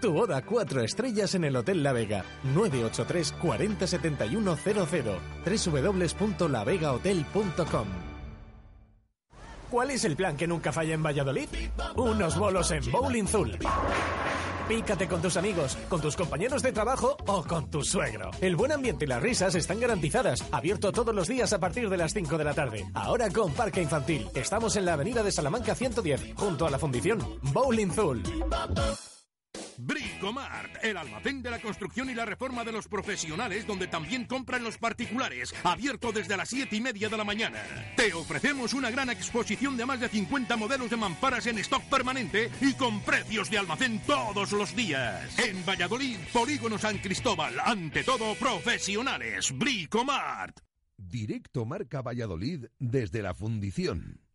Tu boda cuatro estrellas en el Hotel La Vega. 983 40 71 00. www.lavegahotel.com ¿Cuál es el plan que nunca falla en Valladolid? Unos bolos en Bowling Zul. Pícate con tus amigos, con tus compañeros de trabajo o con tu suegro. El buen ambiente y las risas están garantizadas. Abierto todos los días a partir de las 5 de la tarde. Ahora con Parque Infantil. Estamos en la avenida de Salamanca 110, junto a la Fundición Bowling Zul. Bricomart, el almacén de la construcción y la reforma de los profesionales, donde también compran los particulares, abierto desde las 7 y media de la mañana. Te ofrecemos una gran exposición de más de 50 modelos de mamparas en stock permanente y con precios de almacén todos los días. En Valladolid, Polígono San Cristóbal, ante todo profesionales. Bricomart. Directo Marca Valladolid desde la Fundición.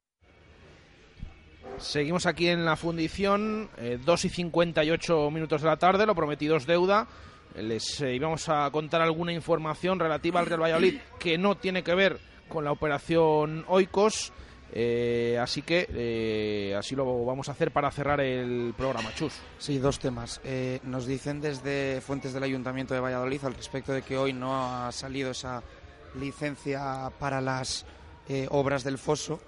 Seguimos aquí en la fundición, eh, 2 y 58 minutos de la tarde, lo prometido es deuda. Les eh, íbamos a contar alguna información relativa al Real Valladolid que no tiene que ver con la operación Oikos. eh, así que eh, así lo vamos a hacer para cerrar el programa. Chus. Sí, dos temas. Nos dicen desde fuentes del Ayuntamiento de Valladolid al respecto de que hoy no ha salido esa licencia para las obras del foso,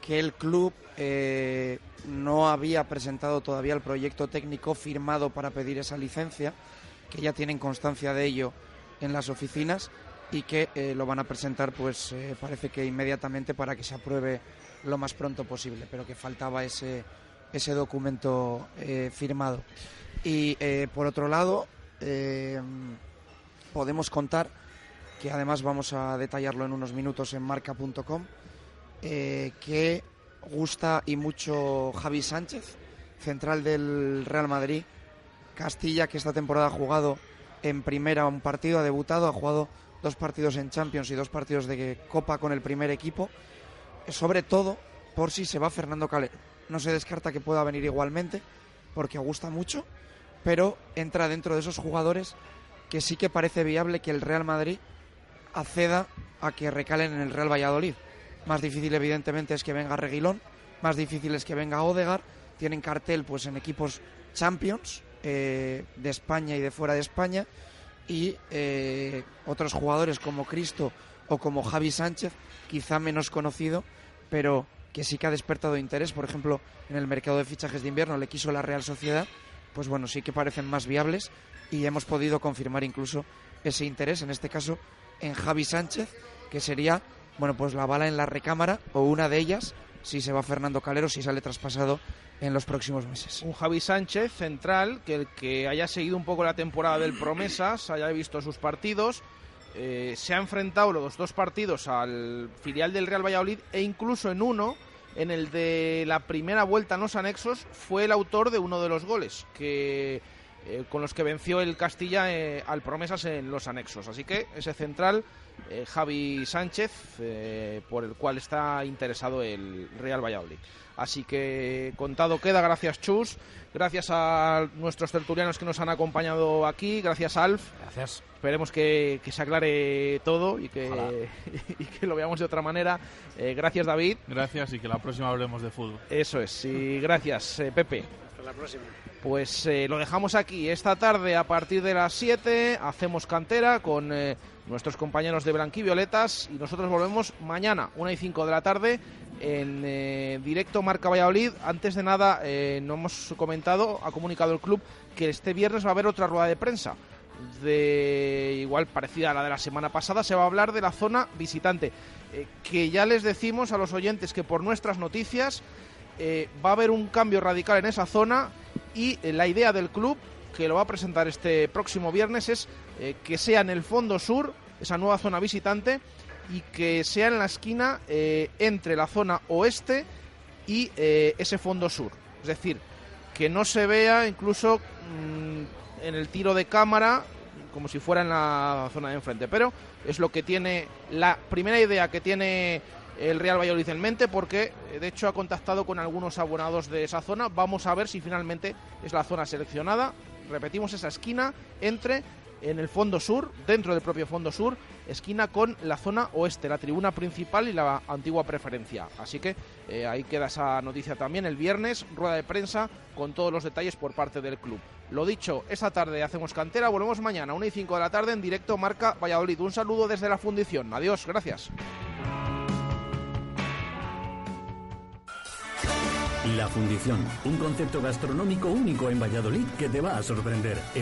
que el club eh, no había presentado todavía el proyecto técnico firmado para pedir esa licencia, que ya tienen constancia de ello en las oficinas y que eh, lo van a presentar, pues eh, parece que inmediatamente para que se apruebe lo más pronto posible, pero que faltaba ese, ese documento firmado. Y por otro lado, podemos contar que además vamos a detallarlo en unos minutos en marca.com, eh, que gusta y mucho Javi Sánchez, central del Real Madrid, Castilla, que esta temporada ha jugado en primera un partido, ha debutado, ha jugado dos partidos en Champions y dos partidos de Copa con el primer equipo, sobre todo por si se va Fernando Calero. No se descarta que pueda venir igualmente, porque gusta mucho, pero entra dentro de esos jugadores que sí que parece viable que el Real Madrid acceda a que recalen en el Real Valladolid. Más difícil, evidentemente, es que venga Reguilón, más difícil es que venga Odegar. Tienen cartel pues en equipos Champions eh, de España y de fuera de España. Y eh, otros jugadores como Cristo o como Javi Sánchez, quizá menos conocido, pero que sí que ha despertado interés. Por ejemplo, en el mercado de fichajes de invierno le quiso la Real Sociedad. Pues bueno, sí que parecen más viables y hemos podido confirmar incluso ese interés, en este caso en Javi Sánchez, que sería bueno, pues la bala en la recámara o una de ellas si se va Fernando Calero, si sale traspasado en los próximos meses. Un Javi Sánchez central que el que haya seguido un poco la temporada del Promesas, haya visto sus partidos, eh, se ha enfrentado los dos partidos al filial del Real Valladolid e incluso en uno, en el de la primera vuelta en los anexos, fue el autor de uno de los goles que eh, con los que venció el Castilla eh, al Promesas en los anexos. Así que ese central, eh, Javi Sánchez, eh, por el cual está interesado el Real Valladolid. Así que contado queda, gracias Chus, gracias a nuestros tertulianos que nos han acompañado aquí, gracias Alf. Gracias. Esperemos que, que se aclare todo y que, y que lo veamos de otra manera. Eh, gracias David. Gracias y que la próxima hablemos de fútbol. Eso es, y gracias eh, Pepe. Hasta la próxima. Pues eh, lo dejamos aquí. Esta tarde, a partir de las 7, hacemos cantera con eh, nuestros compañeros de Blanquivioletas y nosotros volvemos mañana, 1 y 5 de la tarde, en eh, directo Marca Valladolid. Antes de nada, eh, no hemos comentado, ha comunicado el club que este viernes va a haber otra rueda de prensa. De igual parecida a la de la semana pasada, se va a hablar de la zona visitante. Eh, que ya les decimos a los oyentes que por nuestras noticias va a haber un cambio radical en esa zona y la idea del club, que lo va a presentar este próximo viernes, es eh, que sea en el fondo sur, esa nueva zona visitante, y que sea en la esquina eh, entre la zona oeste y eh, ese fondo sur. Es decir, que no se vea incluso mm, en el tiro de cámara como si fuera en la zona de enfrente. Pero es lo que tiene la primera idea que tiene el Real Valladolid en mente porque de hecho ha contactado con algunos abonados de esa zona. Vamos a ver si finalmente es la zona seleccionada. Repetimos esa esquina entre en el fondo sur, dentro del propio fondo sur, esquina con la zona oeste, la tribuna principal y la antigua preferencia. Así que eh, ahí queda esa noticia también. El viernes, rueda de prensa con todos los detalles por parte del club. Lo dicho, esta tarde hacemos cantera, volvemos mañana, 1 y 5 de la tarde en directo Marca Valladolid. Un saludo desde la fundición. Adiós, gracias. La Fundición, un concepto gastronómico único en Valladolid que te va a sorprender. En